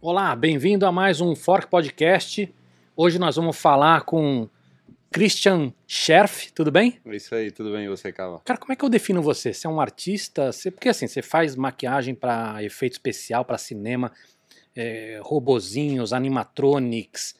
Olá, bem-vindo a mais um Fork Podcast. Hoje nós vamos falar com Christian Scherf, tudo bem? Isso aí, tudo bem, e você, Cava? Cara, como é que eu defino você? Você é um artista? Você... Porque assim, você faz maquiagem para efeito especial, para cinema, é, robozinhos, animatronics,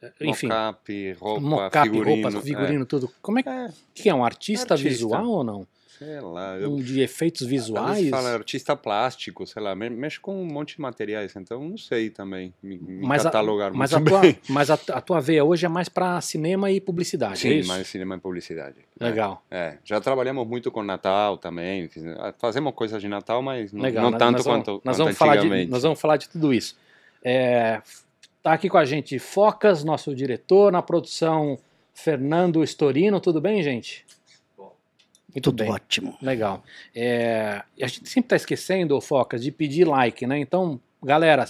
é, enfim. Mocap, roupa, Mocap, figurino. roupa, figurino, tudo. Como é que, É, que é? Um artista, Artista. visual ou não? Sei lá. Eu, de efeitos visuais? fala artista plástico, sei lá, me- mexe com um monte de materiais, então não sei também me, me Mas, a, catalogar mas, muito a, tua, mas a, a tua veia hoje é mais para cinema e publicidade, é Sim, isso? mais cinema e publicidade. Legal. É, é. já trabalhamos muito com Natal também, fiz- fazemos coisas de Natal, mas não, Legal, não tanto vamos, quanto, nós quanto vamos falar de antigamente. Nós vamos falar de tudo isso. É, tá aqui com a gente Focas, nosso diretor, na produção Fernando Storino, tudo bem, gente? Muito Tudo bem. ótimo. Legal. É, e a gente sempre está esquecendo, Focas, de pedir like, né? Então, galera,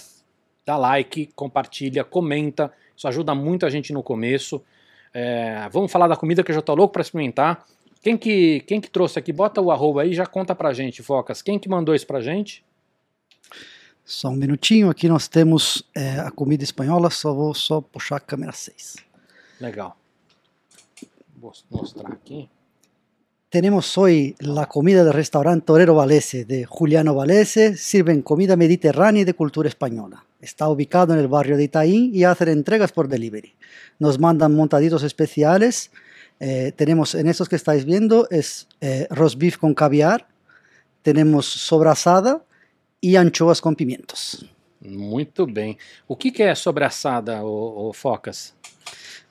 dá like, compartilha, comenta. Isso ajuda muito a gente no começo. É, vamos falar da comida que eu já tô louco para experimentar. Quem que, quem que trouxe aqui? Bota o arroba aí e já conta pra gente, Focas. Quem que mandou isso pra gente? Só um minutinho, aqui nós temos é, a comida espanhola, só vou só puxar a câmera 6. Legal. Vou mostrar aqui. Tenemos hoy la comida del restaurante Torero Valese de Juliano Valese. Sirven comida mediterránea y de cultura española. Está ubicado en el barrio de Itaín y hacen entregas por delivery. Nos mandan montaditos especiales. Eh, tenemos en estos que estáis viendo es eh, roast beef con caviar. Tenemos sobrasada y anchoas con pimientos. Muito bem. O que, que é ô, ô Focas?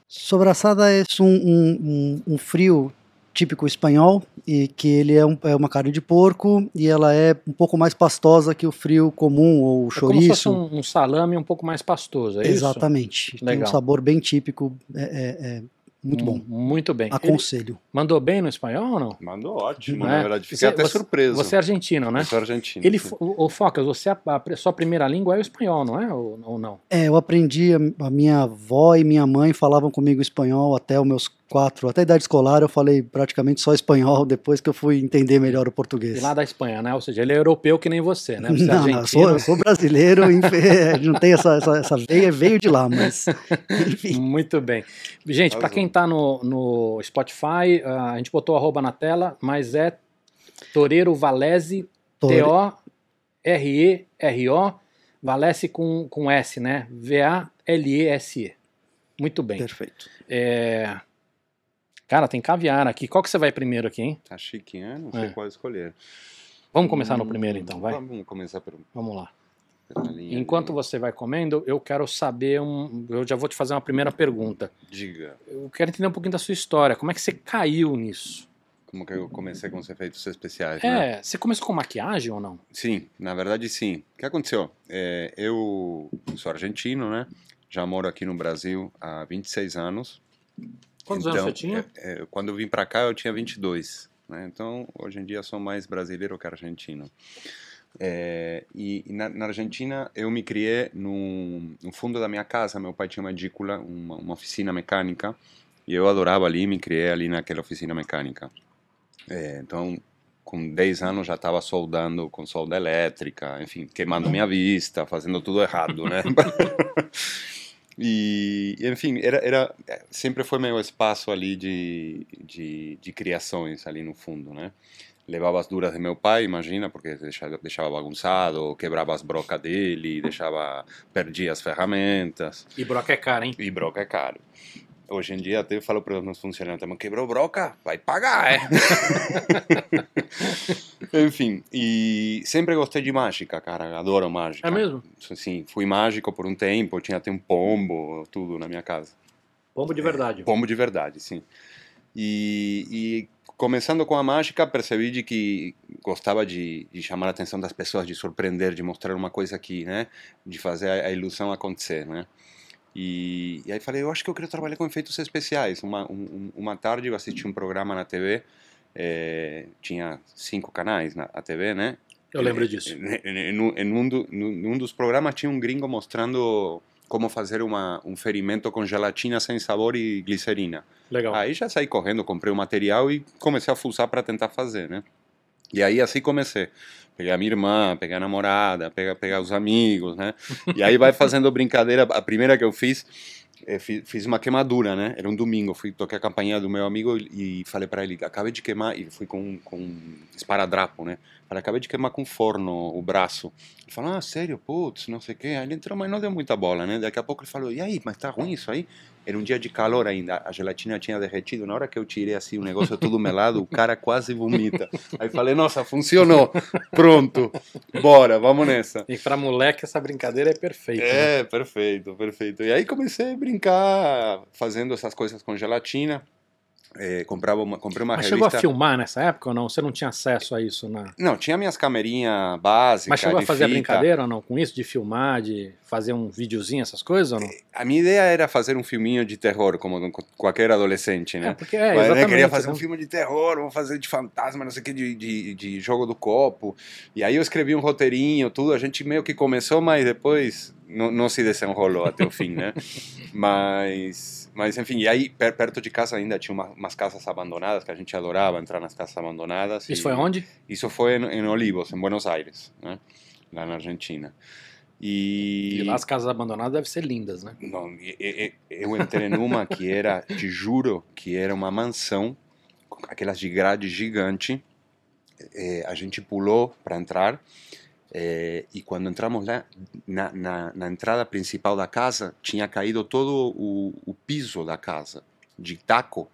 Sobrasada é um, um, um, um frio típico espanhol e que ele é, um- é uma carne de porco e ela é um pouco mais pastosa que o frio comum ou o É como se fosse chouriço. um, um salame um pouco mais pastoso, é isso? Exatamente. Tem Legal. um sabor bem típico, é, é- é muito bom. Hum, Muito bem. Ele Aconselho. mandou bem no espanhol ou não? Mandou ótimo, Não na é? verdade. Fiquei Você- até você- surpreso. Você é argentino, né? Eu sou argentino. Ele, fo- ô Focas, você a, a sua primeira língua é o espanhol, não é? Ou, ou não? É, eu aprendi, a, a minha avó e minha mãe falavam comigo espanhol até os meus quatro, até a idade escolar eu falei praticamente só espanhol, depois que eu fui entender melhor o português. E lá da Espanha, né? Ou seja, ele é europeu que nem você, né? Você é Não, não, eu argentino. sou, eu sou brasileiro, não tem essa, essa, essa veia, veio de lá, mas enfim. Muito bem. Gente, para quem tá no, no Spotify, ah, a gente botou arroba na tela, mas é Toreiro Valese, Tore- T-O-R-E-R-O, Valese com, com S, né? V-A-L-E-S-E. Muito bem. Perfeito. É, Cara, tem caviar aqui. Qual que você vai primeiro aqui, hein? Tá chique, hein? Não sei É. qual escolher. Vamos começar no Hum, primeiro então, vai? Vamos começar pelo, Vamos lá. Enquanto de- você vai comendo, eu quero saber um. Eu já vou te fazer uma primeira pergunta. Diga, Eu quero entender um pouquinho da sua história. Como é que você caiu nisso? como que eu comecei com os efeitos especiais, né? É, você começou com maquiagem ou não? Sim, na verdade sim. O que aconteceu? É, eu sou argentino, né? Já moro aqui no Brasil há 26 anos. Quantos anos você tinha? é, é, quando eu vim para cá eu tinha 22, né? Então, hoje em dia sou mais brasileiro que argentino. É, e e na, na Argentina eu me criei no, no fundo da minha casa. Meu pai tinha uma edícula, uma, uma oficina mecânica, e eu adorava ali, me criei ali naquela oficina mecânica. É, então, com 10 anos já estava soldando com solda elétrica, enfim, queimando minha vista, fazendo tudo errado, né? e, enfim, era, era, sempre foi meu espaço ali de, de, de criações ali no fundo, né? Levava as duras de meu pai, imagina, porque deixava, deixava bagunçado, quebrava as brocas dele, deixava, perdia as ferramentas. E broca é cara, hein? E broca é caro. Hoje em dia até falo para os meus funcionários também, quebrou broca, vai pagar, é? Enfim, e sempre gostei de mágica, cara, adoro mágica. É mesmo? Sim, fui mágico por um tempo, tinha até um pombo, tudo na minha casa. Pombo de verdade. Pombo de verdade, sim. E, e começando com a mágica, percebi de que gostava de, de, chamar a atenção das pessoas, de surpreender, de mostrar uma coisa aqui, né? De fazer a, a ilusão acontecer, né? E, e, aí falei, eu acho que eu quero trabalhar com efeitos especiais. Uma, um, uma tarde eu assisti um programa na TV, é, tinha cinco canais na TV, né? Eu lembro disso. Em, um, em, um do, num dos programas tinha um gringo mostrando como fazer uma, um ferimento com gelatina sem sabor e glicerina. Legal. Aí já saí correndo, comprei o material e comecei a fuçar para tentar fazer, né? E aí assim comecei. Pegar minha irmã, pegar a namorada, pegar, pegar os amigos, né? E aí vai fazendo brincadeira. A primeira que eu fiz, eh, fi- fiz uma queimadura, né? Era um domingo, fui toquei a campanha do meu amigo e falei para ele, acabei de queimar, e fui com, com esparadrapo, né? Falei, acabei de queimar com forno o braço. Ele falou, ah, sério, putz, não sei o quê. Aí ele entrou, mas não deu muita bola, né? Daqui a pouco ele falou, e aí, mas tá ruim isso aí? Era um dia de calor ainda, a gelatina tinha derretido. Na hora que eu tirei assim o negócio todo melado, o cara quase vomita. Aí falei, nossa, funcionou. Pronto, bora, vamos nessa. E pra moleque essa brincadeira é perfeita. né? É, perfeito, perfeito. E aí comecei a brincar fazendo essas coisas com gelatina. Eh, comprava uma, comprei uma Mas chegou a revista. filmar nessa época ou não? Você não tinha acesso a isso na. Não, tinha minhas camerinhas básicas. Mas chegou a fazer a fita. brincadeira ou não com isso? De filmar, de fazer um videozinho, essas coisas ou não? A minha ideia era fazer um filminho de terror, como qualquer adolescente, né? É, porque é, Mas, né, exatamente. queria fazer né? um filme de terror, vou fazer de fantasma, não sei o que, de, de, de jogo do copo. E aí eu escrevi um roteirinho, tudo. A gente meio que começou, mas depois não, não se desenrolou até o fim, né? Mas, mas enfim, e aí per- perto de casa ainda tinha uma, umas casas abandonadas, que a gente adorava entrar nas casas abandonadas. Isso e- foi onde? Isso foi em, em Olivos, em Buenos Aires, né? Lá na Argentina. E... E lá as casas abandonadas devem ser lindas, né? Não, eu entrei numa que era, te juro, que era uma mansão, aquelas de grade gigante. Eh, a gente pulou para entrar eh, e quando entramos lá, na, na, na entrada principal da casa, tinha caído todo o, o piso da casa, de taco.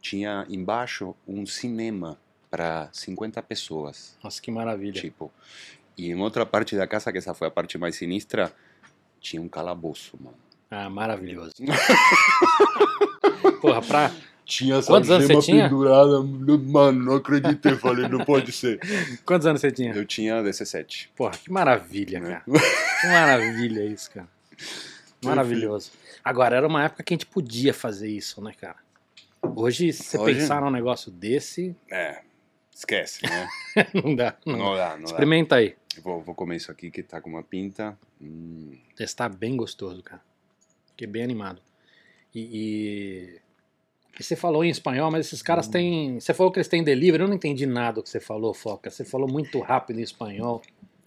Tinha embaixo um cinema para 50 pessoas. Nossa, que maravilha. Tipo, e em outra parte da casa, que essa foi a parte mais sinistra, tinha um calabouço, mano. Ah, maravilhoso. Porra, pra. Tinha essa Quantos anos você tinha? pendurada, mano, não acreditei, falei, não pode ser. Quantos anos você tinha? Eu tinha 17. Porra, que maravilha, Né? cara. Que maravilha isso, cara. Maravilhoso. Agora, era uma época que a gente podia fazer isso, né, cara? Hoje, se você Hoje- pensar num negócio desse, É, esquece, né? não dá. Não. Não dá, não dá. Experimenta aí. Eu Vou, vou comer isso aqui que tá com uma pinta. Hum, Está bem gostoso, cara. Fiquei bem animado. E, e- e você falou em espanhol, mas esses Hum. caras têm. Você falou que eles têm delivery, eu não entendi nada do que você falou, Foca. Você falou muito rápido em espanhol.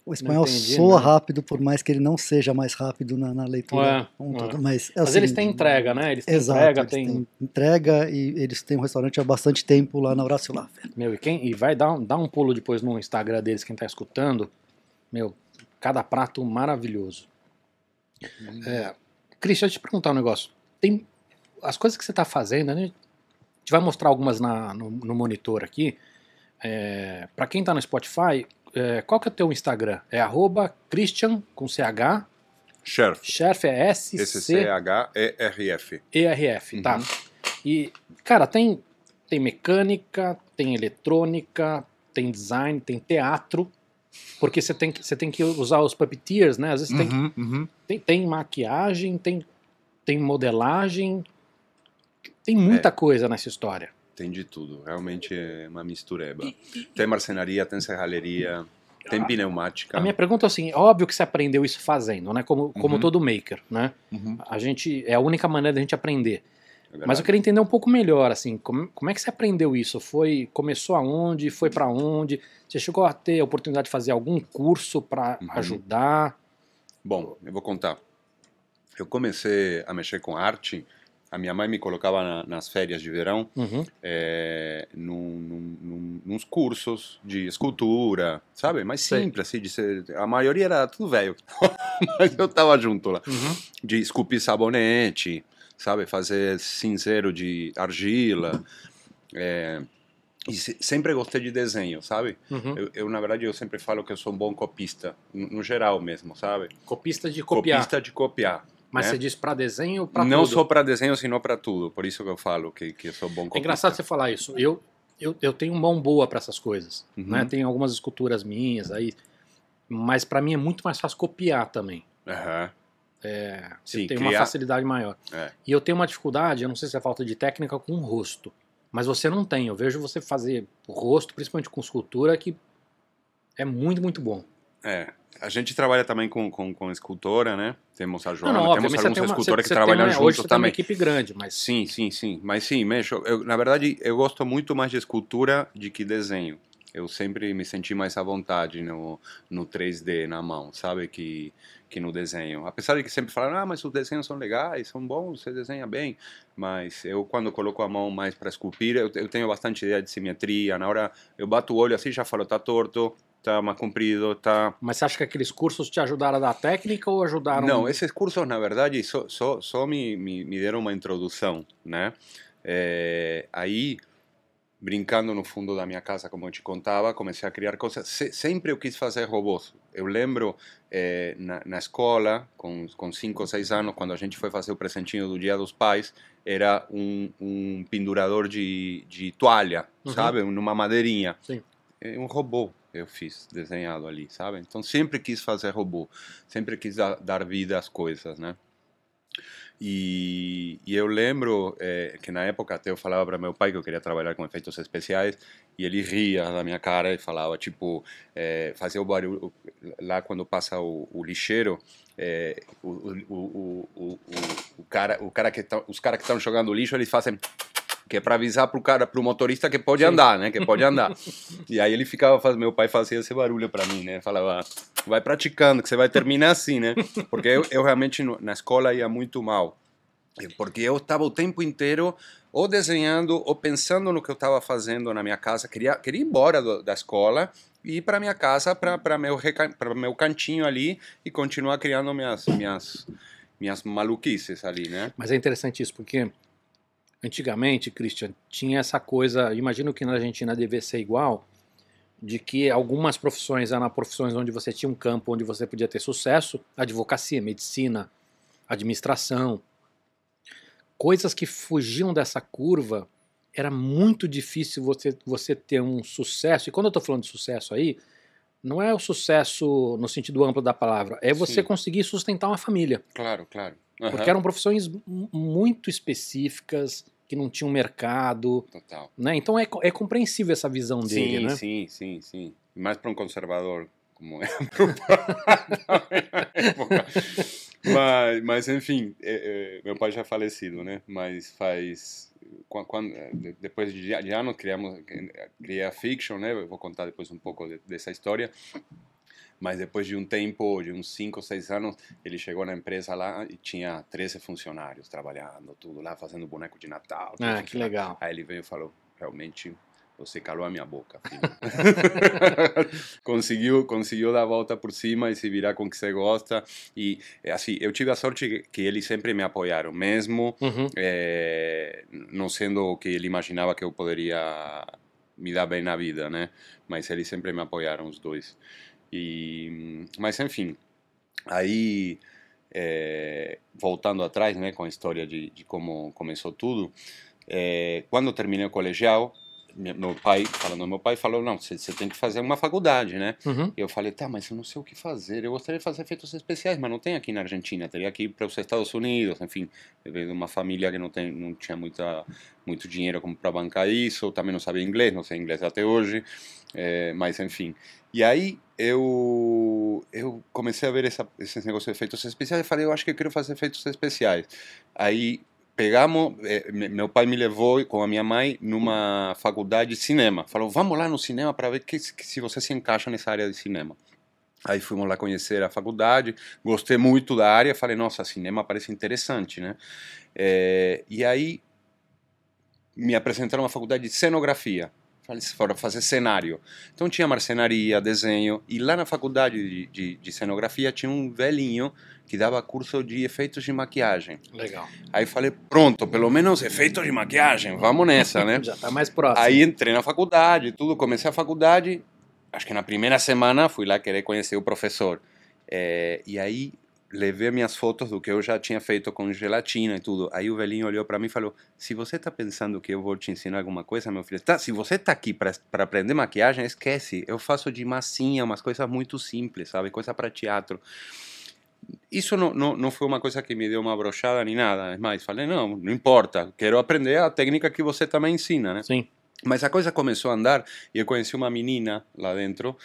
O espanhol entendi soa nada. rápido, por mais que ele não seja mais rápido na, na leitura. Ué, como um ué. todo, Mas, é Mas eles seguinte, têm entrega, né? Eles têm Exato, entrega, eles tem. têm entrega e eles têm um restaurante há bastante tempo lá na Horácio Laffer. Meu, e, quem, e vai dar, um- dar um pulo depois no Instagram deles, quem tá escutando. Meu, cada prato maravilhoso. É, Cris, deixa eu te perguntar um negócio. Tem as coisas que você tá fazendo, né? A gente vai mostrar algumas na- no, no monitor aqui. É, para quem tá no Spotify, é, qual que é o teu Instagram? É arroba Christian com CH, Chef. Chef é S-C-E-R-F, S-C-H-E-R-F. tá? Uhum. E, cara, tem, tem mecânica, tem eletrônica, tem design, tem teatro. Porque você tem, que- você tem que usar os puppeteers, né? Às vezes tem, Uhum, uhum. tem, tem maquiagem, tem, tem modelagem. Tem muita coisa nessa história. Tem de tudo. Realmente é uma mistureba. Tem marcenaria, tem serralheria, tem pneumática. A minha pergunta é assim, óbvio que você aprendeu isso fazendo, né? Como, como Uhum. todo maker, né? Uhum. A gente é a única maneira da gente aprender. É. Mas eu queria entender um pouco melhor, assim, como, como é que você aprendeu isso? Foi começou aonde? Foi pra onde? Você chegou a ter a oportunidade de fazer algum curso pra Uhum. ajudar? Bom, eu vou contar. Eu comecei a mexer com arte. A minha mãe me colocava na- nas férias de verão Uhum. é, num, num, num, nos cursos de escultura, sabe? Mais Sei. simples, assim, de ser, a maioria era tudo velho, mas eu tava junto lá. Uhum. De esculpir sabonete, sabe? Fazer cinzeiro de argila. é, e se- sempre gostei de desenho, sabe? Uhum. Eu, eu, na verdade, eu sempre falo que eu sou um bom copista, no, no geral mesmo, sabe? Copista de copiar. Copista de copiar. Mas né? você diz pra desenho ou Não tudo? só para desenho, sino para tudo. Por isso que eu falo que, que eu sou bom. É engraçado você falar isso. Eu, eu, eu tenho mão boa pra essas coisas. Uhum. Né? Tem algumas esculturas minhas aí. Mas pra mim é muito mais fácil copiar também. Aham. É, Sim, eu tenho uma criar- facilidade maior. É. E eu tenho uma dificuldade, eu não sei se é falta de técnica com o rosto. Mas você não tem. Eu vejo você fazer o rosto, principalmente com escultura, que é muito, muito bom. É. A gente trabalha também com, com, com escultora, né? Temos a Não, Joana, não, temos obviamente você alguns tem uma, escultores você, que trabalham uma, juntos hoje você tem uma também. equipe grande, mas Sim, sim, sim. Mas sim, mexo. Eu, na verdade, eu gosto muito mais de escultura do que desenho. eu sempre me senti mais à vontade no, no 3D, na mão, sabe? Que, que no desenho. Apesar de que sempre falaram, ah, mas os desenhos são legais, são bons, você desenha bem. Mas eu, quando coloco a mão mais para esculpir, eu, eu tenho bastante ideia de simetria. Na hora eu bato o olho assim, já falo, tá torto, tá mais comprido, tá... Mas você acha que aqueles cursos te ajudaram a dar técnica ou ajudaram... Não, esses cursos, na verdade, só, só, só me, me, me deram uma introdução, né? É, aí, brincando no fundo da minha casa, como eu te contava, comecei a criar coisas. Se, sempre eu quis fazer robôs. Eu lembro é, na, na, escola, com, com cinco ou seis anos, quando a gente foi fazer o presentinho do Dia dos Pais, era um, um pendurador de, de toalha, uhum. sabe? Numa madeirinha. Sim. É um robô eu fiz desenhado ali, sabe? Então sempre quis fazer robô, sempre quis dar, vida às coisas, né? E, e eu lembro é, que na época até eu falava para meu pai que eu queria trabalhar com efeitos especiais e ele ria da minha cara e falava tipo é, fazia o barulho lá quando passa o, o lixeiro é, o, o, o, cara o cara que tá, os caras que estão jogando lixo eles fazem que é para avisar pro cara, pro motorista que pode Sim. andar, né? Que pode andar. e aí ele ficava, faz, meu pai fazia esse barulho para mim, né? Falava, vai praticando, que você vai terminar assim, né? Porque eu, eu realmente na escola ia muito mal. Porque eu estava o tempo inteiro ou desenhando ou pensando no que eu estava fazendo na minha casa. Queria, queria ir embora do, da escola e ir para minha casa, para meu, meu cantinho ali e continuar criando minhas, minhas, minhas maluquices ali, né? Mas é interessante isso, porque Antigamente, Christian, tinha essa coisa, imagino que na Argentina deve ser igual, de que algumas profissões eram profissões onde você tinha um campo onde você podia ter sucesso, advocacia, medicina, administração. Coisas que fugiam dessa curva, era muito difícil você, você ter um sucesso. E quando eu estou falando de sucesso aí, não é o sucesso no sentido amplo da palavra, é você Sim. conseguir sustentar uma família. Claro, claro. Uhum. Porque eram profissões muito específicas, que não tinham mercado. Total. Né? Então é, é compreensível essa visão dele, sim, né? Sim, sim, sim. Mais para um conservador como é. mas, mas, enfim, é, é, meu pai já é falecido, né? Mas faz... Quando, depois de, anos criamos criei a fiction né vou contar depois um pouco de, dessa história mas depois de um tempo, de uns 5 ou 6 anos, ele chegou na empresa lá e tinha 13 funcionários trabalhando, tudo lá, fazendo boneco de Natal. Ah, que legal. Aí ele veio e falou, realmente, você calou a minha boca, filho. conseguiu, conseguiu dar a volta por cima e se virar com o que você gosta. E, assim, eu tive a sorte que eles sempre me apoiaram, mesmo uhum. é, não sendo o que ele imaginava que eu poderia me dar bem na vida, né? Mas eles sempre me apoiaram, os dois. E, mas enfim, aí é, voltando atrás, né, com a história de, de como começou tudo, é, quando terminei o colegial, meu pai, falando meu pai, falou, não, você tem que fazer uma faculdade, né? Uhum. Eu falei, tá, mas eu não sei o que fazer, eu gostaria de fazer efeitos especiais, mas não tem aqui na Argentina, teria que ir para os Estados Unidos, enfim, eu venho de uma família que não, tem, não tinha muita, muito dinheiro como para bancar isso, também não sabia inglês, não sei inglês até hoje, é, mas enfim. E aí eu, eu comecei a ver essa, esses negócios de efeitos especiais e falei, eu acho que eu quero fazer efeitos especiais. Aí pegamos, eh, meu pai me levou com a minha mãe numa faculdade de cinema. Falou, vamos lá no cinema para ver que, que, se você se encaixa nessa área de cinema. Aí fomos lá conhecer a faculdade, gostei muito da área, falei, nossa, cinema parece interessante, né? É, e aí me apresentaram uma faculdade de cenografia para fazer cenário. Então tinha marcenaria, desenho, e lá na faculdade de, de, de, cenografia tinha um velhinho que dava curso de efeitos de maquiagem. Legal. Aí falei, pronto, pelo menos efeitos de maquiagem, vamos nessa, né? Já tá mais próximo. Aí entrei na faculdade, tudo, comecei a faculdade, acho que na primeira semana fui lá querer conhecer o professor. É, e aí levei minhas fotos do que eu já tinha feito com gelatina e tudo. Aí o velhinho olhou para mim e falou: Se você está pensando que eu vou te ensinar alguma coisa, meu filho, tá, se você está aqui para aprender maquiagem, esquece. Eu faço de massinha, umas coisas muito simples, sabe? Coisa para teatro. Isso não, não, não foi uma coisa que me deu uma brochada nem nada. É mais, falei: Não, não importa, quero aprender a técnica que você também ensina, né? Sim. Mas a coisa começou a andar e eu conheci uma menina lá dentro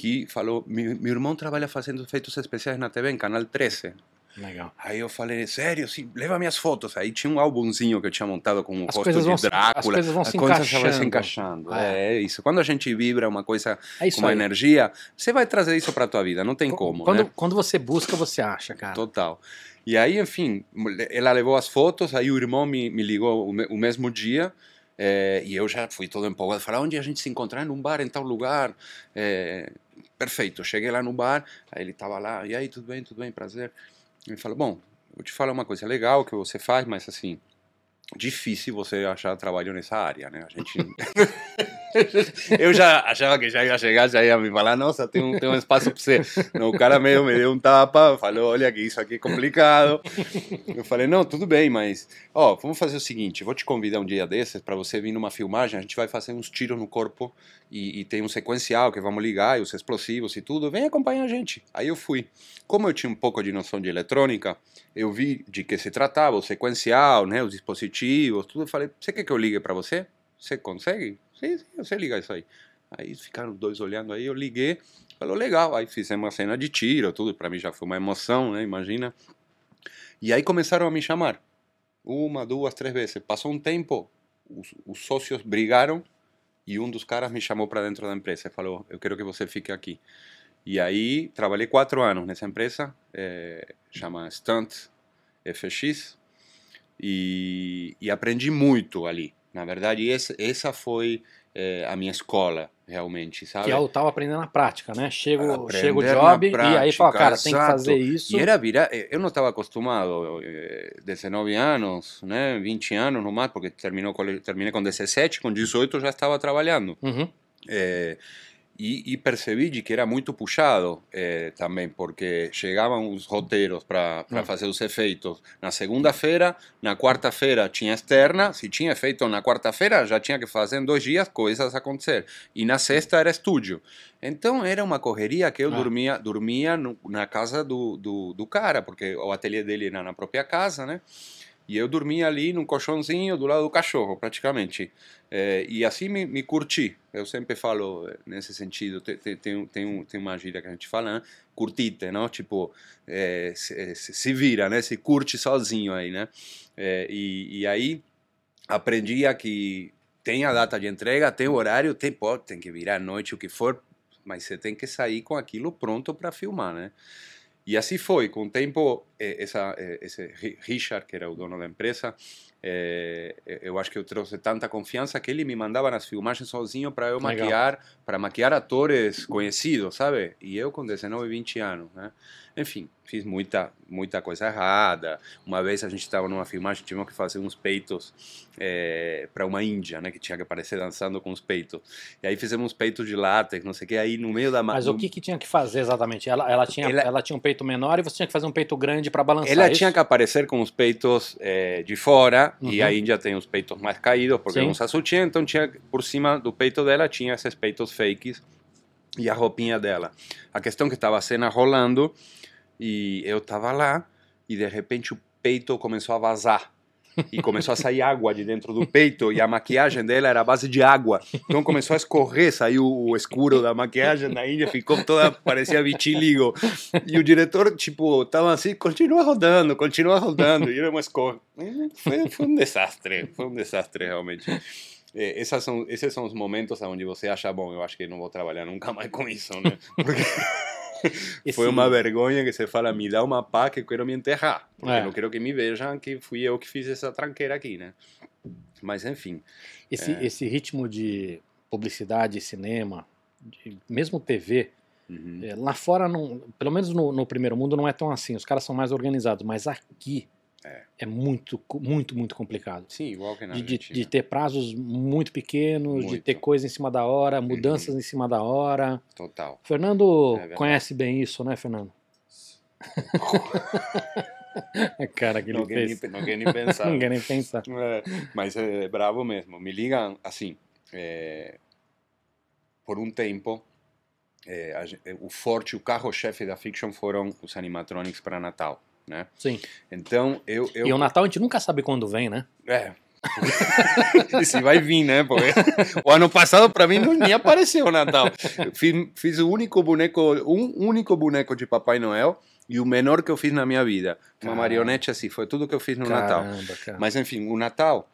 que falou: meu, meu irmão trabalha fazendo efeitos especiais na TV, em Canal 13. Legal. Aí eu falei, sério, sim, leva minhas fotos. Aí tinha um álbumzinho que eu tinha montado com o As rosto coisas de vão se- Drácula. as coisas vão se coisa vai encaixando. se encaixando. É. É. isso. Quando a gente vibra uma coisa É com uma aí. energia, você vai trazer isso pra tua vida, não tem como, Quando, né? quando você busca, você acha, cara. Total. E aí, enfim, ela levou as fotos, aí o irmão me, me ligou o, me- o mesmo dia, eh, e eu já fui todo empolgado, falei, onde a gente se encontrar? Num bar, em tal lugar. Eh, perfeito, cheguei lá no bar, aí ele estava lá, e aí, tudo bem, tudo bem, prazer. Ele falou, bom, vou te falar uma coisa legal que você faz, mas assim, difícil você achar trabalho nessa área, né? A gente... eu já achava que já ia chegar, já ia me falar, nossa, tem um, tem um espaço para você. Não, o cara meio me deu um tapa, falou, olha que isso aqui é complicado. Eu falei, não, tudo bem, mas, ó, vamos fazer o seguinte, vou te convidar um dia desses para você vir numa filmagem, a gente vai fazer uns tiros no corpo e, e tem um sequencial que vamos ligar, e os explosivos e tudo, vem acompanhar a gente. Aí eu fui. Como eu tinha um pouco de noção de eletrônica, eu vi de que se tratava, o sequencial, né, os dispositivos, tudo, eu falei, você quer que eu ligue para você? Você consegue? Sim, sim, você liga isso aí. Aí ficaram dois olhando aí, eu liguei, falou, legal, aí fizemos uma cena de tiro, tudo, para mim já foi uma emoção, né, imagina. E aí começaram a me chamar, uma, duas, três vezes. Passou um tempo, os, os sócios brigaram e um dos caras me chamou para dentro da empresa e falou, eu quero que você fique aqui. E aí trabalhei quatro anos nessa empresa, eh, chama Stunt FX, e, e aprendi muito ali. Na verdade, essa, essa foi eh, a minha escola, realmente, sabe? Que é o tal aprendendo na prática, né? Chega, o- Aprender chega o job e aí prática, fala, cara, tem que exato. fazer isso. E era virar, eh, eu não estava acostumado, eh, 19 anos, né, 20 anos no mais, porque terminou, terminei com 17, com 18 eu já estava trabalhando. Uhum. Eh, e, percebi que era muito puxado eh, também, porque chegavam os roteiros para fazer os efeitos na segunda-feira, na quarta-feira tinha externa, se tinha efeito na quarta-feira já tinha que fazer em dois dias coisas acontecer, e na sexta era estúdio. Então era uma correria que eu Ah. dormia, dormia no- na casa do, do, do cara, porque o ateliê dele era na própria casa, né? E eu dormia ali num colchãozinho do lado do cachorro, praticamente. Eh, e assim me, me curti. Eu sempre falo eh, nesse sentido. Tem, tem, tem, um- tem, um- uma gíria que a gente fala, né? Curtite, não? Tipo, eh, se, se- se vira, né? Se curte sozinho aí, né? Eh, e, e aí a que tem a data de entrega, tem o horário, tem, pode, tem que virar à noite, o que for, mas você tem que sair com aquilo pronto para filmar, né? E assim foi, com o tempo, eh, essa, eh, esse Ri- Richard, que era o dono da empresa, eh, eu acho que eu trouxe tanta confiança que ele me mandava nas filmagens sozinho para eu maquiar, para maquiar atores conhecidos, sabe? E eu com 19, 20 anos, né? Enfim, fiz muita, muita coisa errada. Uma vez a gente estava numa filmagem, tivemos que fazer uns peitos para uma índia, né? Que tinha que aparecer dançando com os peitos. E aí fizemos uns peitos de látex, não sei o que. Aí no meio da... ma- Mas no- o que, que tinha que fazer exatamente? Ela, ela, tinha, Ela- ela... tinha um peito menor e você tinha que fazer um peito grande para balançar. Ela é tinha isso? que aparecer com os peitos eh, de fora e Uhum. a Índia tem os peitos mais caídos porque não usa sutiã, então tinha por cima do peito dela tinha esses peitos fakes e a roupinha dela. A questão é que estava a cena rolando e eu estava lá e de repente o peito começou a vazar. E começou a sair água de dentro do peito e a maquiagem dela era a base de água. Então começou a escorrer, saiu o escuro da maquiagem da Índia, ficou toda, parecia vitiligo. E o diretor, tipo, tava assim, continua rodando, continua rodando. E era uma escorre. Foi, foi um desastre, foi um desastre realmente. Essas são, esses são os momentos onde você acha, bom, eu acho que não vou trabalhar nunca mais com isso, né? Porque foi uma vergonha que você fala, me dá uma pá que eu quero me enterrar. Porque É. não quero que me vejam que fui eu que fiz essa tranqueira aqui, né? Mas enfim, Esse, É. esse ritmo de publicidade, cinema, de- mesmo TV, uhum. é, lá fora, não, pelo menos no, no primeiro mundo, não é tão assim. Os caras são mais organizados. Mas aqui É. é, muito, muito, muito complicado. sim, igual que na De, de, de ter prazos muito pequenos, de Muito. ter coisa em cima da hora, mudanças em cima da hora. Total. Fernando É conhece bem isso, né, Fernando? Cara, que Não quer, nem, não quer nem pensar. Não quer nem pensar. É, mas é bravo mesmo. Me ligam assim. é, por um tempo, é, a o forte, o carro-chefe da fiction foram os animatronics para Natal, né? Sim. Então eu, eu E o Natal a gente nunca sabe quando vem, né? É. e se vai vir, né? Porque o ano passado para mim não nem apareceu o Natal. Fiz, fiz o único boneco, um único boneco de Papai Noel E o menor que eu fiz na minha vida. Uma Caramba. marionete assim, foi tudo que eu fiz no Natal. Caramba, cara. Mas enfim, o Natal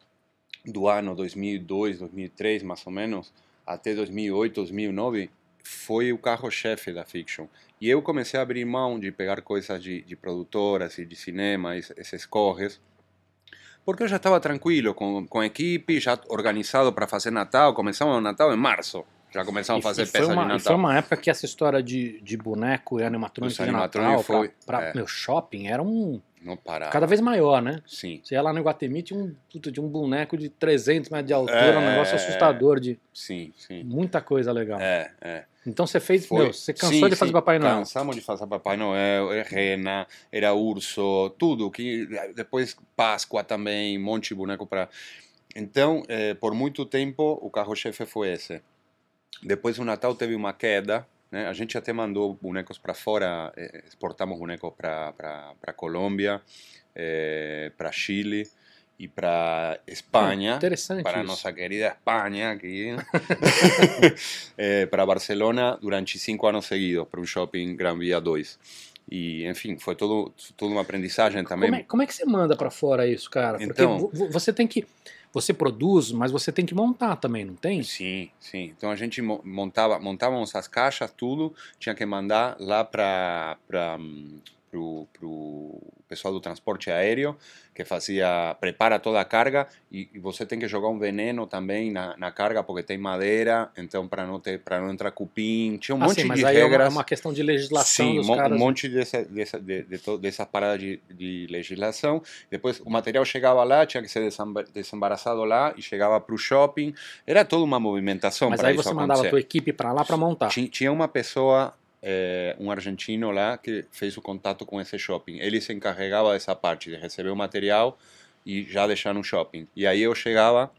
do ano 2002, 2003, mais ou menos, até 2008, 2009, foi o carro-chefe da Fiction. E eu comecei a abrir mão de pegar coisas de, de produtoras e de cinema, es- esses corres, porque eu já estava tranquilo com, com a equipe, já organizado para fazer Natal. Começamos o Natal em março. Já começamos a E- fazer e foi peça uma, de e foi Natal. uma época que essa história de, de boneco e animatrônico de Natal animatrônicos foi- pra, pra é. meu shopping era um Não parava. cada vez maior, né? Sim, Você ia lá no Iguatemi, tinha um, tinha um boneco de 300 metros de altura, um É, negócio é, assustador de sim, sim. muita coisa legal. É, é. Então você fez, Foi- meu, você cansou sim, de fazer sim, Papai Noel. Cansamos de fazer Papai Noel, é rena, era urso, tudo. que Depois Páscoa também, um monte de boneco para. Então, eh, por muito tempo, o carro-chefe foi esse. Depois o Natal teve uma queda. Né? A gente até mandou bonecos para fora, eh, exportamos bonecos para Colômbia, para Chile e para Espanha. Interessante para nossa querida Espanha aqui, eh, para Barcelona durante cinco anos seguidos, para um shopping Gran Via 2. E, enfim, foi todo, tudo uma aprendizagem também. Como é, como é que você manda pra fora isso, cara? Porque Então- vo- você tem que. Você produz, mas você tem que montar também, não tem? Sim, sim. Então a gente mo- montava, montávamos as caixas, tudo, tinha que mandar lá para pro, pro pessoal do transporte aéreo que fazia prepara toda a carga e, e você tem que jogar um veneno também na, na carga porque tem madeira, então para não ter para não entrar cupim, tinha um Ah, monte sim, mas de aí é regras. é uma questão de legislação Sim, dos mo- caras. né? um monte dessa, dessa, de, de, to- dessa parada de, de legislação. Depois o material chegava lá, tinha que ser desembaraçado lá e chegava para o shopping. Era toda uma movimentação Mas para aí você mandava a tua equipe pra lá pra montar. Ti- Tinha uma pessoa, eh, um argentino lá, que fez o contato com esse shopping. Ele se encarregava dessa parte, de receber o material e já deixar no shopping. E aí eu chegava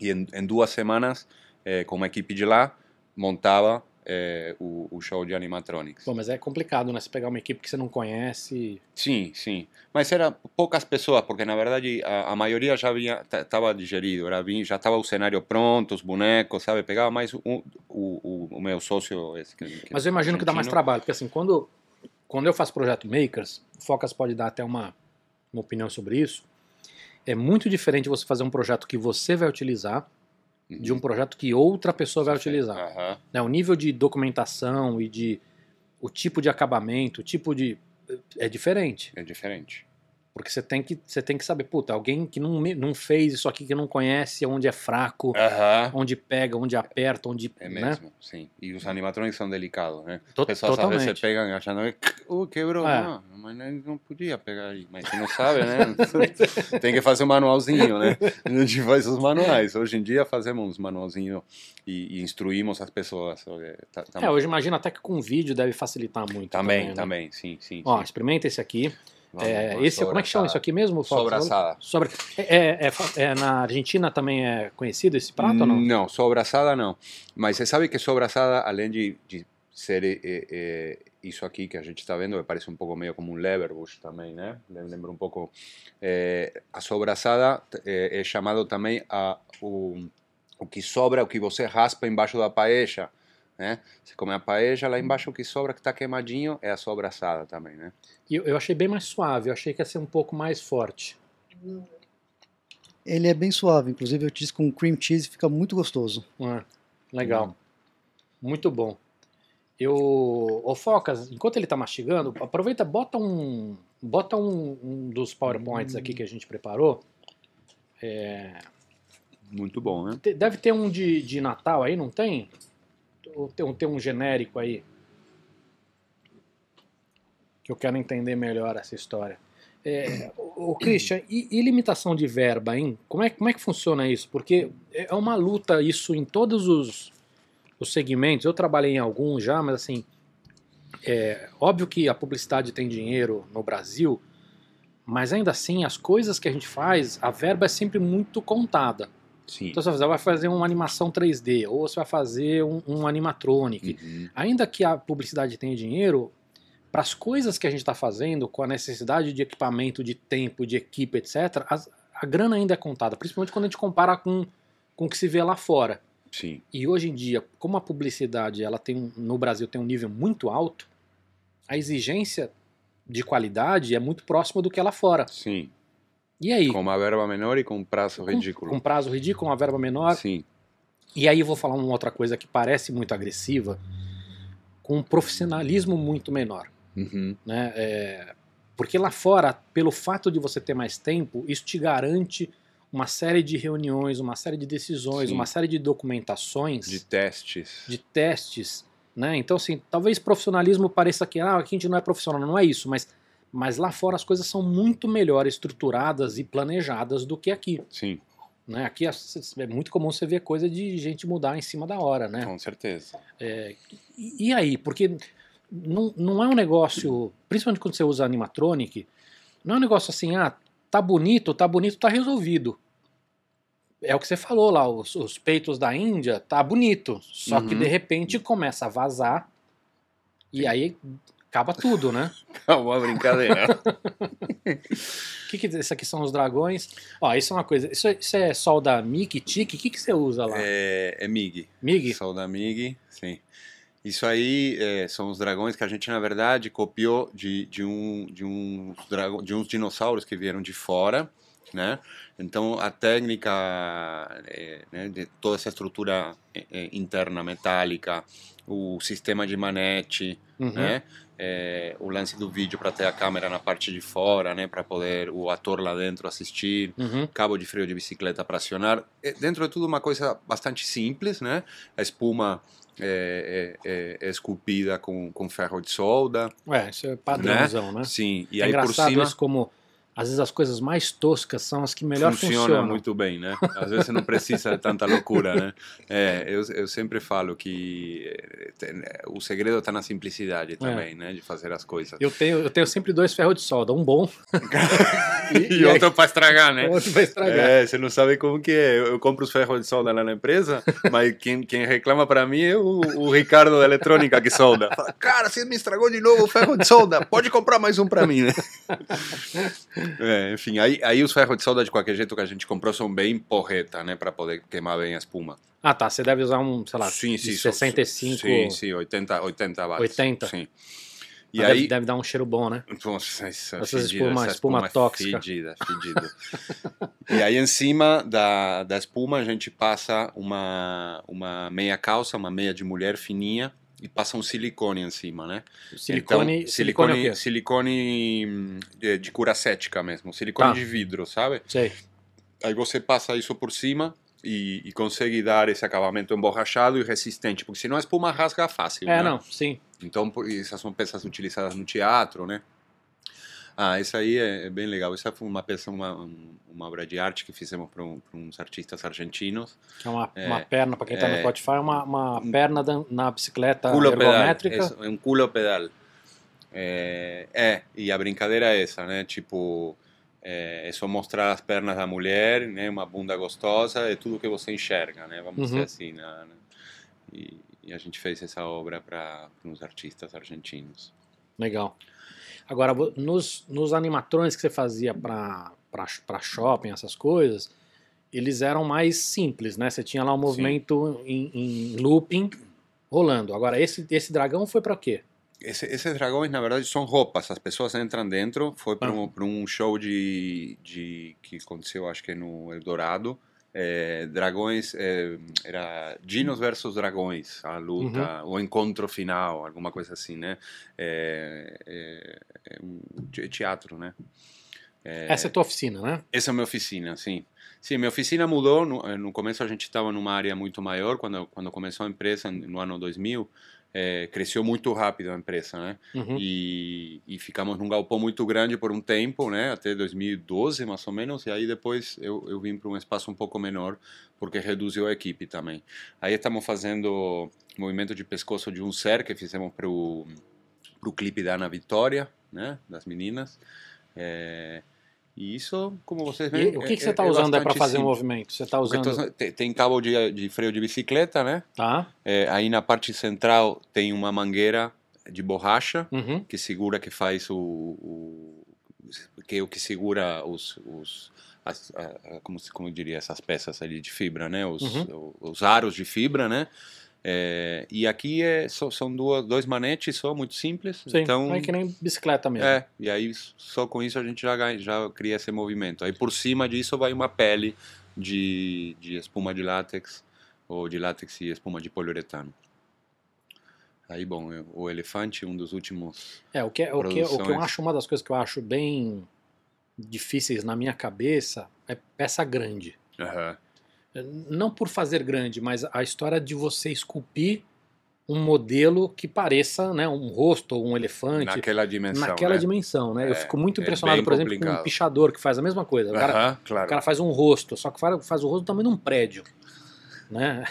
e em, em duas semanas, eh, com uma equipe de lá, montava eh, o, o show de animatronics. Pô, mas é complicado, né? Você pegar uma equipe que você não conhece. Sim, sim. Mas era poucas pessoas, porque na verdade a, a maioria já vinha, estava digerido, era, já estava o cenário pronto, os bonecos, sabe? Pegava mais um, o, o, o meu sócio. Esse, que, que Mas eu imagino que dá mais trabalho, porque assim, quando, quando eu faço projeto Makers, o Focas pode dar até uma, uma opinião sobre isso. É muito diferente você fazer um projeto que você vai utilizar de um projeto que outra pessoa vai utilizar. Aham. né, o nível de documentação e de o tipo de acabamento, o tipo de é diferente, É diferente. Porque você tem que você tem que saber, puta, alguém que não, não fez isso aqui que não conhece onde é fraco, Aham. onde pega, onde aperta, onde, É né? mesmo, sim. E os animatrônicos são delicados, né? As pessoas às vezes totalmente. pegam achando que, uh, quebrou. É. Não, mas não- podia pegar aí. Mas você não sabe, né? Tem que fazer um manualzinho, né? A gente faz os manuais. Hoje em dia fazemos uns manualzinhos e, e instruímos as pessoas. Tá- tá- É, hoje imagina até que com vídeo deve facilitar muito. também, né? também, sim, sim. Ó, sim. experimenta esse aqui. É, uma esse, como é que chama isso aqui mesmo? Fox? Sobraçada. Sobre, é, é- é é, na Argentina também é conhecido esse prato não? Não, sobraçada não. Mas você sabe que sobraçada, além de, de ser eh, isso aqui que a gente está vendo, que parece um pouco meio como um leverbush também, né? Lembra um pouco. eh, a sobraçada é chamado também a, o, o que sobra, o que você raspa embaixo da paella. Né? Você come a paella, lá embaixo o que sobra, que está queimadinho, é a sobraçada também, né? E eu, eu achei bem mais suave, eu achei que ia ser um pouco mais forte. Ele é bem suave, inclusive eu disse com cream cheese fica muito gostoso. É, legal. Hum. Muito bom. Eu, ô Focas, enquanto ele tá mastigando, aproveita, bota um, bota um, um dos PowerPoints aqui que a gente preparou. É, Muito bom, né? deve ter um de, de Natal aí, não tem? Tem, um- tem um genérico aí? Que eu quero entender melhor essa história. É, o Christian, e, e limitação de verba, hein? Como é, como é que funciona isso? Porque é uma luta isso em todos os, os segmentos. Eu trabalhei em alguns já, mas assim, é óbvio que a publicidade tem dinheiro no Brasil, mas ainda assim as coisas que a gente faz, a verba é sempre muito contada. Sim. Então você vai fazer uma animação 3D, ou você vai fazer um, um animatronic. Uhum. Ainda que a publicidade tenha dinheiro, para as coisas que a gente está fazendo, com a necessidade de equipamento, de tempo, de equipe, etc., as- a grana ainda é contada, principalmente quando a gente compara com, com o que se vê lá fora. Sim. E hoje em dia, como a publicidade ela tem um- no Brasil tem um nível muito alto, a exigência de qualidade é muito próxima do que é lá fora. Sim. E aí? Com uma verba menor e com um prazo ridículo. Com um prazo ridículo, uma verba menor. Sim. E aí eu vou falar uma outra coisa que parece muito agressiva, com um profissionalismo muito menor. Uhum. Né? É, porque lá fora, pelo fato de você ter mais tempo, isso te garante uma série de reuniões, uma série de decisões, Sim. uma série de documentações, De de, testes. testes. Né? Então, assim, talvez profissionalismo pareça que ah, aqui a gente não é profissional, não é isso, mas, mas lá fora as coisas são muito melhor estruturadas e planejadas do que aqui. Sim, Né? Aqui é é muito comum você ver coisa de gente mudar em cima da hora, né? com certeza. E, e aí? Porque não, não é um negócio, principalmente quando você usa animatronic, não é um negócio assim, ah, tá bonito, tá bonito, tá resolvido. É o que você falou lá, os, os peitos da Índia, tá bonito. Só que Uhum. de repente começa a vazar e aí acaba tudo, né? Uma brincadeira. O que, que isso aqui são os dragões? Ó, isso é uma coisa. Isso, é- isso é sol da Mickey, Tiki? O que, que você usa lá? é, é MIG. Mig? Sou da MIG, sim. Isso aí é, são os dragões que a gente, na verdade, copiou de, de, um, de, uns drago, de uns dinossauros que vieram de fora, né? Então, a técnica, é, né, de toda essa estrutura é, é, interna metálica, o sistema de manete, Uhum. né? É, o lance do vídeo para ter a câmera na parte de fora, né? Para poder o ator lá dentro assistir Uhum. cabo de freio de bicicleta para acionar. É, dentro de tudo, uma coisa bastante simples, né? A espuma é, é- é- esculpida com, com ferro de solda. É, isso é padrãozão, né? Sim, e é aí por cima isso como às vezes as coisas mais toscas são as que melhor funciona funcionam. muito bem, né? Às vezes você não precisa de tanta loucura, né? É, eu, eu sempre falo que é, tem- o segredo está na simplicidade também, né? De fazer as coisas. Eu tenho, eu tenho sempre dois ferros de solda, um bom E, e aí- outro para estragar, né? outro vai estragar. É, você não sabe como que é. Eu, eu compro os ferros de solda lá na empresa, mas quem, quem reclama para mim é o, o Ricardo da eletrônica que solda. Fala, cara, você me estragou de novo o ferro de solda, pode comprar mais um para mim, né? É, enfim, aí, aí os ferros de solda de qualquer jeito que a gente comprou são bem porreta, né, para poder queimar bem a espuma. Ah, tá. Você deve usar um, sei lá, sim, sim, são- 65. Sim, sim, 80, 80 watts. 80? Sim. E mas deve, aí, deve dar um cheiro bom, né? Nossa, essa, Essas fedida, espuma- essa espuma é tóxica. Fedida, fedida. e aí em cima da, da espuma a gente passa uma, uma meia calça, uma meia de mulher fininha e passa um silicone em cima, né? Silicone, então, silicone, é silicone, silicone hum, de, de cura cética mesmo, silicone Tá. de vidro, sabe? Sei. Aí você passa isso por cima e, e consegue dar esse acabamento emborrachado e resistente, porque senão a espuma rasga fácil. É, né? não, sim. Então, essas são peças utilizadas no teatro, né? Ah, essa aí é, é bem legal. Essa foi uma peça, uma, um- uma obra de arte que fizemos para um, uns artistas argentinos. Que é uma, É, uma perna, pra quem tá no é. Spotify, uma, uma perna da- na bicicleta culo pedal. ergométrica. É, é um culo pedal. É, é, e a brincadeira é essa, né? Tipo, é, é só mostrar as pernas da mulher, né? Uma bunda gostosa, é tudo que você enxerga, né? Vamos Uhum. dizer assim, né? E, e a gente fez essa obra para uns artistas argentinos. Legal. Agora, nos, nos animatrões que você fazia para shopping, essas coisas, eles eram mais simples, né? Você tinha lá um movimento em, em looping rolando. Agora, esse, esse dragão foi para quê? Esse, esses dragões, na verdade, são roupas. As pessoas entram dentro. Foi para Ah. um, pra um show de, de que aconteceu, acho que no Eldorado. É, dragões, é, era Dinos versus Dragões, a luta, o encontro final, alguma coisa assim, né? É, é, é te- teatro, né? Essa é a tua oficina, né? Essa é a minha oficina, sim. Sim, minha oficina mudou. No, eh, no começo a gente estava numa área muito maior. Quando, quando começou a empresa, no ano 2000, eh, cresceu muito rápido a empresa, né? Uhum. E, e ficamos num galpão muito grande por um tempo, né? Até 2012, mais ou menos. E aí depois eu, eu vim para um espaço um pouco menor, porque reduziu a equipe também. Aí estamos fazendo movimento de pescoço de um ser que fizemos para o clipe da Ana Vitória, né? Das meninas. É, e isso, como vocês veem. O que, que você é- está é usando aí para fazer o simples. movimento? Você está tô usando. tem, tem cabo de, de freio de bicicleta, né? Tá? É, aí na parte central tem uma mangueira de borracha Uhum. que segura, que faz o, o que é o que segura os, os as, a- como como eu diria essas peças ali de fibra, né? Os, Uhum. o- os aros de fibra, né? É, e aqui é, só, são duas, dois manetes só, muito simples. Sim, então, é que nem bicicleta mesmo. é, e aí só com isso a gente já, ganha, já cria esse movimento. Aí por cima disso vai uma pele de, de espuma de látex ou de látex e espuma de poliuretano. Aí, bom, o elefante, um dos últimos. É, o que, é- o, que, o que eu acho, uma das coisas que eu acho bem difíceis na minha cabeça é peça grande. Aham. Não por fazer grande, mas a história de você esculpir um modelo que pareça né, um rosto ou um elefante. Naquela dimensão. naquela né? dimensão, né? eu É, fico muito é impressionado, bem por exemplo, com complicado. um pichador que faz a mesma coisa. O cara, Aham, claro. o cara faz um rosto, só que faz, o rosto do tamanho de um prédio. Né?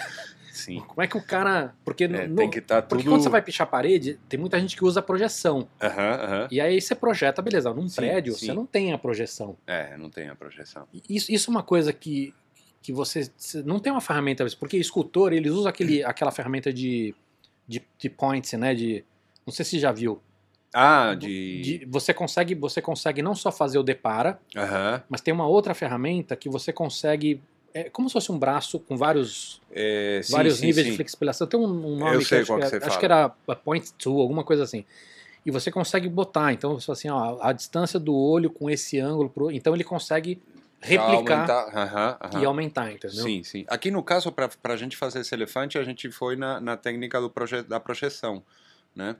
Sim. Como é que o cara. Porque, É, no- tem que estar porque tudo. quando você vai pichar a parede, tem muita gente que usa projeção. Aham, aham. E aí você projeta, beleza, num Sim, prédio sim. você não tem a projeção. É, não tem a projeção. Isso, isso é uma coisa que, que você, não tem uma ferramenta, porque escultor, eles usam aquele, aquela ferramenta de, de, de points, né? De, não sei se já viu. Ah, de. De- você, consegue, você consegue não só fazer o depara, Aham. mas tem uma outra ferramenta que você consegue. É como se fosse um braço com vários, É, sim, vários sim, níveis sim. de flexibilização. Tem um, um nome Eu que sei acho, qual que, que é- acho que era a point two, alguma coisa assim. E você consegue botar, então você fala assim, ó, a distância do olho com esse ângulo, pro, então ele consegue replicar aumentar, aham, aham. e aumentar, entendeu? Sim, sim. Aqui no caso, para a gente fazer esse elefante, a gente foi na, na técnica do proje da projeção, né?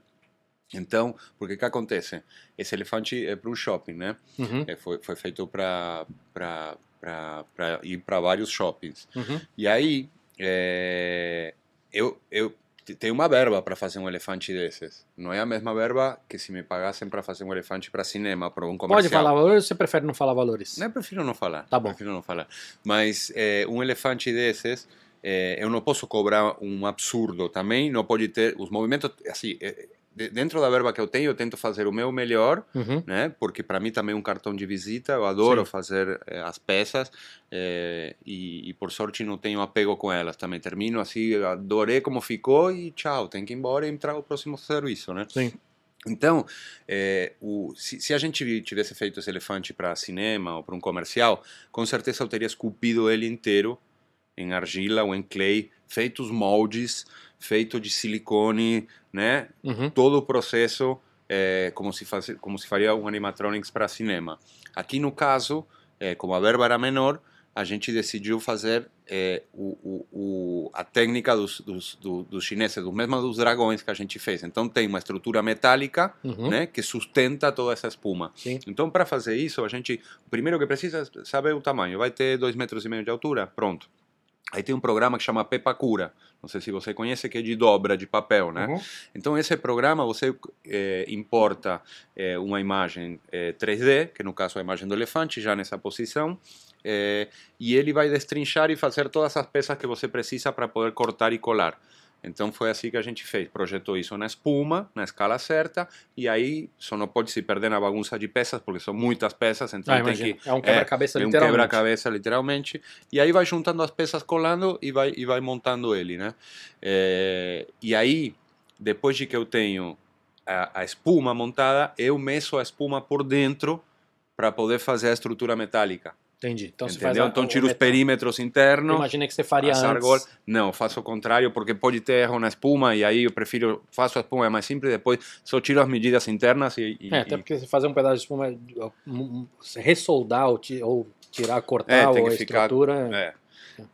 Então, porque que acontece? Esse elefante é para um shopping, né? Uhum, É, foi, foi feito para ir para vários shoppings. uhum. E aí, é, eu, eu te- tenho uma verba para fazer um elefante desses. Não é a mesma verba que se me pagassem para fazer um elefante para cinema, para um comercial. Pode falar valores ou você prefere não falar valores? Não, eu prefiro não falar. Tá bom. Prefiro não falar. Mas é, um elefante desses, é, eu não posso cobrar um absurdo também. Não pode ter os movimentos assim. é, de- dentro da verba que eu tenho, eu tento fazer o meu melhor, Uhum. né? Porque para mim também é um cartão de visita. Eu adoro Sim. fazer eh, as peças eh, e, e por sorte não tenho apego com elas. Também termino assim, adorei como ficou e tchau, tem que ir embora e entrar o próximo serviço, né? Sim. Então, eh, o, se, se a gente tivesse feito esse elefante para cinema ou para um comercial, com certeza eu teria esculpido ele inteiro em argila ou em clay, feito os moldes, feito de silicone, né? Uhum. todo o processo é, como, se faz, como se faria um animatronics para cinema. Aqui no caso, é, como a verba era menor, a gente decidiu fazer é, o, o, o, a técnica dos, dos, do- dos chineses, do mesmo dos dragões que a gente fez. Então tem uma estrutura metálica Uhum. né, que sustenta toda essa espuma. Sim. Então para fazer isso, a gente, o primeiro que precisa é saber o tamanho. Vai ter dois metros e meio de altura, pronto. Aí tem um programa que chama Pepacura, não sei se você conhece, que é de dobra de papel, né? Uhum. Então, esse programa você eh, importa eh, uma imagem eh, 3D, que no caso é a imagem do elefante, já nessa posição, e ele vai destrinchar e fazer todas as peças que você precisa para poder cortar e colar. Então, foi assim que a gente fez. Projetou isso na espuma, na escala certa, e aí só não pode se perder na bagunça de peças, porque são muitas peças, então Ah, tem imagina. que É um quebra-cabeça é um literalmente. quebra-cabeça, literalmente. E aí vai juntando as peças, colando e vai, e vai montando ele, né? É, e aí, depois de que eu tenho a, a espuma montada, eu meço a espuma por dentro para poder fazer a estrutura metálica. Entendi. Então entendeu? então tiro os perímetros internos. imaginei que você faria antes. argolas. Não, faço o contrário, porque pode ter erro na espuma, e aí eu prefiro, faço a espuma é mais simples, depois só tiro as medidas internas e... e- É, até e- porque você fazer um pedaço de espuma, um- um- ressoldar ou, ti- ou tirar, cortar É, ou a ficar- estrutura. É.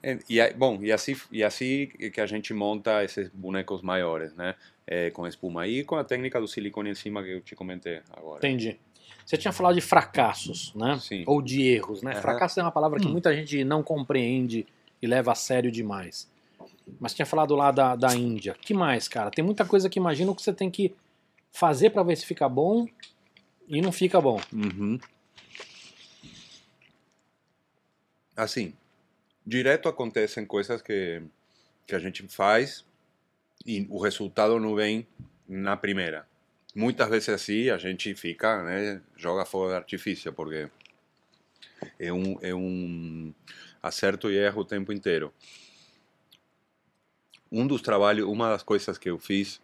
É, E, aí- bom, e assim, e assim que a gente monta esses bonecos maiores, né? É, com espuma e com a técnica do silicone em cima que eu te comentei agora. Entendi. Você tinha falado de fracassos, né? Sim. Ou de erros, né? Aham. Fracasso é uma palavra que muita gente não compreende e leva a sério demais. Mas tinha falado lá da, da Índia. que mais, cara? Tem muita coisa que imagino que você tem que fazer para ver se fica bom e não fica bom. Uhum. Assim, direto acontecem coisas que, que a gente faz e o resultado não vem na primeira. Muitas vezes assim a gente fica, né, joga fogo de artifício, porque é um, é um acerto e erro o tempo inteiro. Um dos trabalhos, uma das coisas que eu fiz,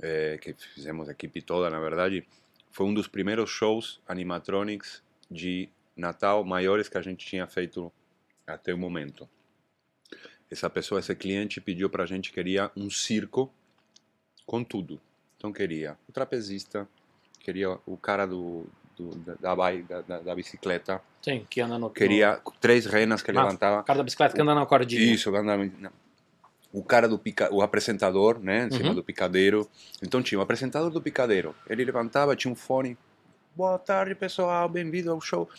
eh, que fizemos a equipe toda, na verdade, foi um dos primeiros shows animatronics de Natal maiores que a gente tinha feito até o momento. essa pessoa, esse cliente pediu para a gente queria um circo com tudo. Então queria o trapezista, queria o cara do, do da, da, da, da, bicicleta, Sim, que anda no. queria três renas que Ah, levantava. O cara da bicicleta que anda na cordinha. Isso, anda- o cara do pica, o apresentador, né, em cima Uhum. do picadeiro. Então tinha o apresentador do picadeiro. Ele levantava, tinha um fone. Boa tarde, pessoal, bem-vindo ao show.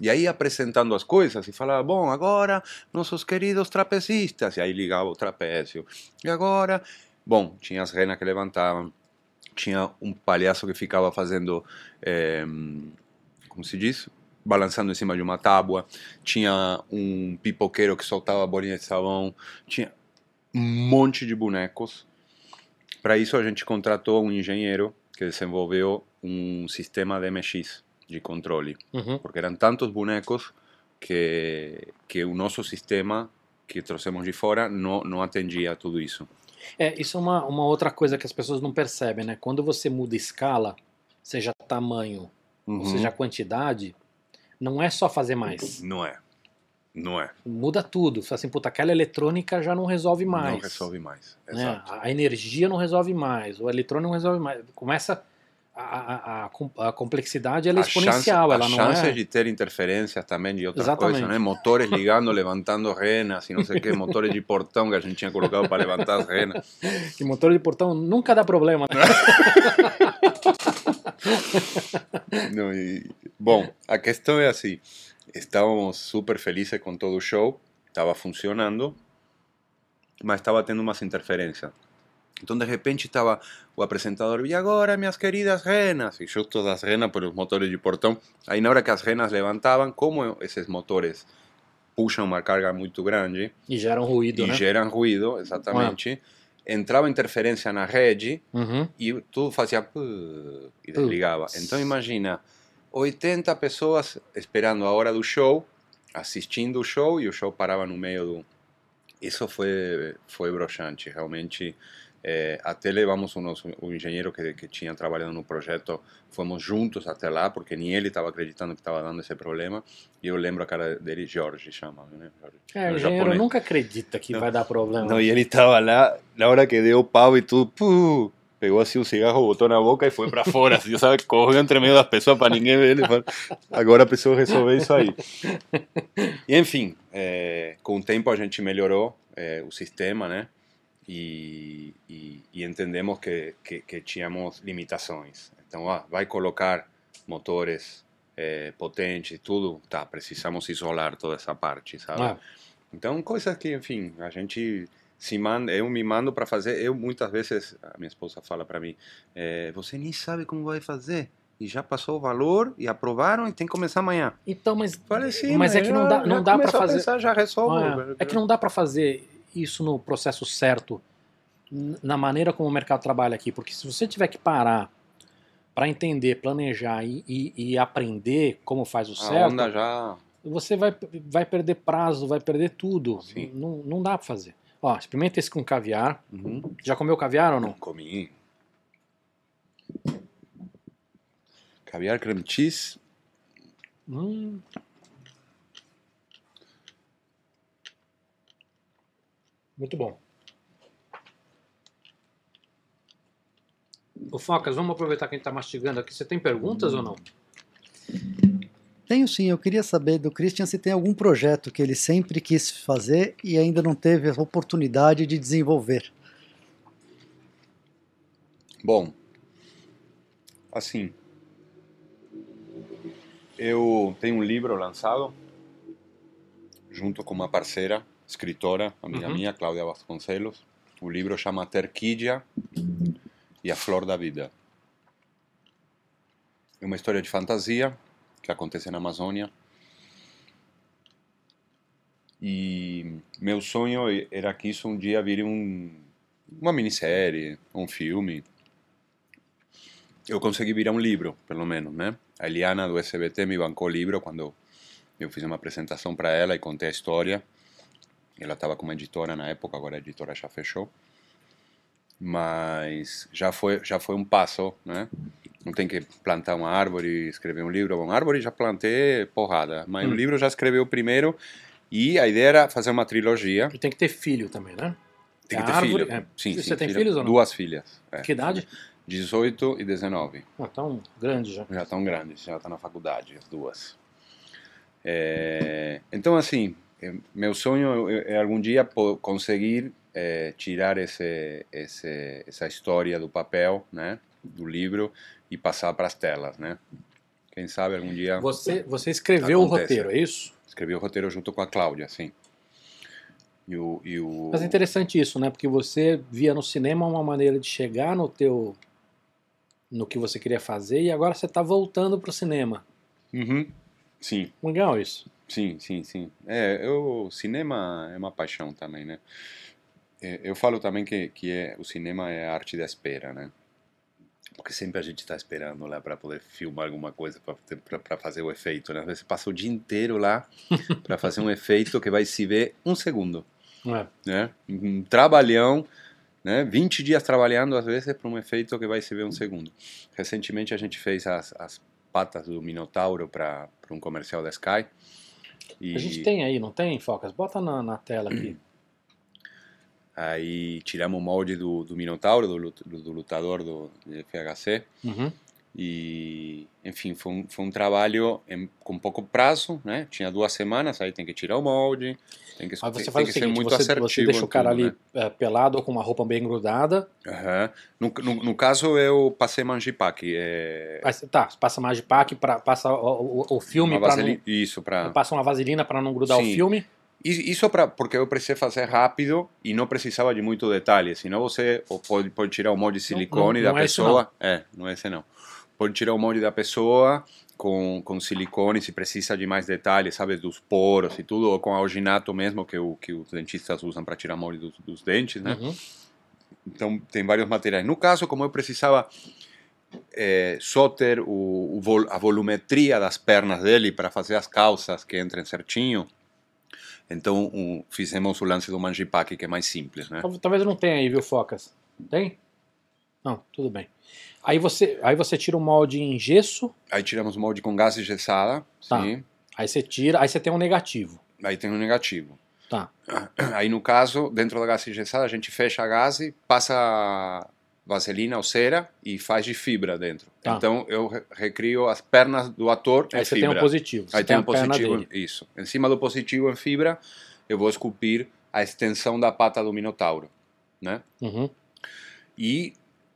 E aí apresentando as coisas e falava, bom, agora nossos queridos trapecistas. E aí ligava o trapézio. E agora, bom, tinha as renas que levantavam. Tinha um palhaço que ficava fazendo, eh, como se diz? Balançando em cima de uma tábua. Tinha um pipoqueiro que soltava bolinha de sabão. Tinha um monte de bonecos. Para isso a gente contratou um engenheiro que desenvolveu um sistema de MX de controle, Uhum. porque eram tantos bonecos que que o nosso sistema que trouxemos de fora não não atendia a tudo isso. É, isso é uma, uma outra coisa que as pessoas não percebem, né? Quando você muda escala, seja tamanho, ou Uhum. seja quantidade, não é só fazer mais. Não é, não é, Muda tudo. Fala assim, puta, aquela eletrônica já não resolve mais. não resolve mais. né? A energia não resolve mais, o eletrônico não resolve mais. Começa a, a, a, com- a complexidade ela é chance, exponencial, ela não chance é. de ter interferências também de outras Exatamente. coisas, né? Motores ligando, levantando renas e não sei o que, motores de portão que a gente tinha colocado para levantar as renas. E motor de portão nunca dá problema. né? Não, e- bom, a questão é assim: estávamos super felizes com todo o show, estava funcionando, mas estava tendo umas interferências. Então, de repente, estava o apresentador, e agora, minhas queridas renas? E justo as renas pelos motores de portão. Aí, na hora que as renas levantavam, como esses motores puxam uma carga muito grande E gera um ruído, e né? geram ruído, exatamente, entrava interferência na rede Uhum. e tudo fazia e desligava. Então imagina 80 pessoas esperando a hora do show, assistindo o show e o show parava no meio do. Isso foi foi broxante, realmente. Eh, até levamos o nosso o engenheiro que, que tinha trabalhado no projeto, fomos juntos até lá porque nem ele estava acreditando que estava dando esse problema. E eu lembro a cara dele, Jorge chama, né? Jorge. É, o engenheiro japonês. nunca acredita que Não. vai dar problema. Não, e ele estava lá, na hora que deu o pau e tudo, pu, pegou assim o cigarro, botou na boca e foi para fora, assim, sabe? Correu entre meio das pessoas para ninguém ver ele. falou, Agora precisou resolver isso aí. E enfim, eh, com o tempo a gente melhorou eh, o sistema, né? E, e, e entendemos que, que, que tínhamos limitações. Então, ah, vai colocar motores eh, potentes tudo, tá, precisamos isolar toda essa parte, sabe? Ah, Então, coisas que, enfim, a gente se manda, eu me mando para fazer. Eu muitas vezes, a minha esposa fala para mim: eh, você nem sabe como vai fazer. E já passou o valor e aprovaram e tem que começar amanhã. então, mas, Falei assim, mas é que não dá, não dá para fazer. Pensar, já resolve. Ah, é que não dá para fazer isso no processo certo, na maneira como o mercado trabalha aqui, porque se você tiver que parar para entender, planejar e, e- e aprender como faz o certo, já. você vai, vai perder prazo, vai perder tudo. Sim. Não, não dá para fazer. Ó, experimenta esse com caviar. Uhum. Já comeu caviar ou não? Comi. Caviar creme cheese. Hum. Muito bom. O Focas, vamos aproveitar que a gente está mastigando aqui. Você tem perguntas ou não? Tenho sim, eu queria saber do Christian se tem algum projeto que ele sempre quis fazer e ainda não teve a oportunidade de desenvolver. Bom, assim, eu tenho um livro lançado junto com uma parceira, escritora, amiga Uhum. minha, Cláudia Vasconcelos. O livro chama Terquídea e a Flor da Vida. É uma história de fantasia que acontece na Amazônia. E meu sonho era que isso um dia vire um, uma minissérie, um filme. Eu consegui virar um livro, pelo menos, né? A Eliana do SBT me bancou o livro quando eu fiz uma apresentação para ela e contei a história. Ela estava como editora na época, agora a editora já fechou. Mas já foi, já foi um passo, né? Não tem que plantar uma árvore escrever um livro. Uma árvore já plantei porrada, mas Hum. o livro já escreveu primeiro E a ideia era fazer uma trilogia. E tem que ter filho também, né? Tem É que ter árvore, filho. é. Sim, Você sim, tem filho. filhos ou não? Duas filhas. é. Que idade? 18 e 19. Ah, tão grande já. Já estão grandes, já estão na faculdade, as duas. É, então, assim, é, meu sonho é, é algum dia conseguir é, tirar esse, esse, essa história do papel, né, do livro, e passar para as telas, né? Quem sabe algum dia Você, você escreveu o roteiro, é isso? escrevi o roteiro junto com a Cláudia, sim. E o, e o... Mas é interessante isso, né? Porque você via no cinema uma maneira de chegar no teu no que você queria fazer e agora você está voltando pro cinema. Uhum. Sim, Legal isso. Sim, sim, sim. É, eu, cinema é uma paixão também, né? É, Eu falo também que, que é, o cinema é a arte da espera, né? Porque sempre a gente está esperando lá para poder filmar alguma coisa, para fazer o efeito, né? Às vezes você passa o dia inteiro lá para fazer um efeito que vai se ver um segundo, É. né? Um trabalhão, né? 20 dias trabalhando, às vezes, para um efeito que vai se ver um segundo. Recentemente a gente fez as, as patas do Minotauro para um comercial da Sky. E A gente tem aí, não tem, Focas? Bota na, na tela aqui. aí tiramos o molde do, do Minotauro, do, do lutador do, do FHC. Uhum. E, enfim, foi um, foi um trabalho em- com pouco prazo, né? Tinha duas semanas, aí tem que tirar o molde, tem que, tem, você tem faz que o ser seguinte, muito você, assertivo. você deixa o cara tudo, ali né? é, pelado ou com uma roupa bem grudada. Aham. No, no, no caso, eu passei manjipaque. É, você- tá, passa Magipack, pra, passa o, o, o filme para vaselina, Isso, para não. Passa uma vaselina para não grudar o Sim. filme. I- Isso pra, porque eu precisei fazer rápido e não precisava de muito detalhe. Senão você pode, pode tirar o molde de silicone não da é esse pessoa. é, não é esse não. Pode tirar o molde da pessoa com, com silicone se precisa de mais detalhes, sabe, dos poros e tudo, ou com alginato mesmo, que, o, que os dentistas usam para tirar molde dos, dos dentes, né? Uhum. Então tem vários materiais. No caso, como eu precisava eh, só ter o, o vol- a volumetria das pernas dele para fazer as calças que entrem certinho, então o- fizemos o lance do manjipaque, que é mais simples, né? Tal- Talvez não tenha aí, viu, Focas? Tem? Não, tudo bem. Aí você, aí você tira o molde em gesso, Aí tiramos o molde com gás gessada, Tá. sim. aí você tira, aí você tem um negativo. Aí tem um negativo. Tá. Aí no caso, dentro da gás gessada, a gente fecha a gás, passa vaselina ou cera e faz de fibra dentro. Tá. Então eu re- recrio as pernas do ator em Aí você fibra. tem um positivo. Aí tem a um positivo, isso. Em cima do positivo em fibra, eu vou esculpir a extensão da pata do minotauro, né? Uhum. E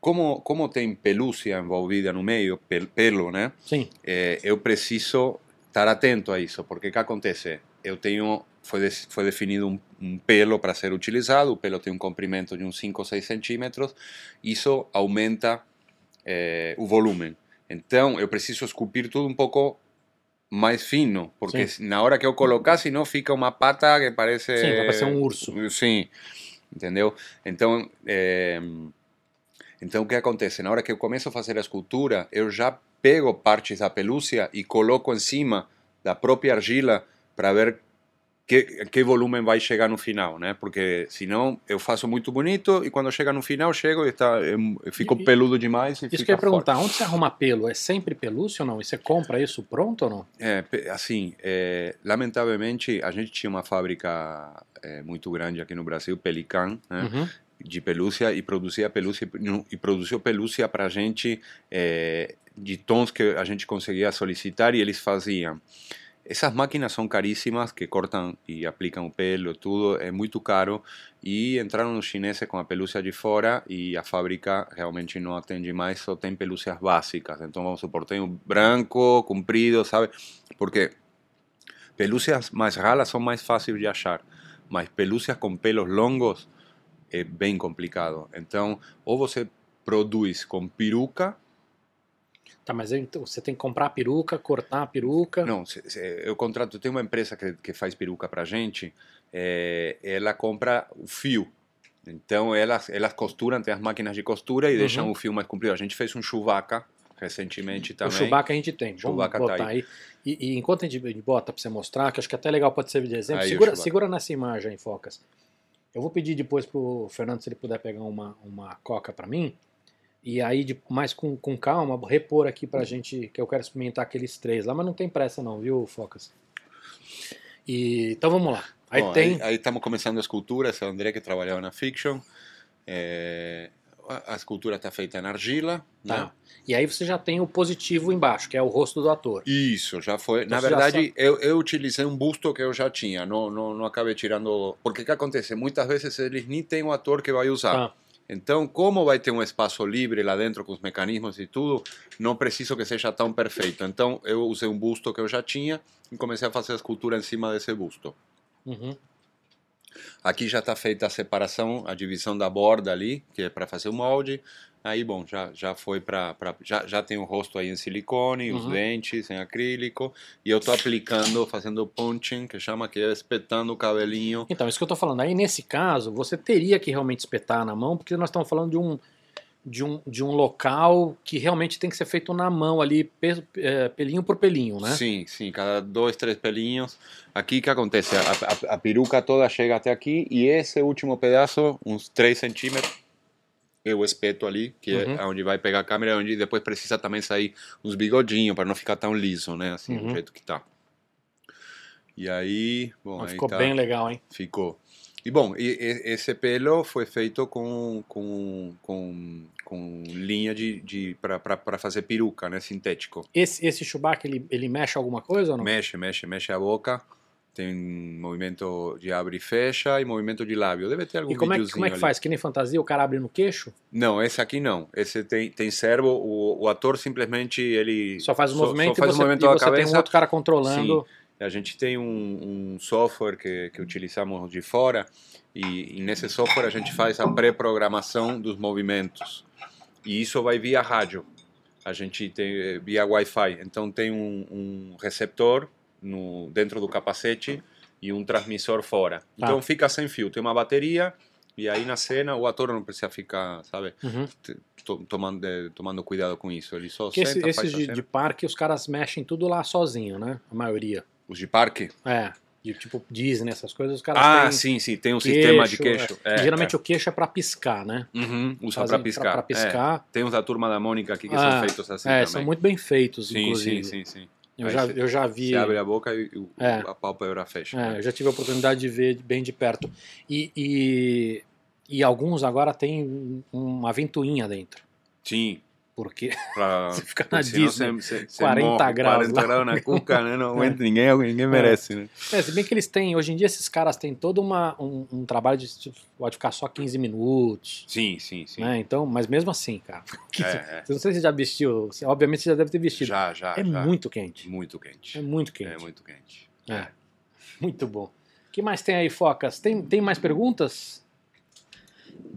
como como tem pelúcia envolvida no meio, pel- pelo, né? Sim. Eh, eu preciso estar atento a isso, porque o que acontece? Eu tenho foi, des- foi definido um, um pelo para ser utilizado, o pelo tem um comprimento de uns 5 ou 6 centímetros, isso aumenta eh, o volume. Então, eu preciso esculpir tudo um pouco mais fino, porque Sim. na hora que eu colocar, senão fica uma pata que parece... Sim, vai parecer um urso. Sim, entendeu? Então, eh, então o que acontece? Na hora que eu começo a fazer a escultura, eu já pego partes da pelúcia e coloco em cima da própria argila para ver que, que volume vai chegar no final, né? Porque senão eu faço muito bonito e quando chega no final, chego e está, eu, eu fico E- peludo demais e Isso que eu ia perguntar, onde você arruma pelo? É sempre pelúcia ou não? E você compra isso pronto ou não? É, assim, é, lamentavelmente, a gente tinha uma fábrica é, muito grande aqui no Brasil, Pelican, né, Uhum. De pelúcia, e produzia pelúcia, e produziu pelúcia para a gente é, de tons que a gente conseguia solicitar e eles faziam. Essas máquinas são caríssimas, que cortam e aplicam o pelo, tudo, é muito caro. E entraram os chineses com a pelúcia de fora e a fábrica realmente não atende mais, só tem pelúcias básicas. Então, vamos supor, tem o branco, comprido, sabe? Porque pelúcias mais ralas são mais fáceis de achar, mas pelúcias com pelos longos é bem complicado. Então, ou você produz com peruca, Tá, mas aí, então, você tem que comprar a peruca, cortar a peruca. Não, eu contrato, tem uma empresa que, que faz peruca pra gente, é, ela compra o fio. Então elas, elas costuram, tem as máquinas de costura e Uhum. deixam o fio mais comprido. A gente fez um chuvaca recentemente O também. Chewbacca a gente tem. Vamos Chewbacca tá botar aí. E, e enquanto a gente bota para você mostrar, que acho que até legal pode servir de exemplo, Aí, o segura, segura nessa imagem aí, Focas. Eu vou pedir depois pro Fernando se ele puder pegar uma, uma coca para mim. E aí, de, mais com, com calma, repor aqui pra gente, que eu quero experimentar aqueles três lá, mas não tem pressa não, viu, Focas? E, então vamos lá. Aí Bom, tem. Aí estamos começando a escultura, esse é o André que trabalhava na Fiction. É, a a escultura está feita em argila, Tá. né? E aí você já tem o positivo embaixo, que é o rosto do ator. Isso, já foi. Então Na já verdade, eu, eu utilizei um busto que eu já tinha, não, não, não acabei tirando. Porque o que acontece? Muitas vezes eles nem têm o ator que vai usar. Ah, Então, como vai ter um espaço livre lá dentro com os mecanismos e tudo, não preciso que seja tão perfeito. Então, eu usei um busto que eu já tinha e comecei a fazer a escultura em cima desse busto. uhum. Aqui já está feita a separação, a divisão da borda ali, que é para fazer o molde. Aí, bom, já, já foi para. Já, já tem o rosto aí em silicone, os Uhum. dentes em acrílico. E eu estou aplicando, fazendo punching, que chama, que é espetando o cabelinho. Então, isso que eu tô falando. Aí, nesse caso, você teria que realmente espetar na mão, porque nós estamos falando de um, de um, de um local que realmente tem que ser feito na mão ali, pe- é, pelinho por pelinho, né? Sim, sim, cada dois, três pelinhos. Aqui que acontece? A, a, a peruca toda chega até aqui e esse último pedaço, uns 3 centímetros, eu espeto ali, que Uhum. é onde vai pegar a câmera, onde depois precisa também sair uns bigodinhos para não ficar tão liso, né? Assim, Uhum. do jeito que tá. E aí, bom, aí ficou tá, bem legal, hein? ficou. E bom, e, e- esse pelo foi feito com, com, com, com linha de, de para fazer peruca, né? Sintético. Esse, esse Chewbacca, ele, ele mexe alguma coisa ou não? Mexe, mexe, mexe a boca. Tem movimento de abre e fecha e movimento de lábio. Deve ter algum E como é, como é que ali. faz? Que nem fantasia, o cara abre no queixo? Não, esse aqui não. Esse tem, tem servo. O, o ator simplesmente ele Só faz o movimento só faz e o você, movimento e você tem um cabeça. outro cara controlando. A gente tem um, um software que, que utilizamos de fora e, e nesse software a gente faz a pré-programação dos movimentos. E isso vai via rádio. A gente tem eh, via Wi-Fi. Então tem um, um receptor no, dentro do capacete e um transmissor fora. Tá. Então fica sem fio. Tem uma bateria e aí na cena o ator não precisa ficar, sabe, Uhum. tomando, eh, tomando cuidado com isso. Ele só esse- senta, esses faz a de, de parque, os caras mexem tudo lá sozinho, né? A maioria. Os de parque? É. De tipo Disney, essas coisas, os caras Ah, têm sim, sim. Tem um queixo, sistema de queixo. é. É, Geralmente é. o queixo é pra piscar, né? Uhum, usa para piscar. Pra, pra piscar. É. Tem uns da turma da Mônica aqui que Ah, são feitos assim É, também. são muito bem feitos, sim, inclusive. sim, sim, sim. Eu, Aí já, eu já vi. Você abre a boca e o- É. a pálpebra fecha. É, né? eu já tive a oportunidade de ver bem de perto. E, e, e alguns agora tem uma ventoinha dentro. Sim. Porque Pra, Você fica na Disney, cê- cê- cê 40 morre, graus 40 lá. graus na cuca, né? Não aguenta ninguém, ninguém merece, né? É, se bem que eles têm, hoje em dia esses caras têm todo uma, um, um trabalho de tipo, pode ficar só 15 minutos. Sim, sim, sim. Né? Então, mas mesmo assim, cara. É, é. Eu não sei se você já vestiu, você- obviamente você já deve ter vestido. Já, já, é já. muito quente. Muito quente. É muito quente. É muito quente. É. Muito bom. O que mais tem aí, Focas? Tem, tem mais perguntas?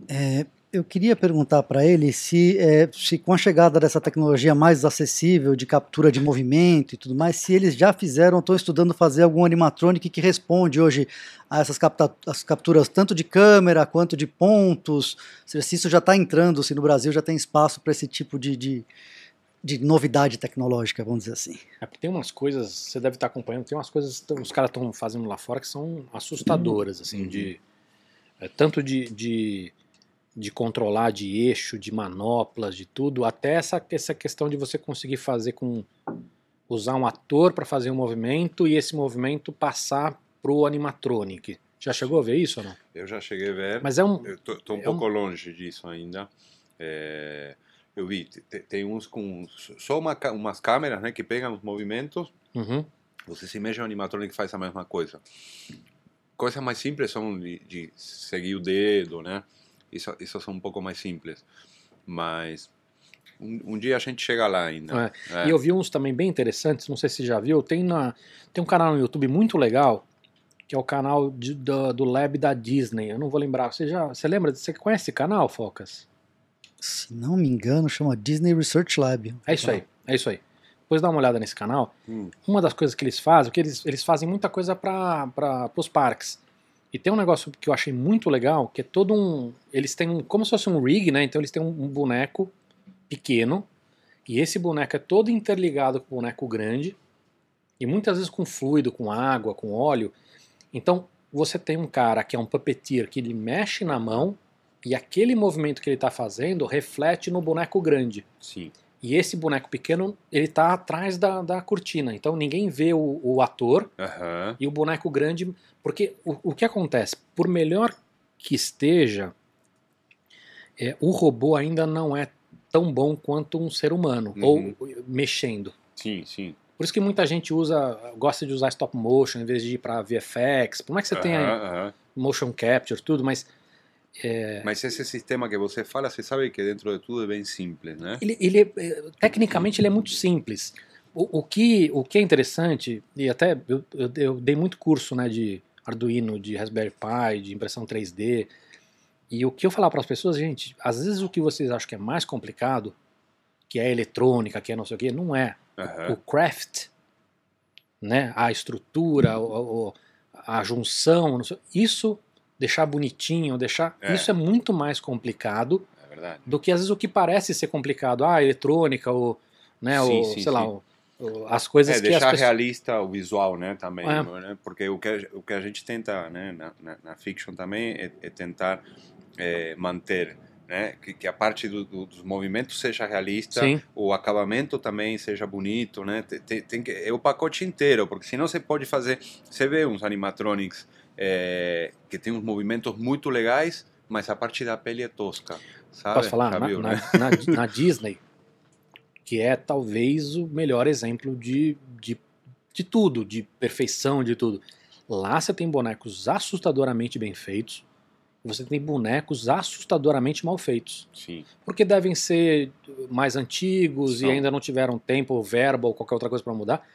É, eu queria perguntar para ele se, é, se com a chegada dessa tecnologia mais acessível de captura de movimento e tudo mais, se eles já fizeram, estão estudando fazer algum animatronic que responde hoje a essas capta- as capturas tanto de câmera quanto de pontos, se se isso já está entrando, se no Brasil já tem espaço para esse tipo de, de, de novidade tecnológica, vamos dizer assim. É porque tem umas coisas, você deve estar acompanhando, tem umas coisas que os caras estão fazendo lá fora que são assustadoras, assim, Uhum. de é, tanto de, de, de controlar de eixo, de manoplas, de tudo, até essa, essa questão de você conseguir fazer com usar um ator para fazer um movimento e esse movimento passar pro animatronic. Já chegou a ver isso ou não? Eu já cheguei a ver. Mas é um, Eu tô, tô um É pouco longe disso ainda. É, eu vi, te- tem uns com só uma, umas câmeras né, que pegam os movimentos, Uhum. você se mexe no animatrônico e faz a mesma coisa. Coisas mais simples são de, de seguir o dedo, né? Isso, isso são um pouco mais simples. Mas um, um dia a gente chega lá ainda. É. E eu vi uns também bem interessantes, não sei se você já viu, tem, na, tem um canal no YouTube muito legal, que é o canal de- do, do Lab da Disney, eu não vou lembrar, você já, você lembra, você conhece esse canal, Focas? Se não me engano, chama Disney Research Lab. É isso aí, é isso aí. Depois dá uma olhada nesse canal, Hum, uma das coisas que eles fazem, que eles, eles fazem muita coisa para os parques. E tem um negócio que eu achei muito legal, que é todo um. Eles têm um, como se fosse um rig, né? Então eles têm um, um boneco pequeno, e esse boneco é todo interligado com o boneco grande, e muitas vezes com fluido, com água, com óleo. Então você tem um cara que é um puppeteer que ele mexe na mão, e aquele movimento que ele está fazendo reflete no boneco grande. sim. E esse boneco pequeno, ele tá atrás da, da cortina. Então ninguém vê o, o ator Aham. e o boneco grande. Porque o, o que acontece? Por melhor que esteja, é, o robô ainda não é tão bom quanto um ser humano, Uhum. ou mexendo. Sim, sim. Por isso que muita gente usa, gosta de usar stop motion em vez de ir para VFX. Por mais que você tenha Aham, aham. motion capture, tudo, mas é, Mas esse sistema que você fala, você sabe que dentro de tudo é bem simples, né? ele, ele, é, tecnicamente ele é muito simples. O, o que, o que é interessante, e até eu, eu, eu dei muito curso né, de Arduino, de Raspberry Pi, de impressão 3D, e o que eu falar para as pessoas, gente, às vezes o que vocês acham que é mais complicado, que é eletrônica, que é não sei o que, não é. O Aham. craft, né, a estrutura, o- o- a junção, sei- isso deixar bonitinho, deixar, É. isso é muito mais complicado É do que às vezes o que parece ser complicado, ah, eletrônica, ou, né, Sim, ou, sim, sei lá, sim. o- o- as coisas É, que deixar pessoas... realista o visual, né, também, É. né? Porque o que, a- o que a gente tenta, né, na, na, na fiction também é, é tentar é, manter, né, que, que a parte do- do- dos movimentos seja realista, Sim, o acabamento também seja bonito, né? Tem, tem- tem que, é o pacote inteiro, porque senão você pode fazer, você vê uns animatronics é, que tem uns movimentos muito legais, mas a parte da pele é tosca, sabe? posso falar? Já Na, né? na- na Disney, que é talvez o melhor exemplo de, de, de tudo, de perfeição, de tudo. Lá você tem bonecos assustadoramente bem feitos, você tem bonecos assustadoramente mal feitos. Sim, porque devem ser mais antigos e ainda não tiveram tempo, ou verba ou qualquer outra coisa para mudar.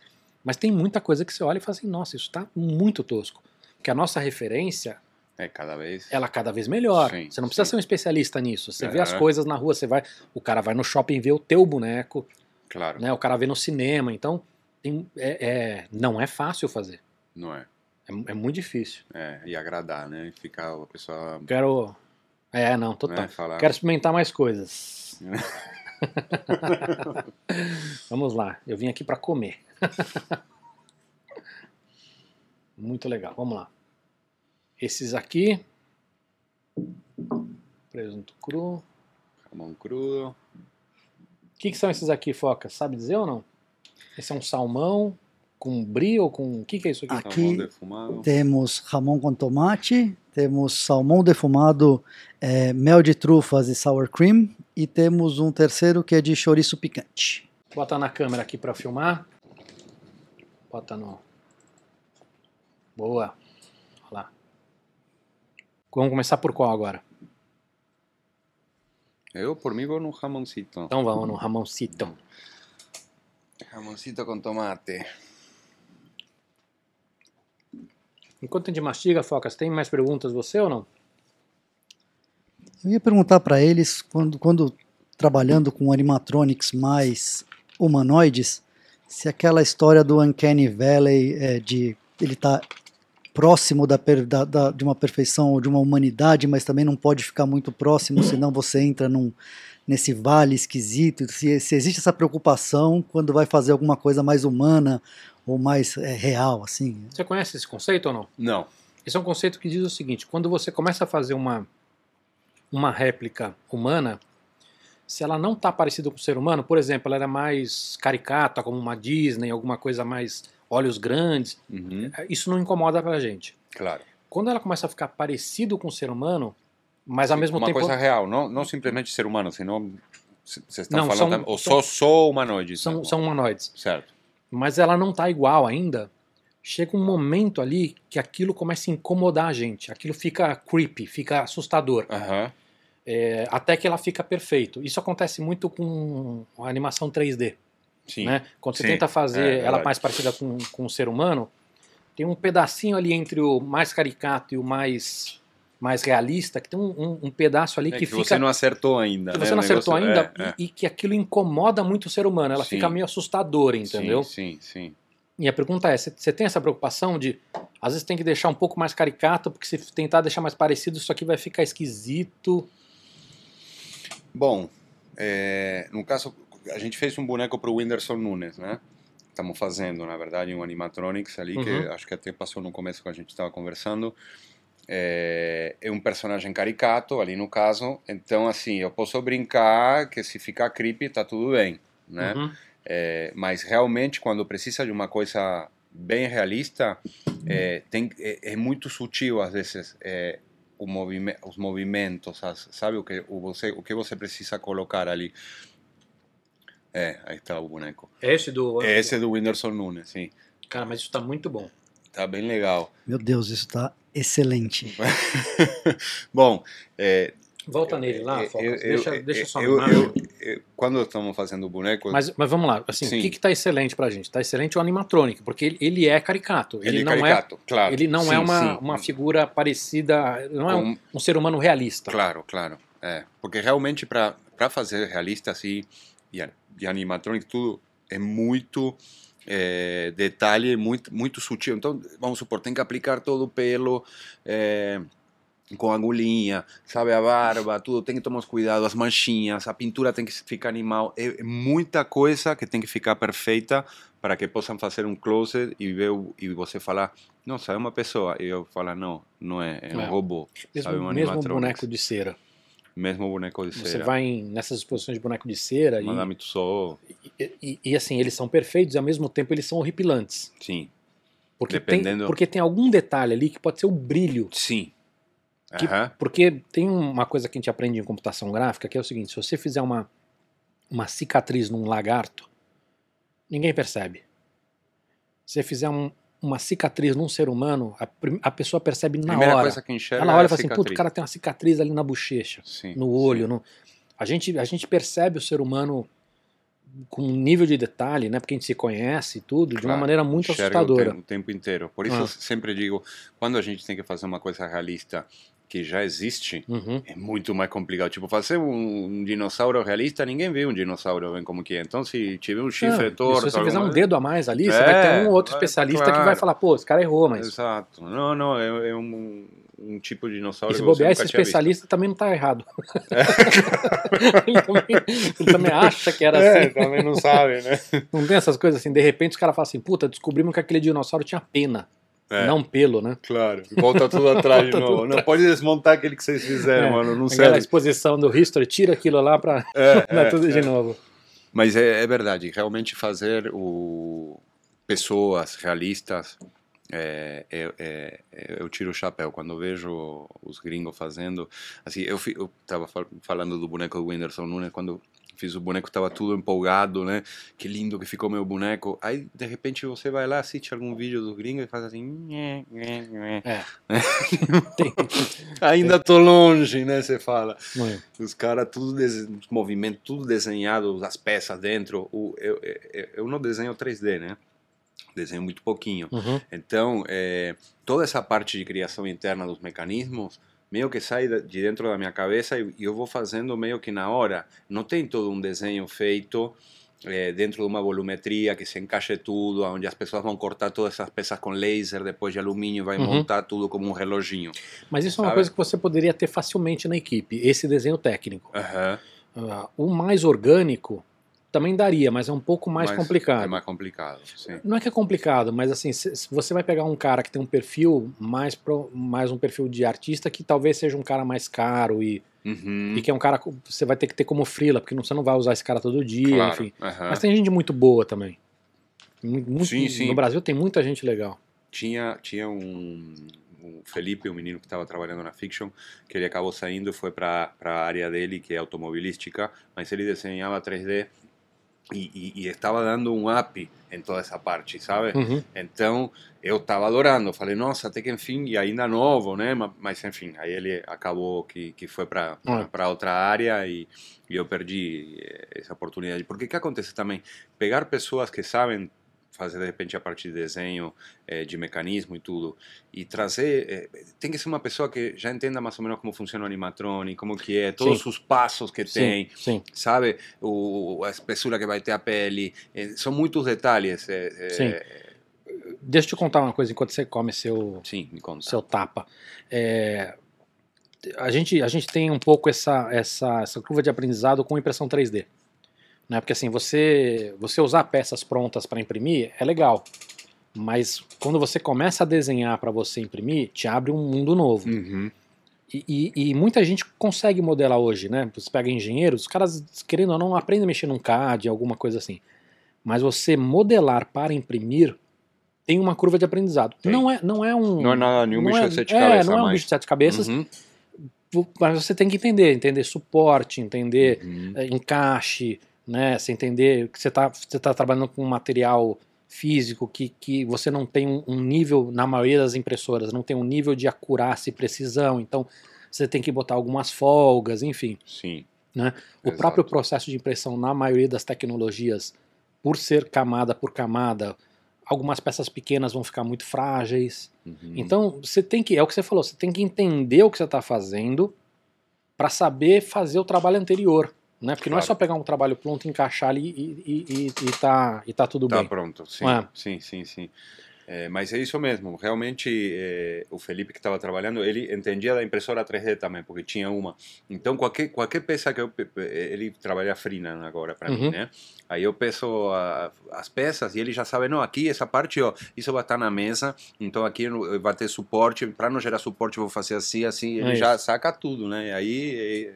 Mas tem muita coisa que você olha e fala assim, nossa, isso está muito tosco. Porque a nossa referência, é cada vez. ela é cada vez melhor. Sim, você não precisa sim. ser um especialista nisso. Você vê as Aham. coisas na rua, você vai, o cara vai no shopping ver o teu boneco, Claro, né? O cara vê no cinema. Então, tem- é- é- não é fácil fazer. não é. É, é muito difícil. É, e agradar, né? E Ficar a pessoa. Quero. É, não, total. Né, falar. Quero experimentar mais coisas. Vamos lá, eu vim aqui para comer. Muito legal, vamos lá. Esses aqui. Presunto cru. Jamão crudo. O que, que são esses aqui, Foca? Sabe dizer ou não? Esse é um salmão com brie ou com. O que, que é isso aqui? Aqui-. Temos jamão com tomate, temos salmão defumado, eh, mel de trufas e sour cream, e temos um terceiro que é de chouriço picante. Bota na câmera aqui para filmar. Bota no. Boa. Olha lá. Vamos começar por qual agora? Eu, por mim, vou no jamoncito. Então vamos no Ramoncito. Jamoncito com tomate. Enquanto a gente mastiga, Focas, tem mais perguntas você ou não? Eu ia perguntar para eles, quando, quando trabalhando com animatronics mais humanoides, se aquela história do Uncanny Valley é, de ele tá próximo da, da- da- de uma perfeição ou de uma humanidade, mas também não pode ficar muito próximo, senão você entra num, nesse vale esquisito. Se, se existe essa preocupação quando vai fazer alguma coisa mais humana ou mais é, real, assim. Você conhece esse conceito ou não? Não. Esse é um conceito que diz o seguinte: quando você começa a fazer uma, uma réplica humana, se ela não está parecida com o ser humano, por exemplo, ela era mais caricata, como uma Disney, alguma coisa mais olhos grandes, Uhum. isso não incomoda pra gente. Claro. Quando ela começa a ficar parecido com o ser humano, mas ao mesmo Uma tempo coisa real, não, não simplesmente ser humano, senão vocês estão Não, falando são- ou só, só humanoides. são, né? são humanoides, Certo. mas ela não tá igual ainda, chega um momento ali que aquilo começa a incomodar a gente, aquilo fica creepy, fica assustador. Aham. É, até que ela fica perfeito. Isso acontece muito com a animação 3D. Sim. Né? Quando você Sim, tenta é fazer ela verdade. mais parecida com, com o ser humano, tem um pedacinho ali entre o mais caricato e o mais, mais realista, que tem um, um- um pedaço ali É que, que fica. você não acertou ainda. que né? você não acertou negócio- ainda é, é. E, e que aquilo incomoda muito o ser humano. Ela Sim. fica meio assustadora, entendeu? Sim, sim, sim. E a pergunta é: você- você tem essa preocupação de, às vezes, tem que deixar um pouco mais caricato, porque se tentar deixar mais parecido, isso aqui vai ficar esquisito. Bom, é, no caso, a gente fez um boneco para o Whindersson Nunes, né? Estamos fazendo, na verdade, um animatronics ali, que Uhum. acho que até passou no começo que a gente estava conversando. É, é um personagem caricato, ali no caso. Então, assim, eu posso brincar que se ficar creepy, tá tudo bem. né? Uhum. É, mas realmente quando precisa de uma coisa bem realista, é, tem, é, é muito sutil às vezes é, o movime, os movimentos, sabe o que o você o que você precisa colocar ali. É, aí está o boneco. É esse do. Esse é do Whindersson Nunes, sim. Cara, mas isso tá muito bom. Tá bem legal. Meu Deus, isso está excelente. Bom, é, Volta nele lá, eu- Focas. eu- deixa, eu- deixa só eu- eu- eu- quando estamos fazendo o boneco, Mas, mas vamos lá, assim, Sim. o que que tá excelente pra gente? Tá excelente o animatronic, porque ele, ele é caricato. Ele, ele, é não caricato, é. claro. Ele não Sim, é uma, sim. uma figura parecida. Não é um, um ser humano realista. Claro, claro. É, porque realmente para fazer realista assim e, a- e animatronic tudo é muito é, detalhe, muito muito sutil. Então, vamos supor, tem que aplicar todo o pelo é, com agulhinha, sabe a barba, tudo tem que tomar os cuidados, as manchinhas, a pintura tem que ficar animal, é, é muita coisa que tem que ficar perfeita para que possam fazer um closet e ver e você falar, nossa, é uma pessoa, e eu falar não, não é, é um É. robô, sabe, Mesmo, um mesmo animatronics. boneco de cera. Mesmo boneco de Você cera. vai em- nessas exposições de boneco de cera e, Tussauds, e, e- e, assim, eles são perfeitos e ao mesmo tempo eles são horripilantes. sim. Porque, tem, Dependendo- porque tem algum detalhe ali que pode ser o brilho. Sim. Que- Aham. Porque tem uma coisa que a gente aprende em computação gráfica que é o seguinte: se você fizer uma, uma cicatriz num lagarto, ninguém percebe. Se você fizer um- uma cicatriz num ser humano, a, a pessoa percebe na Primeira hora. Ela é olha e fala assim: puta, o cara tem uma cicatriz ali na bochecha, Sim, no olho. no- A, gente, a gente percebe o ser humano com um nível de detalhe, né? Porque a gente se conhece e tudo, de uma Claro, maneira muito assustadora. O tempo, o tempo inteiro. Por isso Ah. eu sempre digo, quando a gente tem que fazer uma coisa realista que já existe, Uhum. é muito mais complicado. Tipo, fazer um, um dinossauro realista, ninguém vê um dinossauro bem como que é. Então, se tiver um chifre Ah, torto... se você fizer alguma- um dedo a mais ali, você É, vai ter um outro é, especialista que vai claro. falar, pô, esse cara errou, mas. Exato. Não, não, é, é um, um tipo de dinossauro E se você bobear, esse especialista também não tá errado. ele, também, ele também acha que era É, assim. também não sabe, né? Não tem essas coisas assim, de repente os caras falam assim, puta, descobrimos que aquele dinossauro tinha pena, É. não pelo, né? Claro. Volta tudo atrás de novo. Não pode desmontar aquele que vocês fizeram, É, mano. Não Aquela serve. exposição do History, tira aquilo lá pra É, é, tudo de é. novo. Mas é, é verdade, realmente fazer o pessoas realistas, eu tiro o chapéu quando vejo os gringos fazendo. Assim, eu, fi- eu tava fal- falando do boneco do Whindersson Nunes quando fiz o boneco tava tudo empolgado, né? Que lindo que ficou meu boneco. Aí de repente você vai lá assiste algum vídeo do gringo e faz assim. É. Tem- Ainda tô longe, né? Você fala. Muito. Os caras, tudo des... os movimentos, tudo desenhado, as peças dentro. O, eu, eu, eu não desenho 3D, né? Desenho muito pouquinho. Uhum. Então, é, toda essa parte de criação interna dos mecanismos, meio que sai de dentro da minha cabeça e, eu vou fazendo meio que na hora. Não tem todo um desenho feito é, dentro de uma volumetria que se encaixe tudo, onde as pessoas vão cortar todas essas peças com laser, depois de alumínio, vai Uhum. montar tudo como um reloginho. Mas isso é uma Sabe? coisa que você poderia ter facilmente na equipe, esse desenho técnico. Aham. Ah, o mais orgânico também daria, mas é um pouco mais Mas complicado. É mais complicado, sim. Não é que é complicado, mas assim, se, você vai pegar um cara que tem um perfil mais, pro, mais um perfil de artista que talvez seja um cara mais caro e, Uhum. e que é um cara que você vai ter que ter como frila, porque não, você não vai usar esse cara todo dia, Claro, enfim. aham. Mas tem gente muito boa também. Mu- muito- Sim, sim. No Brasil tem muita gente legal. Tinha, tinha um, o Felipe, um menino que estava trabalhando na Fiction, que ele acabou saindo e foi para a área dele, que é automobilística, mas ele desenhava 3D e, e, e estava dando um up em toda essa parte, sabe? Uhum. Então, eu estava adorando, falei, nossa, até que enfim, e ainda novo, né? Ma- Mas, enfim, aí ele acabou que, que foi para Ah. para outra área e, e eu perdi eh, essa oportunidade. Porque o que acontece também? Pegar pessoas que sabem fazer, de repente, a parte de desenho, eh, de mecanismo e tudo, e trazer... eh, tem que ser uma pessoa que já entenda mais ou menos como funciona o animatronic, como que é, todos Sim. os passos que tem, Sim, sabe? O, a espessura que vai ter a pele, eh, são muitos detalhes. Sim. Deixa eu te contar uma coisa enquanto você come seu, Sim, seu tapa. É, a, gente, a gente tem um pouco essa, essa, essa curva de aprendizado com impressão 3D. Né? Porque assim, você, você usar peças prontas para imprimir é legal. Mas quando você começa a desenhar para você imprimir, te abre um mundo novo. Uhum. E, e- e muita gente consegue modelar hoje, né? Você pega engenheiros, os caras, querendo ou não, aprendem a mexer num CAD, alguma coisa assim. Mas você modelar para imprimir tem uma curva de aprendizado. Tem. Não é, não é um. Não é nada, nenhum não bicho é, de sete é, cabeças não é um bicho de sete cabeças, Uhum. mas você tem que entender, entender suporte, entender Uhum. é, encaixe, né? Você entender que você está você tá trabalhando com um material físico que, que você não tem um, um nível, na maioria das impressoras, não tem um nível de acurácia e precisão, então você tem que botar algumas folgas, enfim. Sim. Né? O Exato. próprio processo de impressão, na maioria das tecnologias, por ser camada por camada, algumas peças pequenas vão ficar muito frágeis. Uhum. Então, você tem que, é o que você falou, você tem que entender o que você está fazendo para saber fazer o trabalho anterior. Né? Porque não é Claro. só pegar um trabalho pronto, encaixar ali e, e, e, e, tá, e tá tudo Tá bem. pronto, sim, É. sim, sim, sim. É, mas é isso mesmo, realmente é, o Felipe que estava trabalhando, ele entendia da impressora 3D também, porque tinha uma. Então qualquer, qualquer peça que eu... Ele trabalha freelance agora para Uhum. mim, né? Aí eu peço a- as peças e ele já sabe, não, aqui essa parte, ó, isso vai estar na mesa, então aqui vai ter suporte, para não gerar suporte eu vou fazer assim, assim, ele É já saca tudo, né? Aí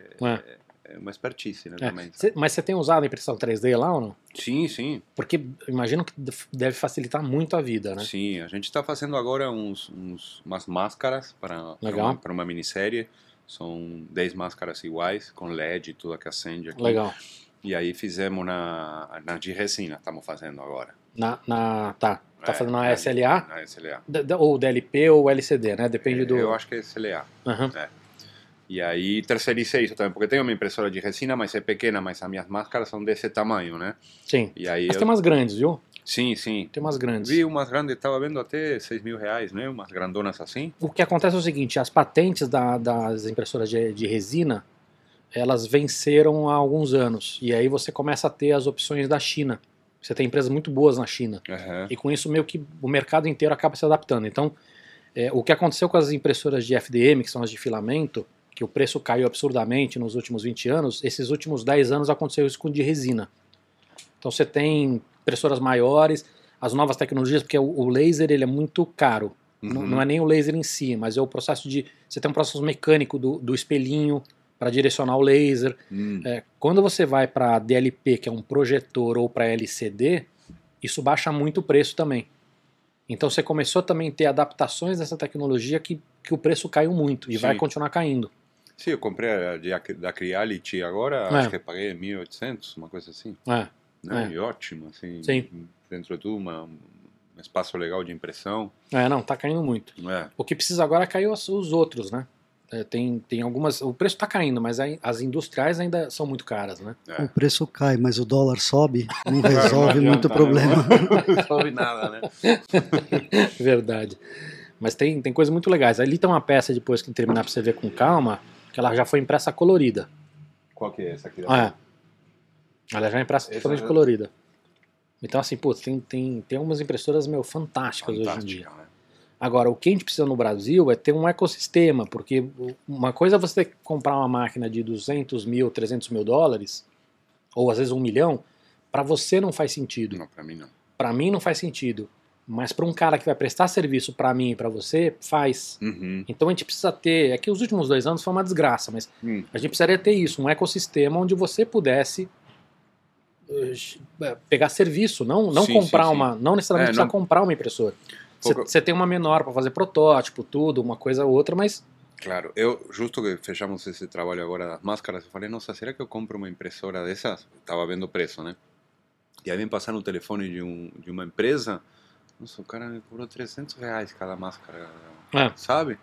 é, É. é uma expertise, né, É. também. Cê- mas você tem usado a impressão 3D lá ou não? Sim, sim. Porque imagino que deve facilitar muito a vida, né? Sim, a gente está fazendo agora uns, uns, umas máscaras para, uma, uma minissérie. São 10 máscaras iguais, com LED, tudo que acende aqui. Legal. E aí fizemos na, na de resina, estamos fazendo agora. Na, na, tá, tá É, fazendo na é, SLA, Na SLA. D- ou DLP ou LCD, né? Depende do. Eu acho que é SLA. Aham. E aí terceirizei isso também, porque tenho uma impressora de resina, mas é pequena, mas as minhas máscaras são desse tamanho, né? Sim. E aí Mas eu... tem umas grandes, viu? Sim, sim. Tem umas grandes. Vi umas grandes, estava vendo até 6 mil reais, né? Umas grandonas assim. O que acontece é o seguinte: as patentes da- das impressoras de, de resina elas venceram há alguns anos. E aí você começa a ter as opções da China. Você tem empresas muito boas na China. Aham. E com isso, meio que o mercado inteiro acaba se adaptando. Então, é, o que aconteceu com as impressoras de FDM, que são as de filamento, que o preço caiu absurdamente nos últimos 20 anos, esses últimos 10 anos aconteceu isso com de resina. Então você tem impressoras maiores, as novas tecnologias, porque o, laser ele é muito caro. Não, Uhum. não é nem o laser em si, mas é o processo de. Você tem um processo mecânico do, do espelhinho para direcionar o laser. Hum. É, quando você vai para DLP, que é um projetor, ou para LCD, isso baixa muito o preço também. Então você começou também a ter adaptações dessa tecnologia que, que o preço caiu muito e Sim. vai continuar caindo. Sim, eu comprei a de, da Creality agora, É. acho que paguei 1.800, uma coisa assim. É, Né? É. E ótimo, assim. Sim. Dentro de tudo, uma, um espaço legal de impressão. é, não, tá caindo muito. É. O que precisa agora é cair os, os outros, né? É, tem, tem algumas. O preço tá caindo, mas as industriais ainda são muito caras, né? é. O preço cai, mas o dólar sobe, não Não resolve adianta, muito né? problema. Não resolve nada, né? Verdade. Mas tem, tem coisas muito legais. Ali tem uma peça depois que terminar pra você ver com calma, que ela já foi impressa colorida. Qual que é essa aqui? Ah, é. Ela já é impressa Essa totalmente já- colorida. Então, assim, pô, tem, tem, tem algumas impressoras, meu, fantásticas hoje em dia. Fantástica, né? Agora, o que a gente precisa no Brasil é ter um ecossistema, porque uma coisa é você comprar uma máquina de 200 mil, 300 mil dólares, ou às vezes um milhão, para você não faz sentido. Não, pra mim não. Para mim não faz sentido. Mas para um cara que vai prestar serviço para mim e para você, faz. Uhum. Então a gente precisa ter. É que os últimos dois anos foi uma desgraça, mas Hum. a gente precisaria ter isso, um ecossistema onde você pudesse eh, pegar serviço, não, não Sim, comprar sim, sim. uma. Não necessariamente É, precisa não- comprar uma impressora. Você tem uma menor para fazer protótipo, tudo, uma coisa ou outra, mas Claro, eu, justo que fechamos esse trabalho agora das máscaras, eu falei, nossa, será que eu compro uma impressora dessas? Estava vendo o preço, né? E aí vem passar no telefone de, um, de uma empresa, nossa, o cara me cobrou 300 reais cada máscara, É. sabe?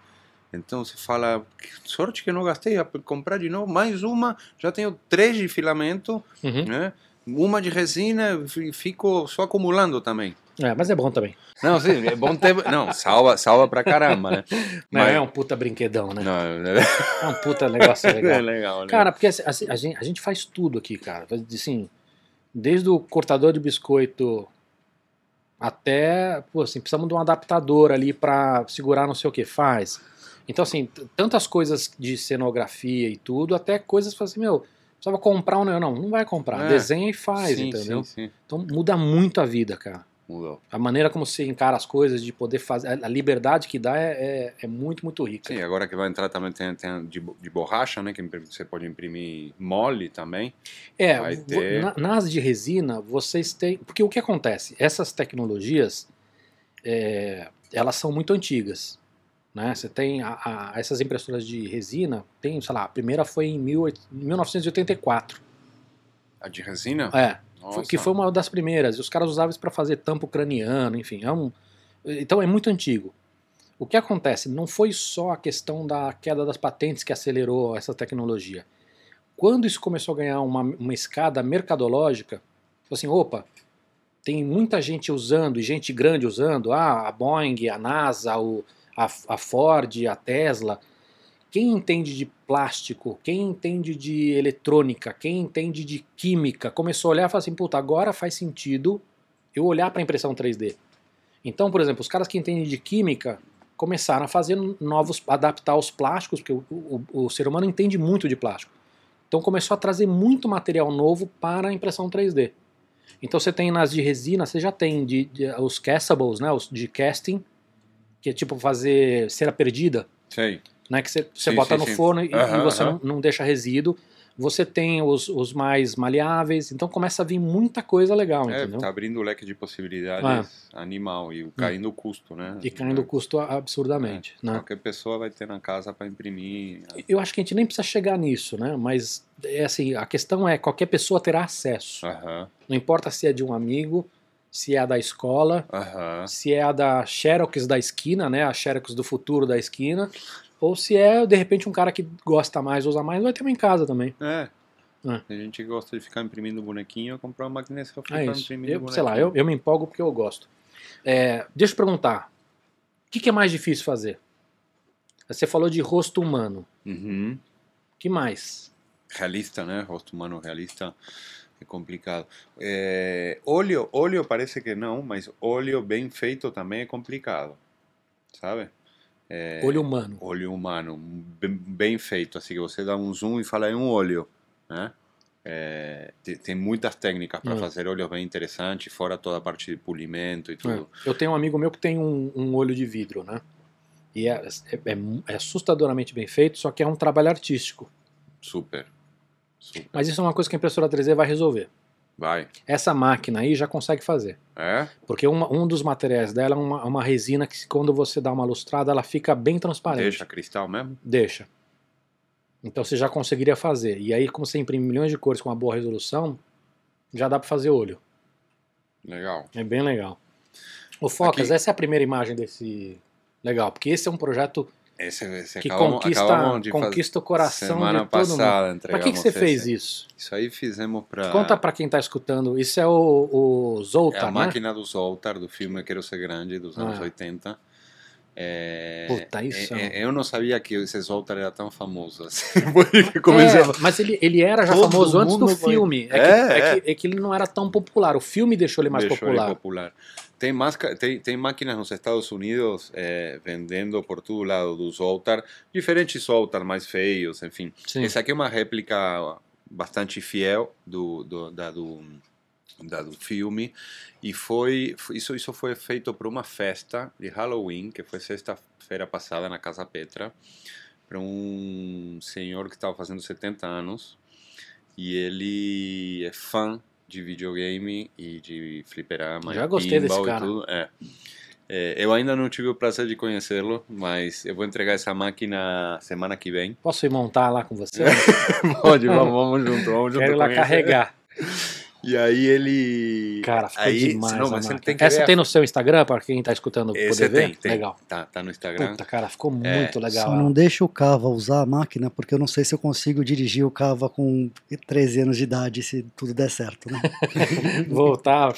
Então você fala, que sorte que eu não gastei, ia comprar de novo mais uma, já tenho três de filamento, uhum. né? Uma de resina, e fico só acumulando também. é, mas é bom também. Não, sim, é bom ter. Não, salva, salva pra caramba, né? Não Mas- é um puta brinquedão, né? Não, É um puta negócio é legal. legal, né? Cara, porque assim, a, gente, a gente faz tudo aqui, cara. Assim, desde o cortador de biscoito até, pô, assim, precisamos de um adaptador ali pra segurar não sei o que faz. Então, assim, tantas coisas de cenografia e tudo, até coisas que assim, meu, precisava comprar um. Não, não vai comprar. É. Desenha e faz, sim, entendeu? Sim, sim. Então muda muito a vida, cara. A maneira como você encara as coisas, de poder fazer. A liberdade que dá é, é, é muito, muito rica. Sim, agora que vai entrar também tem, tem de, de borracha, né? Que você pode imprimir mole também. É, ter. na- nas de resina, vocês têm. Porque o que acontece? Essas tecnologias, é, elas são muito antigas. Né? Você tem a- a- essas impressoras de resina, tem, sei lá, a primeira foi em 18 1984. A de resina? É, Nossa. que foi uma das primeiras. E os caras usavam isso para fazer tampo craniano, enfim. É um, então é muito antigo. O que acontece? Não foi só a questão da queda das patentes que acelerou essa tecnologia. Quando isso começou a ganhar uma, uma escada mercadológica, assim, opa, tem muita gente usando, e gente grande usando, ah, a Boeing, a NASA, o, a, a Ford, a Tesla. Quem entende de plástico, quem entende de eletrônica, quem entende de química, começou a olhar e falou assim, puta, agora faz sentido eu olhar para a impressão 3D. Então, por exemplo, os caras que entendem de química começaram a fazer novos, adaptar os plásticos, porque o, o, o ser humano entende muito de plástico. Então começou a trazer muito material novo para a impressão 3D. Então você tem nas de resina, você já tem de, de- os castables, né, os de casting, que é tipo fazer cera perdida, Sei. Né, que você, você Sim, bota sim, no sim. forno e, e Aham, você aham. não, não deixa resíduo. Você tem os, os mais maleáveis, então começa a vir muita coisa legal, É, entendeu? tá abrindo o leque de possibilidades animal e o- caindo o custo, né? E caindo o custo absurdamente, né? Qualquer pessoa vai ter na casa para imprimir. Eu acho que a gente nem precisa chegar nisso, né? Mas é assim, a questão é qualquer pessoa terá acesso. Não importa se é de um amigo, se é a da escola, se é a da Xerox da esquina, né? A Xerox do futuro da esquina, ou se é de repente um cara que gosta mais, usa mais, vai ter uma em casa também. É. É. Tem gente gosta de ficar imprimindo bonequinho, comprar uma máquina só É para isso. imprimir Eu, bonequinho. sei lá, eu, eu me empolgo porque eu gosto. É, deixa eu perguntar, o que, que é mais difícil fazer? Você falou de rosto humano. Uhum. Que mais? Realista, né? Rosto humano realista é complicado. É, óleo, óleo parece que não, mas óleo bem feito também é complicado, sabe? É, Olho humano. olho humano, bem, bem feito, assim você dá um zoom e fala é um olho, né? É, te- tem, muitas técnicas para Hum. fazer olhos bem interessantes, fora toda a parte de polimento e tudo. É. Eu tenho um amigo meu que tem um, um olho de vidro, né? E é, é- é- é assustadoramente bem feito, só que é um trabalho artístico. Super, super. Mas isso é uma coisa que a impressora 3D vai resolver. Vai. Essa máquina aí já consegue fazer. É? Porque uma- um dos materiais dela é uma, uma resina que, quando você dá uma lustrada, ela fica bem transparente. Deixa cristal mesmo? Deixa. Então você já conseguiria fazer. E aí, como você imprime milhões de cores com uma boa resolução, já dá para fazer olho. Legal. É bem legal. O Focas, Aqui- essa é a primeira imagem desse. Legal, porque esse é um projeto Esse, esse que acabamos, conquista, acabamos de conquista o coração semana de todo mundo. passada Pra que, que você fez esse. isso? Isso aí fizemos para Conta pra quem tá escutando. Isso é o, o é Zoltar, a né? máquina do Zoltar do filme Quero Ser Grande dos anos Ah. 80. É, Puta, isso é- é é- eu não sabia que esse Zoltar era tão famoso assim. É, mas ele, ele era já Todo famoso antes do filme. É, É, que, é é. que- é que ele não era tão popular. O filme deixou ele mais Deixou ele popular. popular. Tem, másca- tem, tem máquinas nos Estados Unidos eh, vendendo por todo lado do Zoltar, diferentes Zoltar mais feios, enfim. Sim. Esse aqui é uma réplica bastante fiel do, do, da, do, do filme e foi isso isso foi feito para uma festa de Halloween que foi sexta-feira passada na Casa Petra para um senhor que estava fazendo 70 anos e ele é fã de videogame e de fliperama Já gostei desse cara. É. É, eu ainda não tive o prazer de conhecê-lo, mas eu vou entregar essa máquina semana que vem. Posso ir montar lá com você? Pode, vamos, vamos junto, vamos junto. Quero ir lá conhecer. carregar. E aí ele. Cara, ficou aí, demais. Não, a mas máquina. tem que Essa ver tem no seu Instagram, para quem tá escutando Esse poder ver? tem, tem. Legal. Tá, tá no Instagram. Puta, cara, ficou É, muito legal. Só não deixa o Cava usar a máquina, porque eu não sei se eu consigo dirigir o Cava com 13 anos de idade, se tudo der certo, né? Voltar.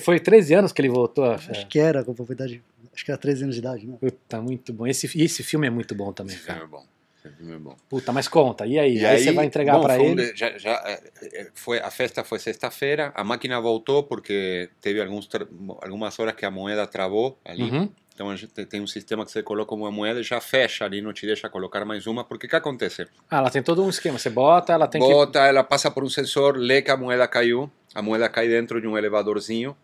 Foi 13 anos que ele voltou. a- Acho que era, com propriedade. Acho que era 13 anos de idade, né? Puta, muito bom. Esse, e esse filme é muito bom também, Esse filme cara. é bom. Esse filme é bom. Puta, mas conta. E aí? aí, você vai entregar para ele? já, já, é, é, foi, a festa foi sexta-feira, a máquina voltou porque teve alguns, algumas horas que a moeda travou ali. Uhum. Então a gente tem um sistema que você coloca uma moeda e já fecha ali, não te deixa colocar mais uma, porque o que acontece? Ah, ela tem todo um esquema. Você bota, ela tem Bota, ela passa por um sensor, lê que a moeda caiu, a moeda cai dentro de um elevadorzinho,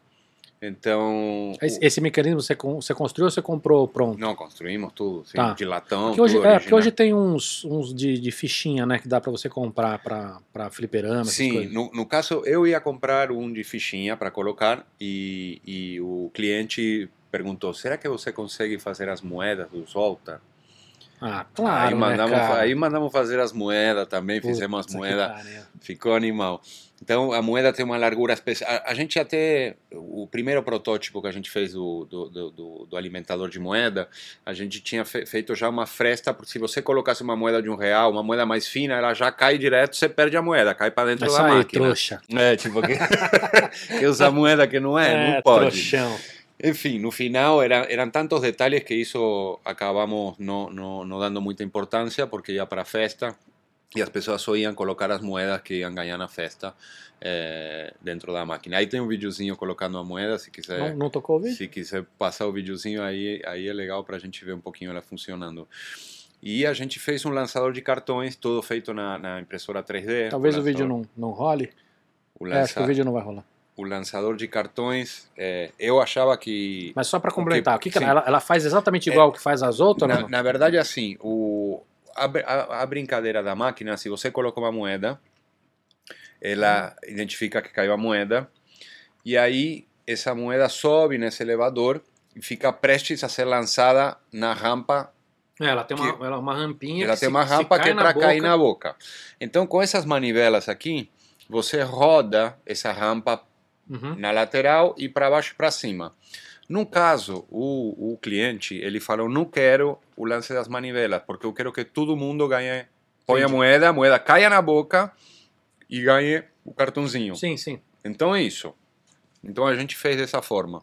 Então. Esse, esse mecanismo você, você construiu ou você comprou pronto? Não, construímos tudo, Tá. de latão. Porque hoje, é, porque hoje tem uns, uns de, de fichinha, né, que dá pra você comprar pra, pra fliperama, Sim, no, no caso eu ia comprar um de fichinha para colocar e, e o cliente perguntou: será que você consegue fazer as moedas do Volta? Ah, claro, aí, mandamos, né, aí mandamos fazer as moedas também, Puta fizemos as moedas, ficou animal. Então a moeda tem uma largura especial. A, a gente até, o primeiro protótipo que a gente fez do, do, do, do- do alimentador de moeda, a gente tinha fe- feito já uma fresta, porque se você colocasse uma moeda de um real, uma moeda mais fina, ela já cai direto, você perde a moeda, cai para dentro Mas da aí, máquina. trouxa. É, tipo, que, que usa moeda que não é, não pode. trouxão. Enfim, no final era, eram tantos detalhes que isso acabamos não, não, não dando muita importância, porque ia para festa e as pessoas só iam colocar as moedas que iam ganhar na festa eh, dentro da máquina. Aí tem um videozinho colocando a moeda, se quiser. Não, não tocou o vídeo? Se quiser passar o videozinho aí, aí é legal para a gente ver um pouquinho ela funcionando. E a gente fez um lançador de cartões, todo feito na, na impressora 3D. Talvez o vídeo lançador- não, não role. O, É, acho que o vídeo não vai rolar. O lançador de cartões, eh, eu achava que Mas só pra complementar, o que, que ela, ela faz exatamente igual que faz as outras? ou Na, não? na verdade, assim, o, a, a, a brincadeira da máquina, se você coloca uma moeda, ela identifica que caiu a moeda, e aí essa moeda sobe nesse elevador e fica prestes a ser lançada na rampa. É, ela tem uma, que- ela, uma rampinha. Ela tem se- uma rampa que é para cair na boca. Então, com essas manivelas aqui, você roda essa rampa Uhum. na lateral e para baixo e para cima. No caso, o, o cliente ele falou: não quero o lance das manivelas, porque eu quero que todo mundo ganhe. Põe a moeda, a moeda caia na boca e ganhe o cartãozinho. Sim, sim. Então é isso. Então a gente fez dessa forma.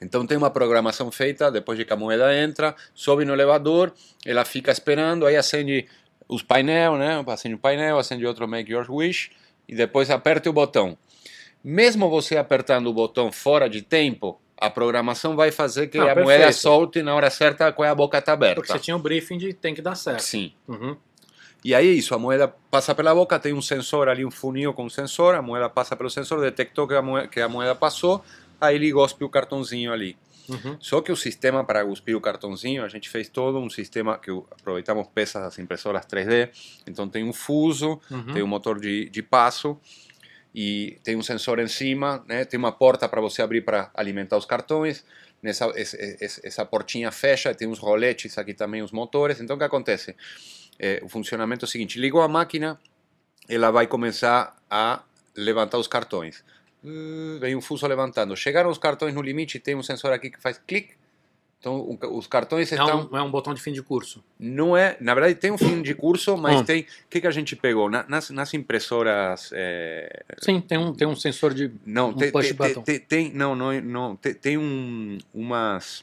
Então tem uma programação feita, depois de que a moeda entra, sobe no elevador, ela fica esperando, aí acende os painel, né? Acende o painel, acende outro Make Your Wish e depois aperta o botão. Mesmo você apertando o botão fora de tempo, a programação vai fazer que Ah, a perfeito. moeda solte na hora certa com a boca está aberta. Porque você tinha o briefing de tem que dar certo. Sim. Uhum. E aí é isso, a moeda passa pela boca, tem um sensor ali, um funil com um sensor, a moeda passa pelo sensor, detectou que a moeda, que a moeda passou, aí ele gospe o cartãozinho ali. Uhum. Só que o sistema para cuspir o cartãozinho, a gente fez todo um sistema que aproveitamos peças das impressoras 3D, então tem um fuso, Uhum. tem um motor de, de passo e tem um sensor em cima, né? tem uma porta para você abrir para alimentar os cartões, nessa esse- essa portinha fecha, tem uns roletes aqui também, os motores, então o que acontece? É, o funcionamento é o seguinte, ligou a máquina, ela vai começar a levantar os cartões. Vem um fuso levantando. Chegaram os cartões no limite, tem um sensor aqui que faz clique. Então os cartões É, estão. um, é um botão de fim de curso. Não é, na verdade tem um fim de curso, mas Hum. tem. O que, que a gente pegou? Na- nas, nas impressoras. é, Sim, tem um, tem um sensor de. não, Um tem, push tem, tem, tem- não, não, não tem, tem um, umas,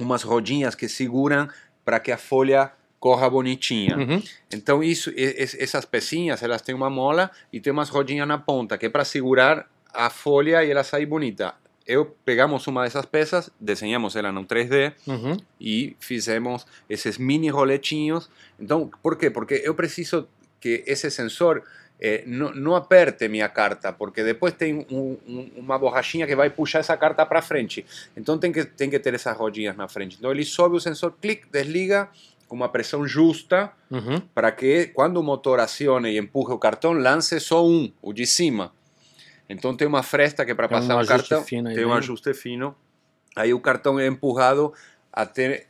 umas rodinhas que seguram para que a folha corra bonitinha. Uhum. Então isso, es- essas pecinhas, elas têm uma mola e tem umas rodinhas na ponta que é para segurar a folha e ela sair bonita. Eu pegamos uma dessas peças, desenhamos ela no 3D Uhum. e fizemos esses mini roletinhos. Então, por quê? Porque eu preciso que esse sensor eh, não, não aperte minha carta, porque depois tem um- um- uma borrachinha que vai puxar essa carta para frente. Então tem que, tem que ter essas rodinhas na frente. Então ele sobe o sensor, clique, desliga com uma pressão justa Uhum. para que quando o motor acione e empurre o cartão, lance só um, o de cima. Então tem uma fresta que é para um passar o ajuste cartão, fino aí tem um ajuste fino. Aí o cartão é empurrado até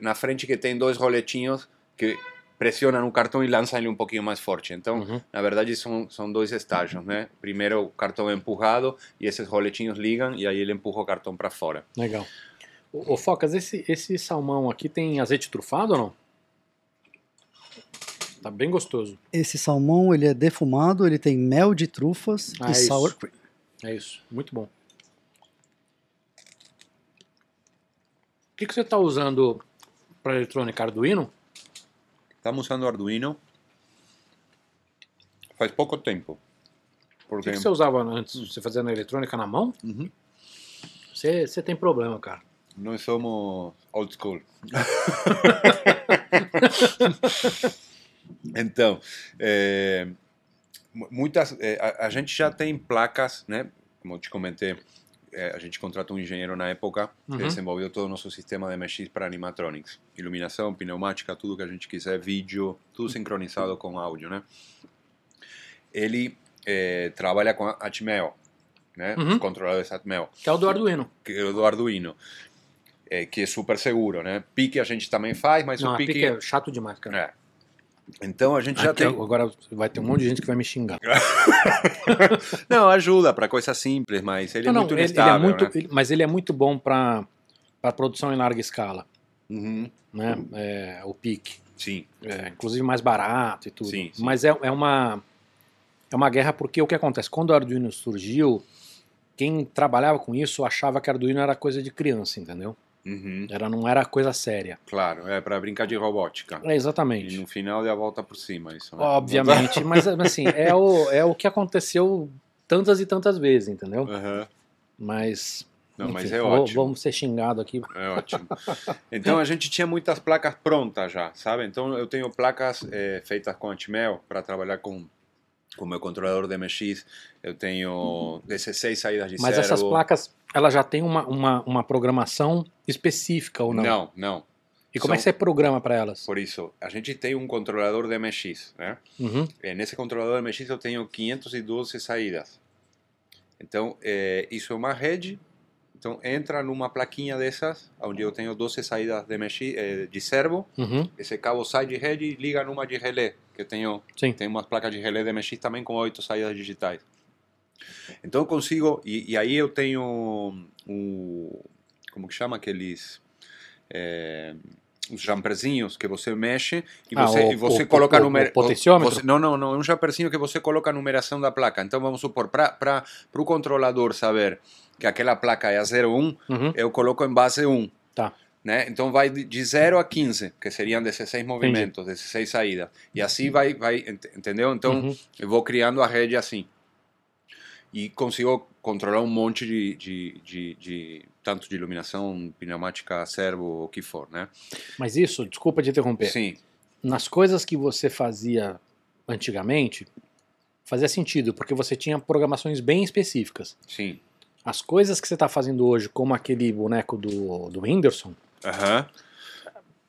na frente que tem dois roletinhos que pressionam o cartão e lançam ele um pouquinho mais forte. Então, Uhum. na verdade, são, são dois estágios, né? Primeiro o cartão é empurrado e esses roletinhos ligam e aí ele empurra o cartão para fora. Legal. Ô, ô, Focas, esse, esse salmão aqui tem azeite trufado ou não? Tá bem gostoso. Esse salmão ele é defumado, ele tem mel de trufas Ah, e é sour cream. É isso. Muito bom. O que, que você está usando para eletrônica Arduino? Estamos usando Arduino faz pouco tempo. O Porque que, que você usava antes? Você fazia na eletrônica na mão? Uhum. Você, você tem problema, cara. nós somos old school. então, é, mu- muitas, é, a, a gente já tem placas, né? Como eu te comentei, é, a gente contratou um engenheiro na época que Uhum. desenvolveu todo o nosso sistema de MX para animatronics. Iluminação, pneumática, tudo que a gente quiser, vídeo, tudo sincronizado com áudio, né? Ele é, trabalha com a Atmel, né? Uhum. Os controladores Atmel, Que é o do Arduino. que é o do Arduino, é, que é super seguro, né? Pique a gente também faz, mas Não, o pique... Pique é chato demais, cara. É. Então a gente já Aqui, tem... Agora vai ter um monte de gente que vai me xingar. Não, ajuda para coisa simples, mas ele não, é não, muito ele, ele inestável, é muito, né? ele- mas ele é muito bom para produção em larga escala, Uhum. né? É, o Pique. Sim, É, inclusive mais barato e tudo. Sim, sim. Mas é, é uma é uma guerra porque o que acontece? Quando o Arduino surgiu, quem trabalhava com isso achava que Arduino era coisa de criança, entendeu? Uhum. Era, não era coisa séria. claro, é para brincar de robótica. É, E exatamente. no final deu a volta por cima isso. né? Obviamente, mas assim, é o, é o que aconteceu tantas e tantas vezes, entendeu? Aham. Mas. Não, mas enfim, é vou- ótimo. Vamos ser xingados aqui. É ótimo. Então a gente tinha muitas placas prontas já, sabe? Então eu tenho placas eh, feitas com Atmel para trabalhar com com meu controlador de MX. Eu tenho 16 saídas de Mas servo. essas placas, elas já têm uma, uma, uma programação específica ou não? Não, não. E como é que São- você programa para elas? Por isso, a gente tem um controlador de MX, né? Uhum. Eh, Nesse controlador de MX eu tenho 512 saídas. Então, eh, isso é uma rede. Então, entra numa plaquinha dessas, onde eu tenho 12 saídas de, eh, de servo. Uhum. Esse cabo sai de rede e liga numa de relé, que eu tenho, Sim. tem umas placas de relé de MX também com oito saídas digitais. Então, eu consigo... E, e aí eu tenho o... Como que chama aqueles... eh, os jumperzinhos que você mexe e Ah, você, o- e você o- coloca o- a numera- o potenciômetro? você- não, não, não, é um jumperzinho que você coloca a numeração da placa. Então vamos supor, para o controlador saber que aquela placa é a 01, Uhum. eu coloco em base 1. Tá. Né? Então vai de- de 0 a 15, que seriam 16 movimentos, 16 saídas. E assim vai, vai ent- entendeu? Então Uhum. eu vou criando a rede assim. E consigo controlar um monte de, de, de, de- tanto de iluminação, pneumática, servo, o que for, né? Mas isso, desculpa te interromper. Sim, Nas coisas que você fazia antigamente, fazia sentido, porque você tinha programações bem específicas. sim. As coisas que você está fazendo hoje, como aquele boneco do, do Whindersson, Aham.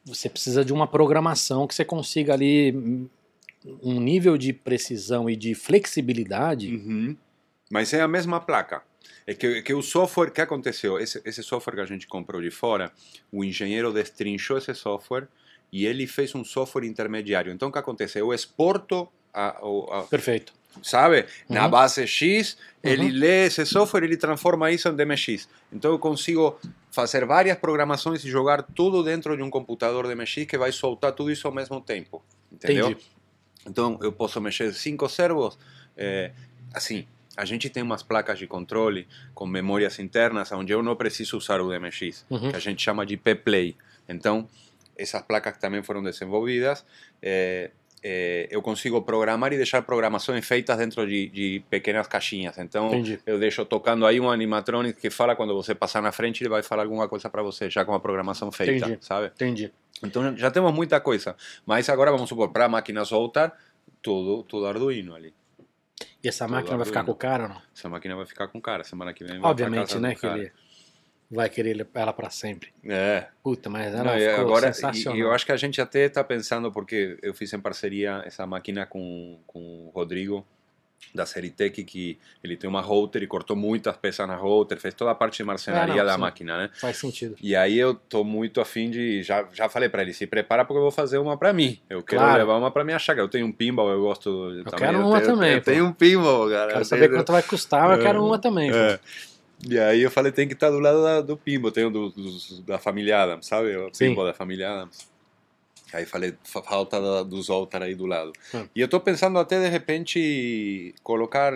você precisa de uma programação que você consiga ali um nível de precisão e de flexibilidade. Uhum. Mas é a mesma placa. É que, que o software que aconteceu, esse, esse software que a gente comprou de fora, o engenheiro destrinchou esse software e ele fez um software intermediário. Então o que acontece? Eu exporto, a, o- a- Perfeito. sabe, na Uhum. base X, ele Uhum. lê esse software e ele transforma isso em DMX. Então eu consigo fazer várias programações e jogar tudo dentro de um computador DMX que vai soltar tudo isso ao mesmo tempo. Entendeu? Entendi. Então eu posso mexer cinco servos, é, assim. A gente tem umas placas de controle com memórias internas onde eu não preciso usar o DMX, Uhum. que a gente chama de P-Play. Então, essas placas também foram desenvolvidas. é, é, eu consigo programar e deixar programações feitas dentro de, de pequenas caixinhas. Então, Entendi. eu deixo tocando aí um animatronic que fala quando você passar na frente, ele vai falar alguma coisa para você, já com a programação feita, Entendi. sabe? Entendi. Então já temos muita coisa. Mas agora vamos supor, para máquinas voltar, tudo, tudo Arduino ali. E essa máquina vai ficar com o cara ou não? Essa máquina vai ficar com cara. Semana que vem vai Obviamente, né? Que ele vai querer ela para sempre. É. Puta, mas ela Não, ficou agora, sensacional. e, e eu acho que a gente até está pensando, porque eu fiz em parceria essa máquina com, com o Rodrigo, da Seritec, que ele tem uma router e cortou muitas peças na router, fez toda a parte de marcenaria Ah, não, da sim. máquina, né? Faz sentido. E aí eu tô muito afim de. Já, já falei para ele, se prepara porque eu vou fazer uma para mim. Eu quero Claro. levar uma para minha chácara. Eu tenho um pinball, eu gosto. Eu quero uma tenho, também, Eu tenho um pinball, cara. Quero Eu saber quanto vai custar, mas eu É. quero uma também. pô. É. E aí eu falei, tem que estar do lado da- do pinball. Tenho do, dos- da família Adams, sabe? O pinball da família Adams. Aí falei, fa- falta dos Altar aí do lado. Hum. E eu tô pensando até de repente colocar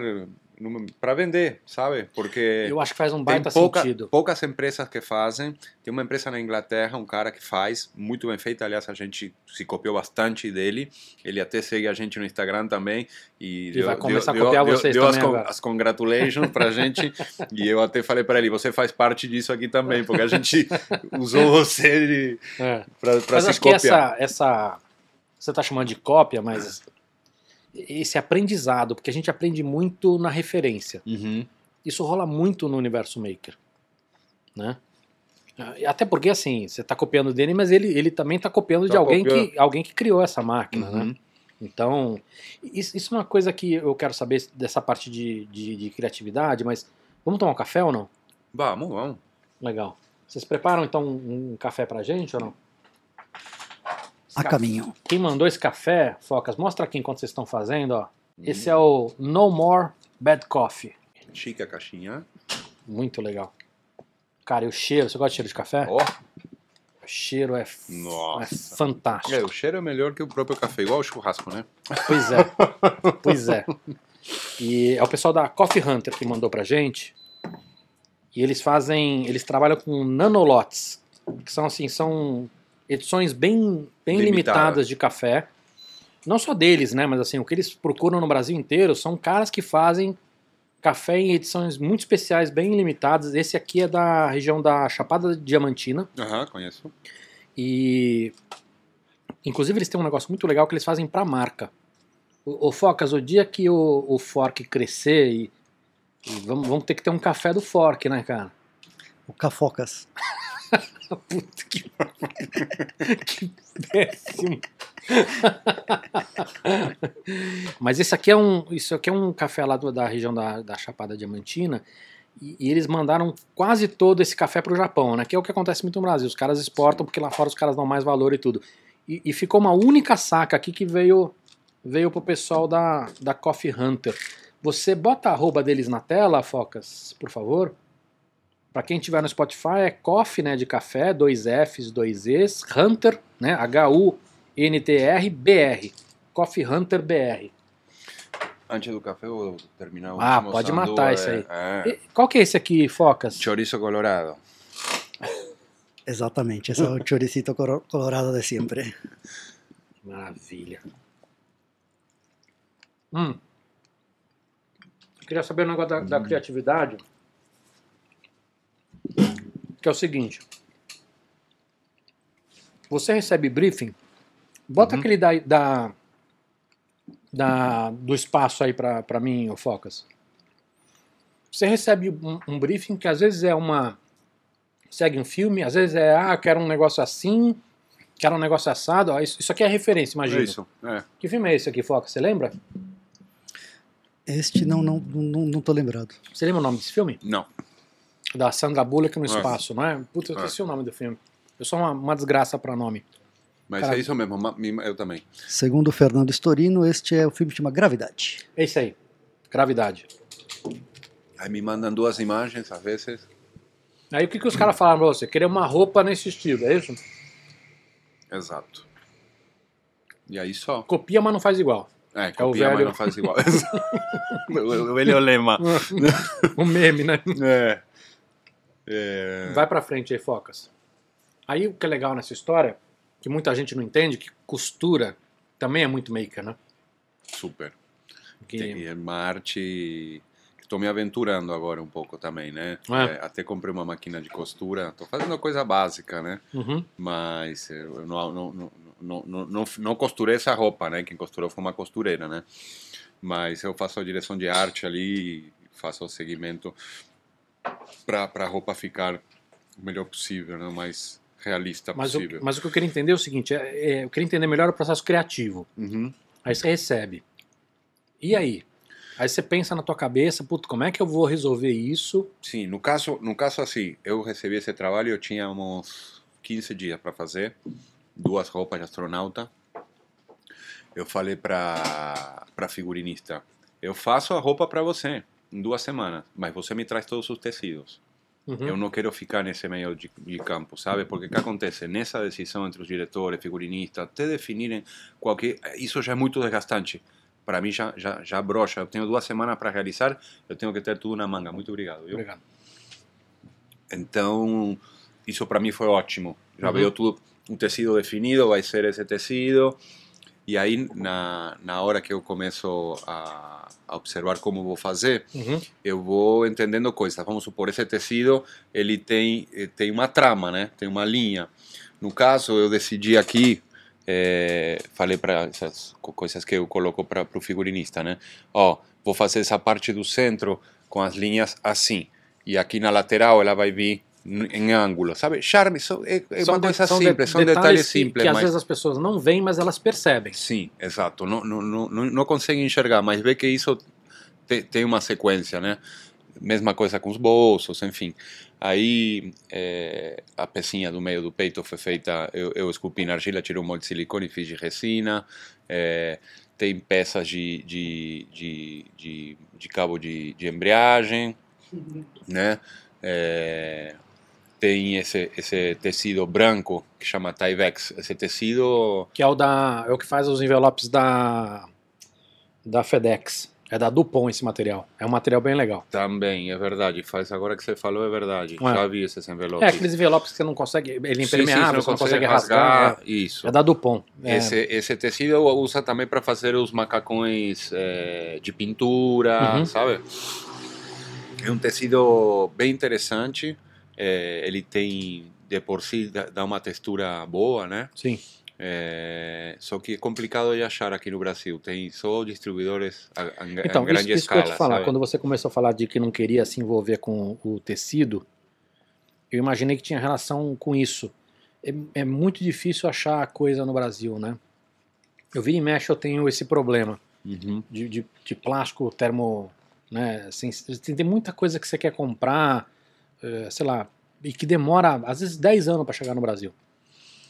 para vender, sabe? Porque Eu acho que faz um tem baita pouca, sentido. poucas empresas que fazem. Tem uma empresa na Inglaterra, um cara que faz, muito bem feita. Aliás, a gente se copiou bastante dele. Ele até segue a gente no Instagram também. E, E vai começar a copiar vocês deu também as, con- agora. as congratulations pra gente. e eu até falei para ele: você faz parte disso aqui também, porque a gente usou você É. pra, pra Mas se acho que copiar. essa, essa. Você está chamando de cópia, mas esse aprendizado, porque a gente aprende muito na referência. Uhum. Isso rola muito no universo maker, né? Ah, Até porque, assim, você está copiando dele, mas ele, ele também está copiando de Tá alguém copiando. que, alguém que criou essa máquina, né? Uhum. Então, isso, isso é uma coisa que eu quero saber dessa parte de, de, de criatividade, mas vamos tomar um café ou não? Vamos, vamos. Legal. Vocês preparam então um, um café pra gente ou não? A caminho. Quem mandou esse café, Focas, mostra aqui enquanto vocês estão fazendo, ó. Esse é o No More Bad Coffee. Chique a caixinha. Muito legal. Cara, e o cheiro, você gosta de cheiro de café? Ó, O cheiro é, é nossa. fantástico. É, o cheiro é melhor que o próprio café, igual o churrasco, né? Pois é. pois é. E é o pessoal da Coffee Hunter que mandou pra gente. E eles fazem. Eles trabalham com nanolots. Que são assim, são edições bem, bem Limitadas. limitadas de café. Não só deles, né? Mas assim, o que eles procuram no Brasil inteiro são caras que fazem café em edições muito especiais, bem limitadas. Esse aqui é da região da Chapada Diamantina. Aham, conheço. E inclusive eles têm um negócio muito legal que eles fazem pra marca. O, o Focas, o dia que o, o Fork crescer e, e vamos, vamos ter que ter um café do Fork, né, cara? O Cafocas. Puta que, que péssimo. Mas esse aqui é um, isso aqui é um café lá do- da região da, da Chapada Diamantina. E, e eles mandaram quase todo esse café pro Japão, né? Que é o que acontece muito no Brasil. Os caras exportam porque lá fora os caras dão mais valor e tudo. E, e ficou uma única saca aqui que veio veio pro pessoal da, da Coffee Hunter. Você bota a arroba deles na tela, Focas, por favor? Para quem tiver no Spotify, é Coffee, né, de café, dois Fs, dois Es, Hunter, né, H-U-N-T-R, B-R. Coffee Hunter BR. Antes do café, eu vou terminar o Ah, pode matar isso aí. É, E qual que é esse aqui, Focas? Chorizo colorado. Exatamente, esse é o choricito colorado de sempre. Maravilha. Hum. Eu queria saber um negócio da, da criatividade. Que é o seguinte. Você recebe briefing, bota Uhum. aquele da, da, da- do espaço aí pra, pra mim, ô Focas. Você recebe um, um briefing que às vezes é uma. segue um filme, às vezes é, ah, quero um negócio assim, quero um negócio assado. Ó, isso, isso aqui é referência, imagina. É isso. É. Que filme é esse aqui, Foca? Você lembra? Este não, não, não, não tô lembrado. Você lembra o nome desse filme? Não. Da Sandra Bullock no É. espaço, não é? Puta, eu É. esqueci o nome do filme. Eu sou uma, uma desgraça pra nome. Mas Cara- é isso mesmo, eu também. Segundo Fernando Storino, este é o filme que chama Gravidade. É isso aí. Gravidade. Aí me mandam duas imagens, às vezes. Aí o que, que os caras falaram pra você? Querer uma roupa nesse estilo, é isso? Exato. E aí só. Copia, mas não faz igual. É, o copia, mas velho- não faz igual. o, o velho lema. o meme, né? É. É. Vai pra frente aí, Focas. Aí o que é legal nessa história, que muita gente não entende, que costura também é muito maker, né? Super. Que- E é uma arte estou me aventurando agora um pouco também, né? É. É, até comprei uma máquina de costura. Estou fazendo coisa básica, né? Uhum. Mas eu não, não, não, não, não, não, não costurei essa roupa, né? Quem costurou foi uma costureira, né? Mas eu faço a direção de arte ali, faço o segmento para a roupa ficar o melhor possível, né? o mais realista Mas, o, possível. mas o que eu queria entender é o seguinte: é, é, eu queria entender melhor o processo criativo. Uhum. Aí você recebe. E aí? Aí você pensa na tua cabeça, puto, como é que eu vou resolver isso? Sim, no caso, no caso assim, eu recebi esse trabalho, eu tinha uns 15 dias para fazer, duas roupas de astronauta. Eu falei para para figurinista, eu faço a roupa para você duas semanas, mas você me traz todos os tecidos. Uhum. Eu não quero ficar nesse meio de, de campo, sabe? Porque o que acontece nessa decisão entre os diretores, figurinistas, até definirem qualquer, isso já é muito desgastante. Para mim já já já brocha. Eu tenho duas semanas para realizar, eu tenho que ter tudo na manga. Muito obrigado. Viu? Obrigado. Então, isso para mim foi ótimo. Já Uhum. veio tudo, um tecido definido, vai ser esse tecido. E aí, na, na hora que eu começo a, a observar como vou fazer, Uhum. eu vou entendendo coisas. Vamos supor, esse tecido, ele tem, eh, tem uma trama, né? Tem uma linha. No caso, eu decidi aqui, eh, falei para essas co- coisas que eu coloco para o figurinista, né? Ó, vou fazer essa parte do centro com as linhas assim. E aqui na lateral ela vai vir em ângulo, sabe? Charme, só- é, é uma de- coisa de- simples, são detalhes que- simples, que, às mas... vezes as pessoas não veem, mas elas percebem. Sim, exato. Não, não, não, não não consegue enxergar, mas vê que isso te- tem uma sequência, né? Mesma coisa com os bolsos, enfim. Aí eh, a pecinha do meio do peito foi feita, eu, eu esculpi na argila, tirei um molde de silicone, fiz de resina. eh, tem peças de, de, de, de, de cabo de, de embreagem, né? Eh, tem esse, esse tecido branco que chama Tyvex. Esse tecido Que é o da. É o que faz os envelopes da. Da FedEx. É da Dupont esse material. É um material bem legal. Também, é verdade. Faz agora que você falou, é verdade. É. Já vi esses envelopes. É aqueles envelopes que você não consegue. Ele é Sim, sim, impermeável, você não consegue rasgar. Isso. É, é da Dupont. É, Esse, esse tecido usa também para fazer os macacões eh, de pintura, Uhum. sabe? É um tecido bem interessante. Eh, ele tem, de por si, dá uma textura boa, né? Sim. Eh, só que é complicado de achar aqui no Brasil. Tem só distribuidores a, a, em Então, isso, grande isso eu escala. te falar. sabe? Quando você começou a falar de que não queria se envolver com o tecido, eu imaginei que tinha relação com isso. É, é muito difícil achar coisa no Brasil, né? Eu vi e mexe, eu tenho esse problema Uhum. de, de, de plástico termo. Né, assim, tem, muita coisa que você quer comprar, sei lá, e que demora às vezes 10 anos para chegar no Brasil.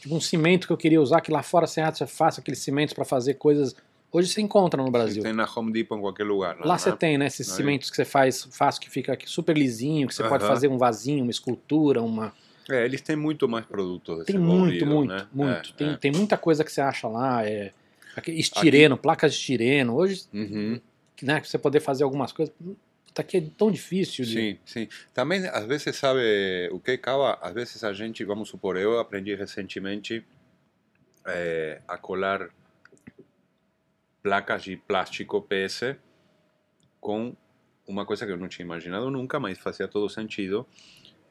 Tipo um cimento que eu queria usar, que lá fora você acha fácil aqueles cimentos para fazer coisas. Hoje você encontra no Brasil. Tem na Home Depot em qualquer lugar. Lá você né? tem, né, esses Aí. cimentos que você faz fácil, que fica aqui super lisinho, que você pode Aham. fazer um vasinho, uma escultura, uma. É, eles têm muito mais produto Tem muito, muito, né? muito. É, tem, é. tem muita coisa que você acha lá. É, aqui- estireno, placas de estireno. Hoje, Uhum. né, que você poder fazer algumas coisas. Tá aqui é tão difícil de. Sim, sim. Também, às vezes, sabe o que, Cava? Às vezes a gente, vamos supor, eu aprendi recentemente eh, a colar placas de plástico PS com uma coisa que eu não tinha imaginado nunca, mas fazia todo sentido,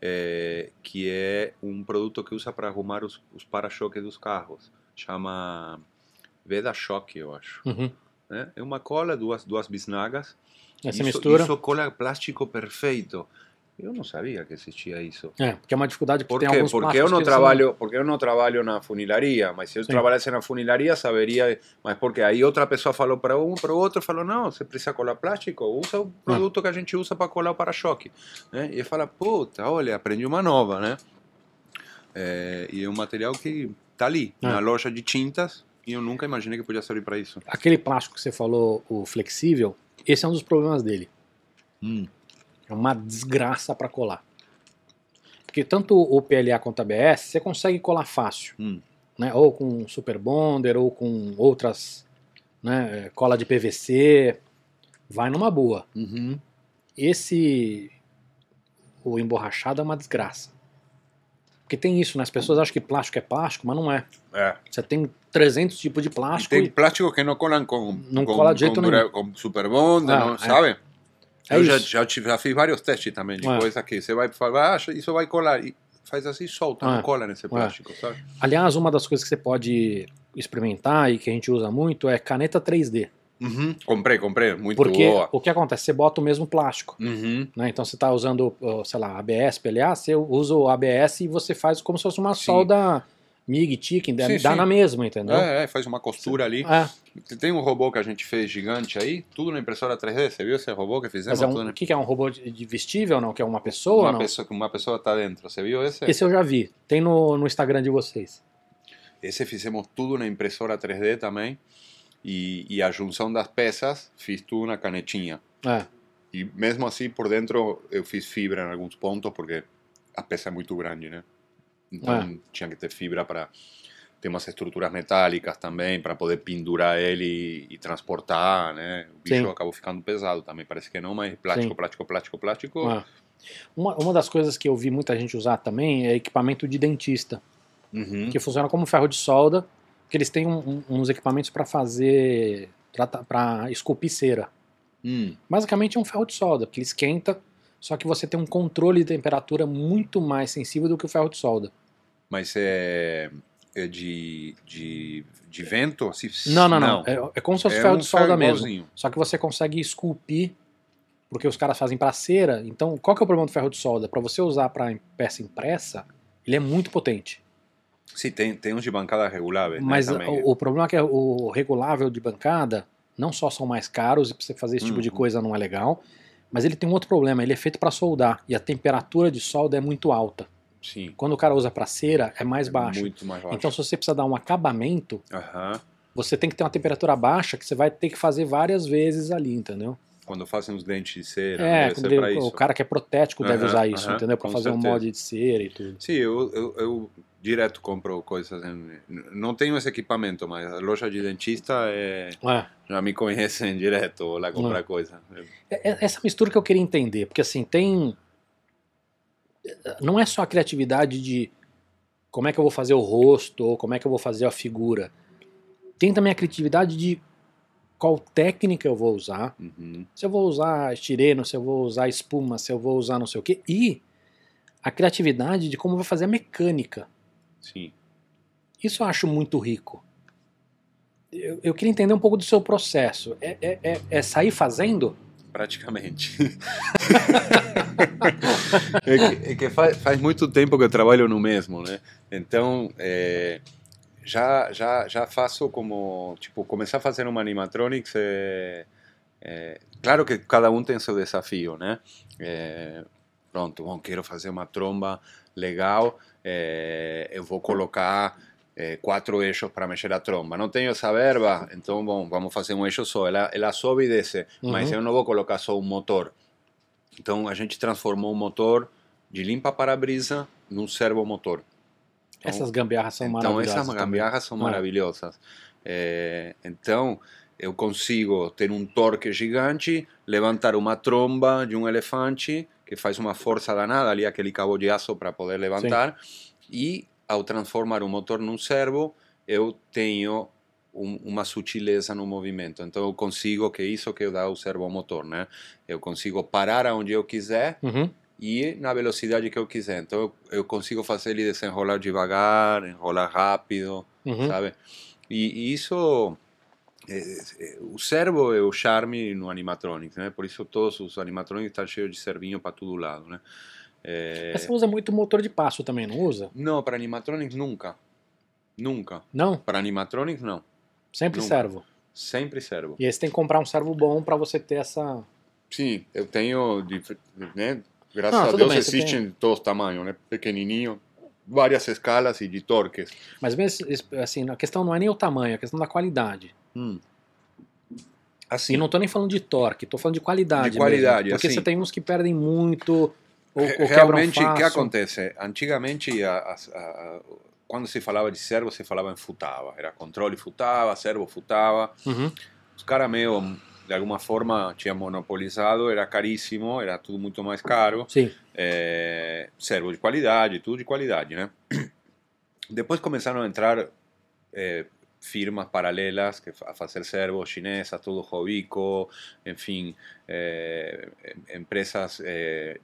eh, que é um produto que usa para arrumar os, os para-choques dos carros. Chama Veda Choque, eu acho. Uhum. né? É uma cola, duas, duas bisnagas, Você isso, mistura. Isso cola plástico perfeito. Eu não sabia que existia isso. É, porque é uma dificuldade porque Por tem quê? alguns Porque eu não eles são- trabalho, porque eu não trabalho na funilaria, mas se eu Sim. trabalhasse na funilaria saberia, mas porque aí outra pessoa falou para um, para o outro, falou não, você precisa colar plástico, usa o produto que a gente usa para colar o para-choque, né? E ele fala, puta, olha, aprendi uma nova, né? É, e é um material que tá ali É. na loja de tintas e eu nunca imaginei que podia servir para isso. Aquele plástico que você falou, o flexível, esse é um dos problemas dele. É uma desgraça para colar. Porque tanto o PLA quanto a ABS você consegue colar fácil. Hum. Né? Ou com Super Bonder, ou com outras, né? cola de PVC. Vai numa boa. Uhum. Esse, o emborrachado é uma desgraça. Porque tem isso, né? As pessoas acham que plástico é plástico, mas não é. É. Você tem 300 tipos de E plástico. tem e- plásticos que não colam com, Não com, cola de jeito com, nenhum. com Super Bond, Ah, não, é. sabe? É eu já, já, já fiz vários testes também de É. coisa que você vai falar, ah, isso vai colar. E faz assim, solta, não cola nesse plástico, sabe? Aliás, uma das coisas que você pode experimentar e que a gente usa muito é caneta 3D. Uhum. Comprei, comprei, muito Porque boa. o que acontece? Você bota o mesmo plástico. Uhum. Né? Então você está usando, sei lá, ABS, PLA, você usa o ABS e você faz como se fosse uma Sim. solda MIG, TIC, dá, Sim, na mesma, entendeu? É, é, faz uma costura ali. É, Tem um robô que a gente fez gigante aí, tudo na impressora 3D. Você viu esse robô que fizemos? mas é um, o na- que que é um robô de de vestível, não? Que é uma pessoa, uma não? pessoa, uma pessoa tá dentro. Você viu esse? Esse eu já vi. Tem no, no Instagram de vocês. Esse fizemos tudo na impressora 3D também. E, e a junção das peças, fiz tudo na canetinha. É, E mesmo assim, por dentro, eu fiz fibra em alguns pontos, porque a peça é muito grande, né? Então, É. tinha que ter fibra para ter umas estruturas metálicas também, para poder pendurar ele e, e transportar, né? O bicho Sim. acabou ficando pesado também, parece que não, mas plástico, Sim. plástico, plástico, plástico. é. Uma, uma das coisas que eu vi muita gente usar também é equipamento de dentista. Uhum. que funciona como ferro de solda, que eles têm um- um- uns equipamentos para fazer, para esculpir cera. Hum. Basicamente é um ferro de solda, que ele esquenta, só que você tem um controle de temperatura muito mais sensível do que o ferro de solda. Mas é, é de, de, de vento? Assim, Não, não, não. É, é como se fosse É ferro um de solda ferro mesmo. Só que você consegue esculpir porque os caras fazem para cera. Então, qual que é o problema do ferro de solda? Para você usar para peça impressa, ele é muito potente. Sim, tem, tem uns de bancada reguláveis. né, Mas também. o, o problema é que o regulável de bancada não só são mais caros e para você fazer esse tipo de Uhum. coisa não é legal, mas ele tem um outro problema, ele é feito para soldar e a temperatura de solda é muito alta. Sim. Quando o cara usa para cera é mais baixo. Muito mais baixo. Então se você precisa dar um acabamento, Aham. você tem que ter uma temperatura baixa que você vai ter que fazer várias vezes ali, entendeu? Quando fazem os dentes de cera, É, deve quando ser pra ele- isso. o cara que é protético deve Aham, usar isso, aham, entendeu? Para fazer um certeza. molde de cera e tudo. Sim, eu, eu, eu direto compro coisas. Em, não tenho esse equipamento, mas a loja de dentista é, É. já me conhecem direto lá comprar coisa. É- é- Essa mistura que eu queria entender, porque assim, tem. Não é só a criatividade de como é que eu vou fazer o rosto ou como é que eu vou fazer a figura. Tem também a criatividade de qual técnica eu vou usar. Uhum. Se eu vou usar estireno, se eu vou usar espuma, se eu vou usar não sei o quê. E a criatividade de como eu vou fazer a mecânica. Sim. Isso eu acho muito rico. Eu, eu queria entender um pouco do seu processo. É, é- é- é sair fazendo? Praticamente. é que, é que faz, faz muito tempo que eu trabalho no mesmo, né? Então, é, já, já, já faço como, tipo, começar a fazer uma animatronics, é, é, claro que cada um tem seu desafio, né? É, pronto, bom, quero fazer uma tromba legal, é, eu vou colocar é, quatro eixos para mexer a tromba. Não tenho essa verba, então, bom, vamos fazer um eixo só. Ela, ela sobe e desce, mas Uhum. eu não vou colocar só um motor. Então, a gente transformou o motor de limpa para-brisa num servomotor. Então, Essas gambiarras são então maravilhosas. essas também. gambiarras são Ah. maravilhosas. É, então eu consigo ter um torque gigante, levantar uma tromba de um elefante que faz uma força danada ali aquele cabo de aço para poder levantar e ao transformar o motor num servo eu tenho um, uma sutileza no movimento. Então eu consigo que isso que dá o servomotor, né? Eu consigo parar aonde eu quiser Uhum. E na velocidade que eu quiser. Então eu, consigo fazer ele desenrolar devagar, enrolar rápido, Uhum. sabe? E, e isso, é, é, o servo é o charme no animatronics, né? Por isso todos os animatronics estão cheios de servinho para todo lado, né? É, Mas Você usa muito motor de passo também, não usa? Não, para animatronics nunca. Nunca. Não? Para animatronics não. Sempre Nunca. servo. Sempre servo. E aí você tem que comprar um servo bom pra você ter essa. Sim, eu tenho, né? Graças Não, a Deus bem, existem de todos os tamanhos, né? Pequenininho, várias escalas e de torques. Mas mesmo assim, a questão não é nem o tamanho, é a questão da qualidade. Hum. E Assim, não tô nem falando de torque, tô falando de qualidade. De qualidade, mesmo. Porque assim. você tem uns que perdem muito, ou, ou realmente, o que acontece? Antigamente, a- a- a- quando se falava de servo, se falava em futava. Era controle futava, servo futava. Uhum. Os caras meio, de alguma forma, tinham monopolizado, era caríssimo, era tudo muito mais caro. Sim. é, servo de qualidade, tudo de qualidade, né? Depois começaram a entrar é, firmas paralelas que a fazer servos chinesas, tudo Robico, enfim, é, em- empresas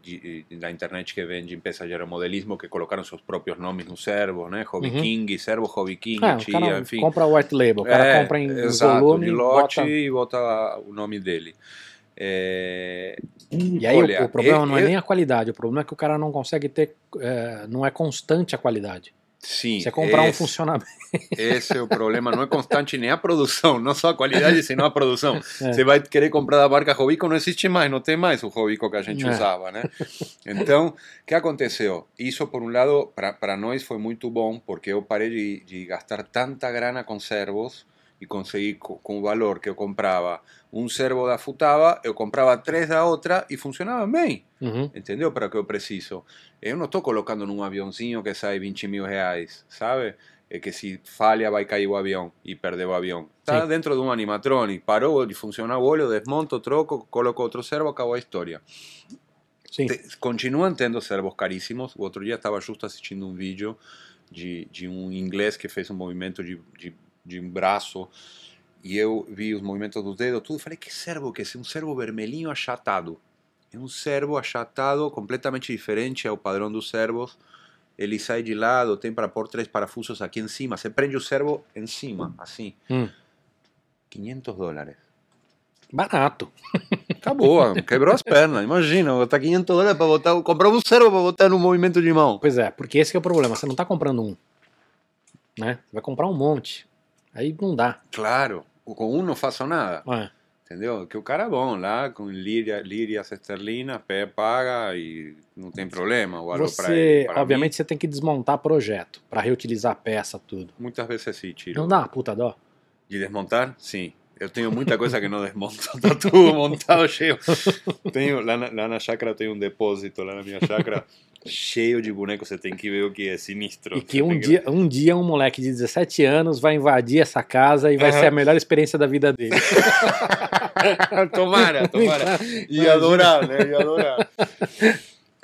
de- da internet que vendem peças de aeromodelismo que colocaram seus próprios nomes no servo, né? Hobby Uhum. King, servo Hobby King, É, o Chia, enfim. compra o white label, o cara É, compra em exato, volume de lote bota... e bota o nome dele. É, E aí o- Olha, o, problema eu- não é eu- nem a qualidade, o problema é que o cara não consegue ter, é, não é constante a qualidade. Sim, Você comprar um esse- funcionamento. Esse é o problema, não é constante nem a produção, não só a qualidade, senão a produção. É. Você vai querer comprar da marca Robico, não existe mais, não tem mais o Robico que a gente É. usava, né? Então, o que aconteceu? Isso, por um lado, para nós foi muito bom, porque eu parei de, de gastar tanta grana com servos e consegui, co- com o valor que eu comprava um servo da Futaba, eu comprava três da outra e funcionava bem. Uhum. Entendeu? Para que eu preciso. Eu não estou colocando num aviãozinho que sai 20 mil reais, sabe? É que se falha vai cair o avião e perder o avião. Está dentro de um animatronic, parou de funcionar o olho, desmonto, troco, coloco outro servo, acabou a história. Sim. Te- continuam tendo servos caríssimos. O outro dia estava justo assistindo um vídeo de, de um inglês que fez um movimento de, de, de um braço e eu vi os movimentos dos dedos, tudo. e Falei, que servo que é? Um servo vermelhinho achatado. É um servo achatado, completamente diferente ao padrão dos servos. Ele sai de lado, tem para pôr três parafusos aqui em cima. Você prende o servo em cima, assim. Hum. 500 dólares. Barato. Acabou, quebrou as pernas. Imagina, botar 500 dólares para botar, comprar um servo para botar no movimento de mão. Pois é, porque esse é o problema. Você não tá comprando um. Né? Você vai comprar um monte. Aí não dá. Claro, com um não faço nada. É. Entendeu? Que o cara é bom lá, com líria, lírias esterlinas, pé paga e não tem problema. O pra Você, ele, para obviamente, você tem que desmontar projeto para reutilizar a peça, tudo. mim, muitas vezes sim, tiro. Não dá uma puta dó. De desmontar? Sim. Eu tenho muita coisa que não desmonto. Tá tudo montado, cheio. Tenho, lá, na, lá na chácara tem um depósito, lá na minha chácara, cheio de bonecos. Você tem que ver o que é sinistro. E que Você um dia, um dia um moleque de 17 anos vai invadir essa casa e vai Aham. ser a melhor experiência da vida dele. tomara, tomara. E adorar, né? E adorar.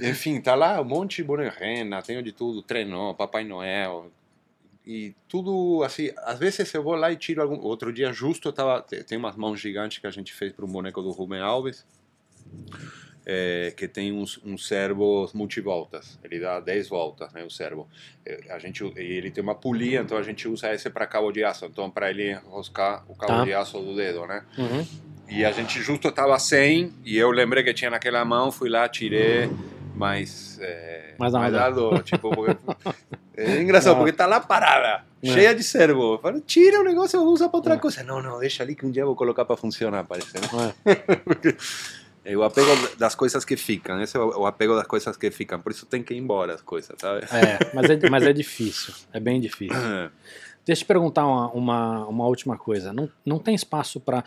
Enfim, tá lá um monte de boneco rena, tenho de tudo, trenó, Papai Noel. E tudo assim, às vezes eu vou lá e tiro algum. Outro dia, justo, eu tava. te- Tem umas mãos gigantes que a gente fez para um boneco do Rubem Alves, é, que tem uns, uns servos multivoltas. Ele dá 10 voltas, né? O servo. É, A gente, ele tem uma polia, então a gente usa esse para cabo de aço. Então, para ele enroscar o cabo Tá. de aço do dedo, né? Uhum. E a gente justo estava sem, e eu lembrei que tinha naquela mão, fui lá, tirei, mas. É, não, não. dá dor, tipo, porque. É engraçado, Ah. porque tá lá parada, É. cheia de servo. Eu falo, tira o negócio, usar para outra É. coisa. Não, não, deixa ali que um dia eu vou colocar para funcionar, parece. Né? É. É o apego das coisas que ficam, esse é o o apego das coisas que ficam, por isso tem que ir embora as coisas, sabe? É, mas é, mas é difícil. É bem difícil. Deixa eu te perguntar uma, uma, uma última coisa. Não, não tem espaço para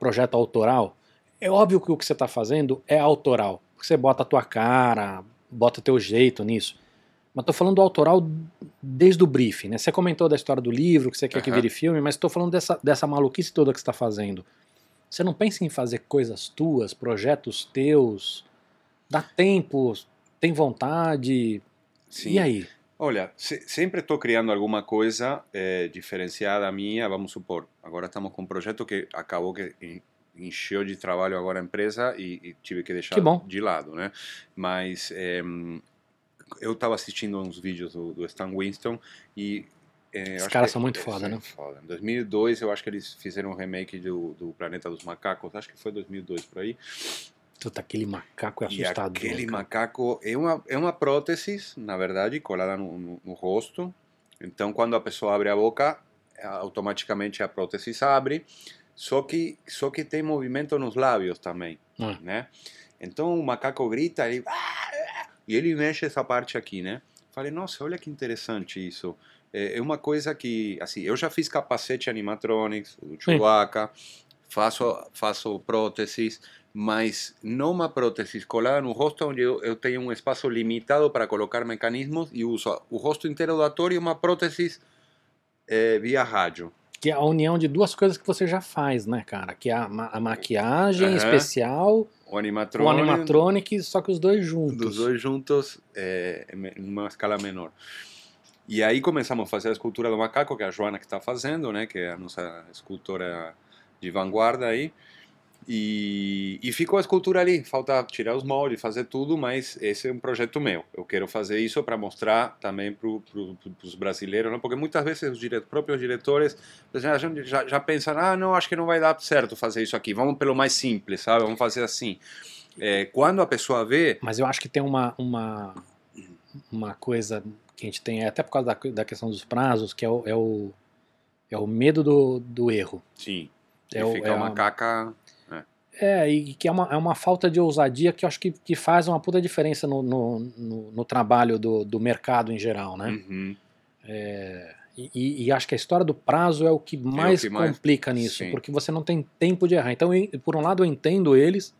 projeto autoral? É óbvio que o que você está fazendo é autoral. Porque você bota a tua cara, bota teu jeito nisso. Mas tô falando do autoral desde o briefing, né? Você comentou da história do livro, que você quer que Aham. vire filme, mas estou falando dessa, dessa maluquice toda que você está fazendo. Você não pensa em fazer coisas tuas, projetos teus? Dá tempo, tem vontade? Sim. E aí? Olha, se- sempre estou criando alguma coisa eh, diferenciada minha, vamos supor. Agora estamos com um projeto que acabou que encheu de trabalho agora a empresa e, e tive que deixar Que de lado, né? Mas em, eu estava assistindo uns vídeos do, do Stan Winston e eh, Os caras são muito é, foda, sim, né? foda. Em 2002 eu acho que eles fizeram um remake do, do Planeta dos Macacos, acho que foi 2002 por aí. Puta, aquele macaco é E assustador. aquele cara. macaco é uma, é uma prótese, na verdade, colada no, no, no rosto. Então, quando a pessoa abre a boca, automaticamente a prótese abre. Só que, só que tem movimento nos lábios também, Ah. né? Então, o macaco grita ele, e ele mexe essa parte aqui, né? Falei, nossa, olha que interessante isso. É é uma coisa que, assim, eu já fiz capacete animatronics, o do Chewbacca, faço, faço próteses, mas não uma prótese colada no rosto onde eu, eu tenho um espaço limitado para colocar mecanismos e uso o rosto inteiro do ator e uma prótese eh, via rádio. Que é a união de duas coisas que você já faz, né, cara? Que é a, ma- a maquiagem Aham. especial, O o animatrônico, animatronic, só que os dois juntos. dos dois juntos eh, em uma escala menor. E aí começamos a fazer a escultura do macaco, que é a Joana que está fazendo, né, que é a nossa escultora de vanguarda aí. E, e ficou a escultura ali, falta tirar os moldes, fazer tudo, mas esse é um projeto meu. Eu quero fazer isso para mostrar também para pro, os brasileiros, não? porque muitas vezes os dire, próprios diretores já, já, pensam: ah, não, acho que não vai dar certo fazer isso aqui, vamos pelo mais simples, sabe? Vamos fazer assim. É, quando a pessoa vê, Mas eu acho que tem uma, uma, uma coisa que a gente tem, até por causa da, da questão dos prazos, que é o, é o, é o medo do, do erro. sim, É o- é uma a- caca. É, e que é uma, é uma falta de ousadia que eu acho que, que faz uma puta diferença no, no, no, no trabalho do, do mercado em geral, né? Uhum. E, e- e acho que a história do prazo é o que mais que mais- complica nisso, sim. porque você não tem tempo de errar. Então, eu- por um lado, eu entendo eles,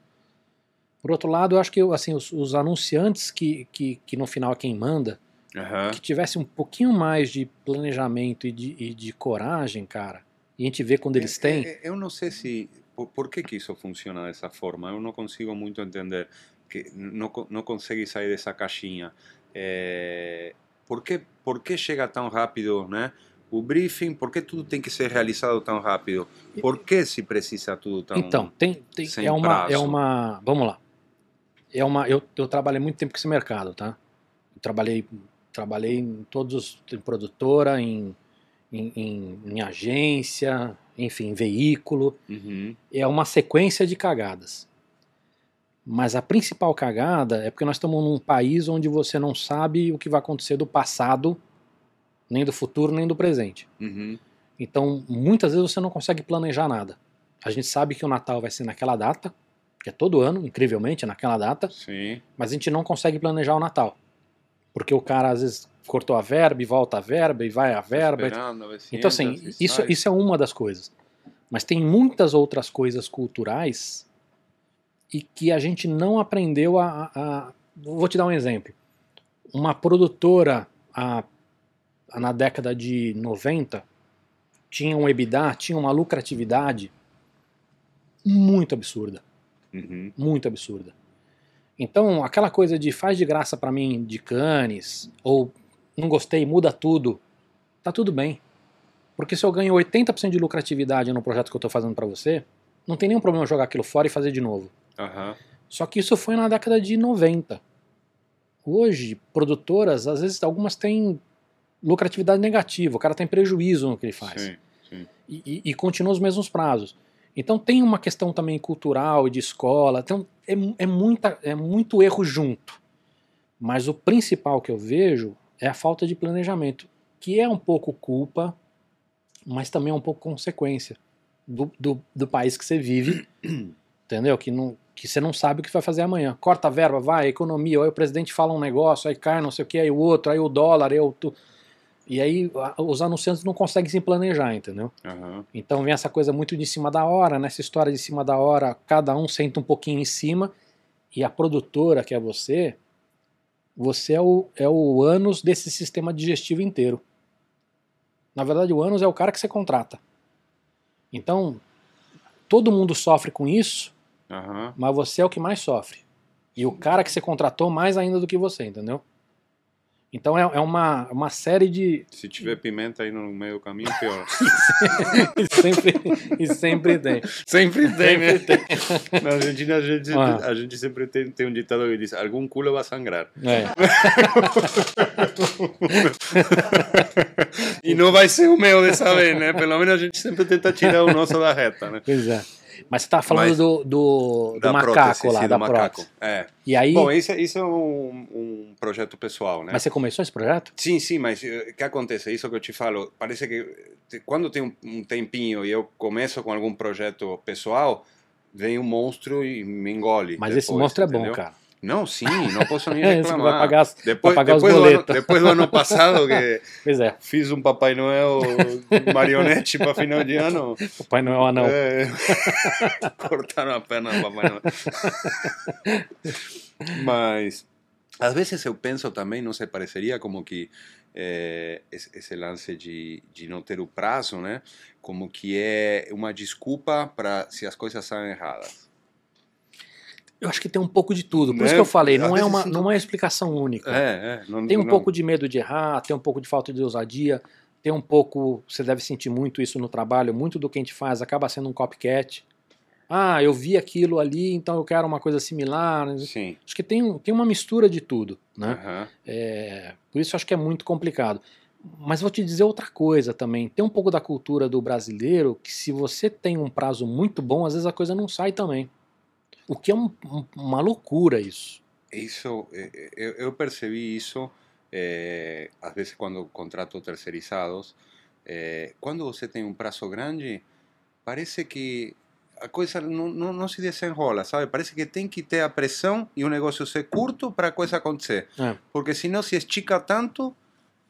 por outro lado, eu acho que assim, os, os anunciantes que, que, que no final é quem manda, Aham. que tivesse um pouquinho mais de planejamento e de, e de coragem, cara, e a gente vê quando eles têm. É, é, Eu não sei se por, por que que isso funciona dessa forma. Eu não consigo muito entender que não não consegue sair dessa caixinha. É, por que por que chega tão rápido, né? O briefing, por que tudo tem que ser realizado tão rápido? Por que se precisa tudo tão Então, tem, tem é uma prazo. é uma, vamos lá. É uma eu, eu trabalhei muito tempo com esse mercado, tá? Eu trabalhei trabalhei em todos os em produtora, em em, em, em agência, enfim, veículo. Uhum. É uma sequência de cagadas. Mas a principal cagada é porque nós estamos num país onde você não sabe o que vai acontecer do passado, nem do futuro, nem do presente. Uhum. Então, muitas vezes você não consegue planejar nada. A gente sabe que o Natal vai ser naquela data, que é todo ano, incrivelmente, é naquela data, Sim. mas a gente não consegue planejar o Natal. Porque o cara às vezes cortou a verba e volta a verba e vai a verba. Esperando, a ver se Então, assim, isso, isso é uma das coisas. Mas tem muitas outras coisas culturais e que a gente não aprendeu a. a- Vou te dar um exemplo. Uma produtora a- a- na década de 90 tinha um EBITDA, tinha uma lucratividade muito absurda. Uhum. Muito absurda. Então, aquela coisa de faz de graça pra mim de Cannes, ou não gostei, muda tudo, tá tudo bem. Porque se eu ganho 80% de lucratividade no projeto que eu tô fazendo pra você, não tem nenhum problema eu jogar aquilo fora e fazer de novo. Aham. Só que isso foi na década de 90. Hoje, produtoras, às vezes algumas têm lucratividade negativa, o cara tem prejuízo no que ele faz Sim, sim. e, e- e continua os mesmos prazos. Então tem uma questão também cultural e de escola, então é, é, muita, é muito erro junto. Mas o principal que eu vejo é a falta de planejamento, que é um pouco culpa, mas também é um pouco consequência do, do, do país que você vive, entendeu? Que, não, que você não sabe o que vai fazer amanhã. Corta a verba, vai, economia, aí o presidente fala um negócio, aí cai não sei o que, aí o outro, aí o dólar, aí o... Tu... E aí a- os anunciantes não conseguem se planejar, entendeu? Aham. Então vem essa coisa muito de cima da hora, nessa história de cima da hora, cada um senta um pouquinho em cima e a produtora, que é você, você é o, é o ânus desse sistema digestivo inteiro. Na verdade, o ânus é o cara que você contrata. Então, todo mundo sofre com isso, Aham. mas você é o que mais sofre. E o cara que você contratou mais ainda do que você, entendeu? Então é, é uma, uma série de, Se tiver pimenta aí no meio do caminho, pior. e sempre, e sempre tem. Sempre tem, né? Sempre tem. Na Argentina a gente, Ah. a gente sempre tem, tem um ditado que diz: algum culo vai sangrar. É. E não vai ser o meu dessa vez, né? Pelo menos a gente sempre tenta tirar o nosso da reta, né? É. Mas você tava falando Mas- do, do, do macaco prótese, lá, sim, da do macaco. prótese. É. E aí. Bom, isso, é- isso é um, um projeto pessoal, né? mas você começou esse projeto? Sim, sim, mas eh, o que acontece? Isso que eu te falo, parece que quando tem um, tempinho e eu começo com algum projeto pessoal, vem um monstro e me engole. Mas esse depois, monstro é bom, cara. Não, sim, não posso nem É, reclamar. vai pagar, depois, vai pagar os depois, do ano, depois do ano passado, que é, fiz um Papai Noel marionete para final de ano. Papai Noel anão. É, cortaram a perna do Papai Noel. Mas, às vezes eu penso também, não sei, pareceria como que eh, esse, lance de, de não ter o prazo, né? Como que é uma desculpa para se as coisas são erradas. Eu acho que tem um pouco de tudo. Por Né? isso que eu falei, Às não é, uma, sinto- não é uma explicação única. É, é. Não, Tem um não- pouco de medo de errar, tem um pouco de falta de ousadia, tem um pouco. Você deve sentir muito isso no trabalho, muito do que a gente faz acaba sendo um copycat. Ah, eu vi aquilo ali, então eu quero uma coisa similar. Sim. Acho que tem, tem uma mistura de tudo, né? aham. É, por isso acho que é muito complicado. Mas vou te dizer outra coisa também. Tem um pouco da cultura do brasileiro que se você tem um prazo muito bom, às vezes a coisa não sai também. O que é um- um- uma loucura isso. Isso, eh, eh, eu, eu percebi isso, eh, às vezes quando contrato terceirizados, eh, quando você tem um prazo grande, parece que a coisa não, não, não se desenrola, sabe? Parece que tem que ter a pressão e o negócio ser curto para a coisa acontecer. É. Porque senão se estica tanto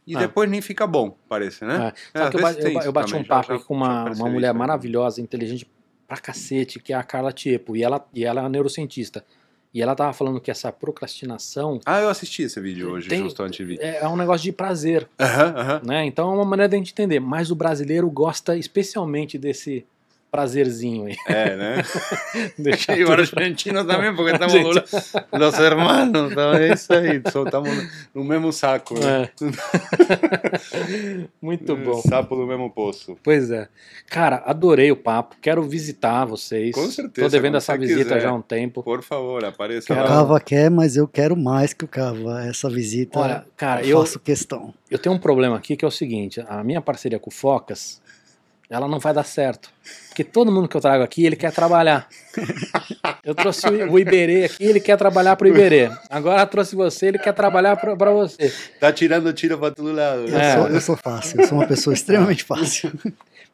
e Ah. depois nem fica bom, parece, né? É. Que eu, ba- eu ba- eu bati um papo já- com uma, uma mulher maravilhosa, inteligente pra cacete, que é a Carla Tiepo, e ela, e ela é neurocientista. E ela tava falando que essa procrastinação Ah, eu assisti esse vídeo hoje, Tem- justo antes de é, é um negócio de prazer, né? Então é uma maneira de a gente entender. Mas o brasileiro gosta especialmente desse prazerzinho aí. É, né? Deixar E o tudo- argentino também, porque estamos Gente. los, hermanos, então é isso aí, estamos no mesmo saco, né? É. Muito bom. Sapo do mesmo poço. Pois é. Cara, adorei o papo. Quero visitar vocês. Com certeza, Tô devendo essa visita quiser. já há um tempo. Por favor, apareça Quero- O lá. Cava quer, mas eu quero mais que o Cava. Essa visita Olha, cara, eu eu, faço questão. eu tenho um problema aqui que é o seguinte: a minha parceria com o Focas ela não vai dar certo. Porque todo mundo que eu trago aqui, ele quer trabalhar. Eu trouxe o Iberê aqui, ele quer trabalhar para o Iberê. Agora eu trouxe você, ele quer trabalhar para você. Tá tirando tiro para todo lado. Eu, É. sou, eu sou fácil, eu sou uma pessoa extremamente fácil.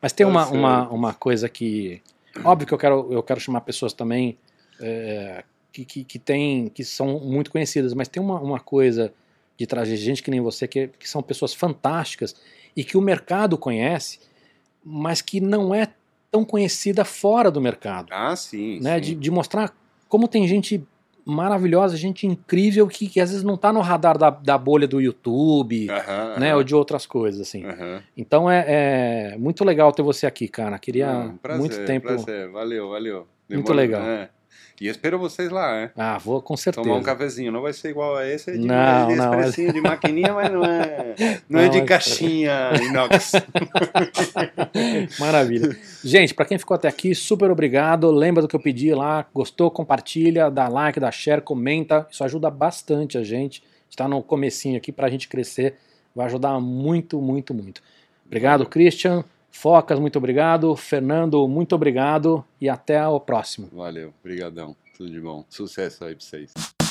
Mas tem uma, Eu sei. uma, uma coisa que. Óbvio que eu quero, eu quero chamar pessoas também é, que, que, que, tem, que são muito conhecidas, mas tem uma, uma coisa de trazer gente que nem você, que, que são pessoas fantásticas e que o mercado conhece, mas que não é tão conhecida fora do mercado. Ah, sim. né? sim. De, de mostrar como tem gente maravilhosa, gente incrível que, que às vezes não está no radar da, da bolha do YouTube, Aham, né? aham, Ou de outras coisas, assim. aham. Então é, é muito legal ter você aqui, cara. Queria prazer, muito tempo. Prazer. Valeu, valeu. Muito legal. né? E espero vocês lá, né? Ah, vou com certeza. Tomar um cafezinho. Não vai ser igual a esse de, Não, de não, expressinho de maquininha, mas não é. Não, é Não, de mas- caixinha inox. Maravilha. Gente, para quem ficou até aqui, super obrigado. Lembra do que eu pedi lá? Gostou? Compartilha, dá like, dá share, comenta. Isso ajuda bastante a gente. Está no comecinho aqui para a gente crescer. Vai ajudar muito, muito, muito. Obrigado, Christian. Focas, muito obrigado. Fernando, muito obrigado. E até o próximo. Valeu, brigadão. Tudo de bom. Sucesso aí pra vocês.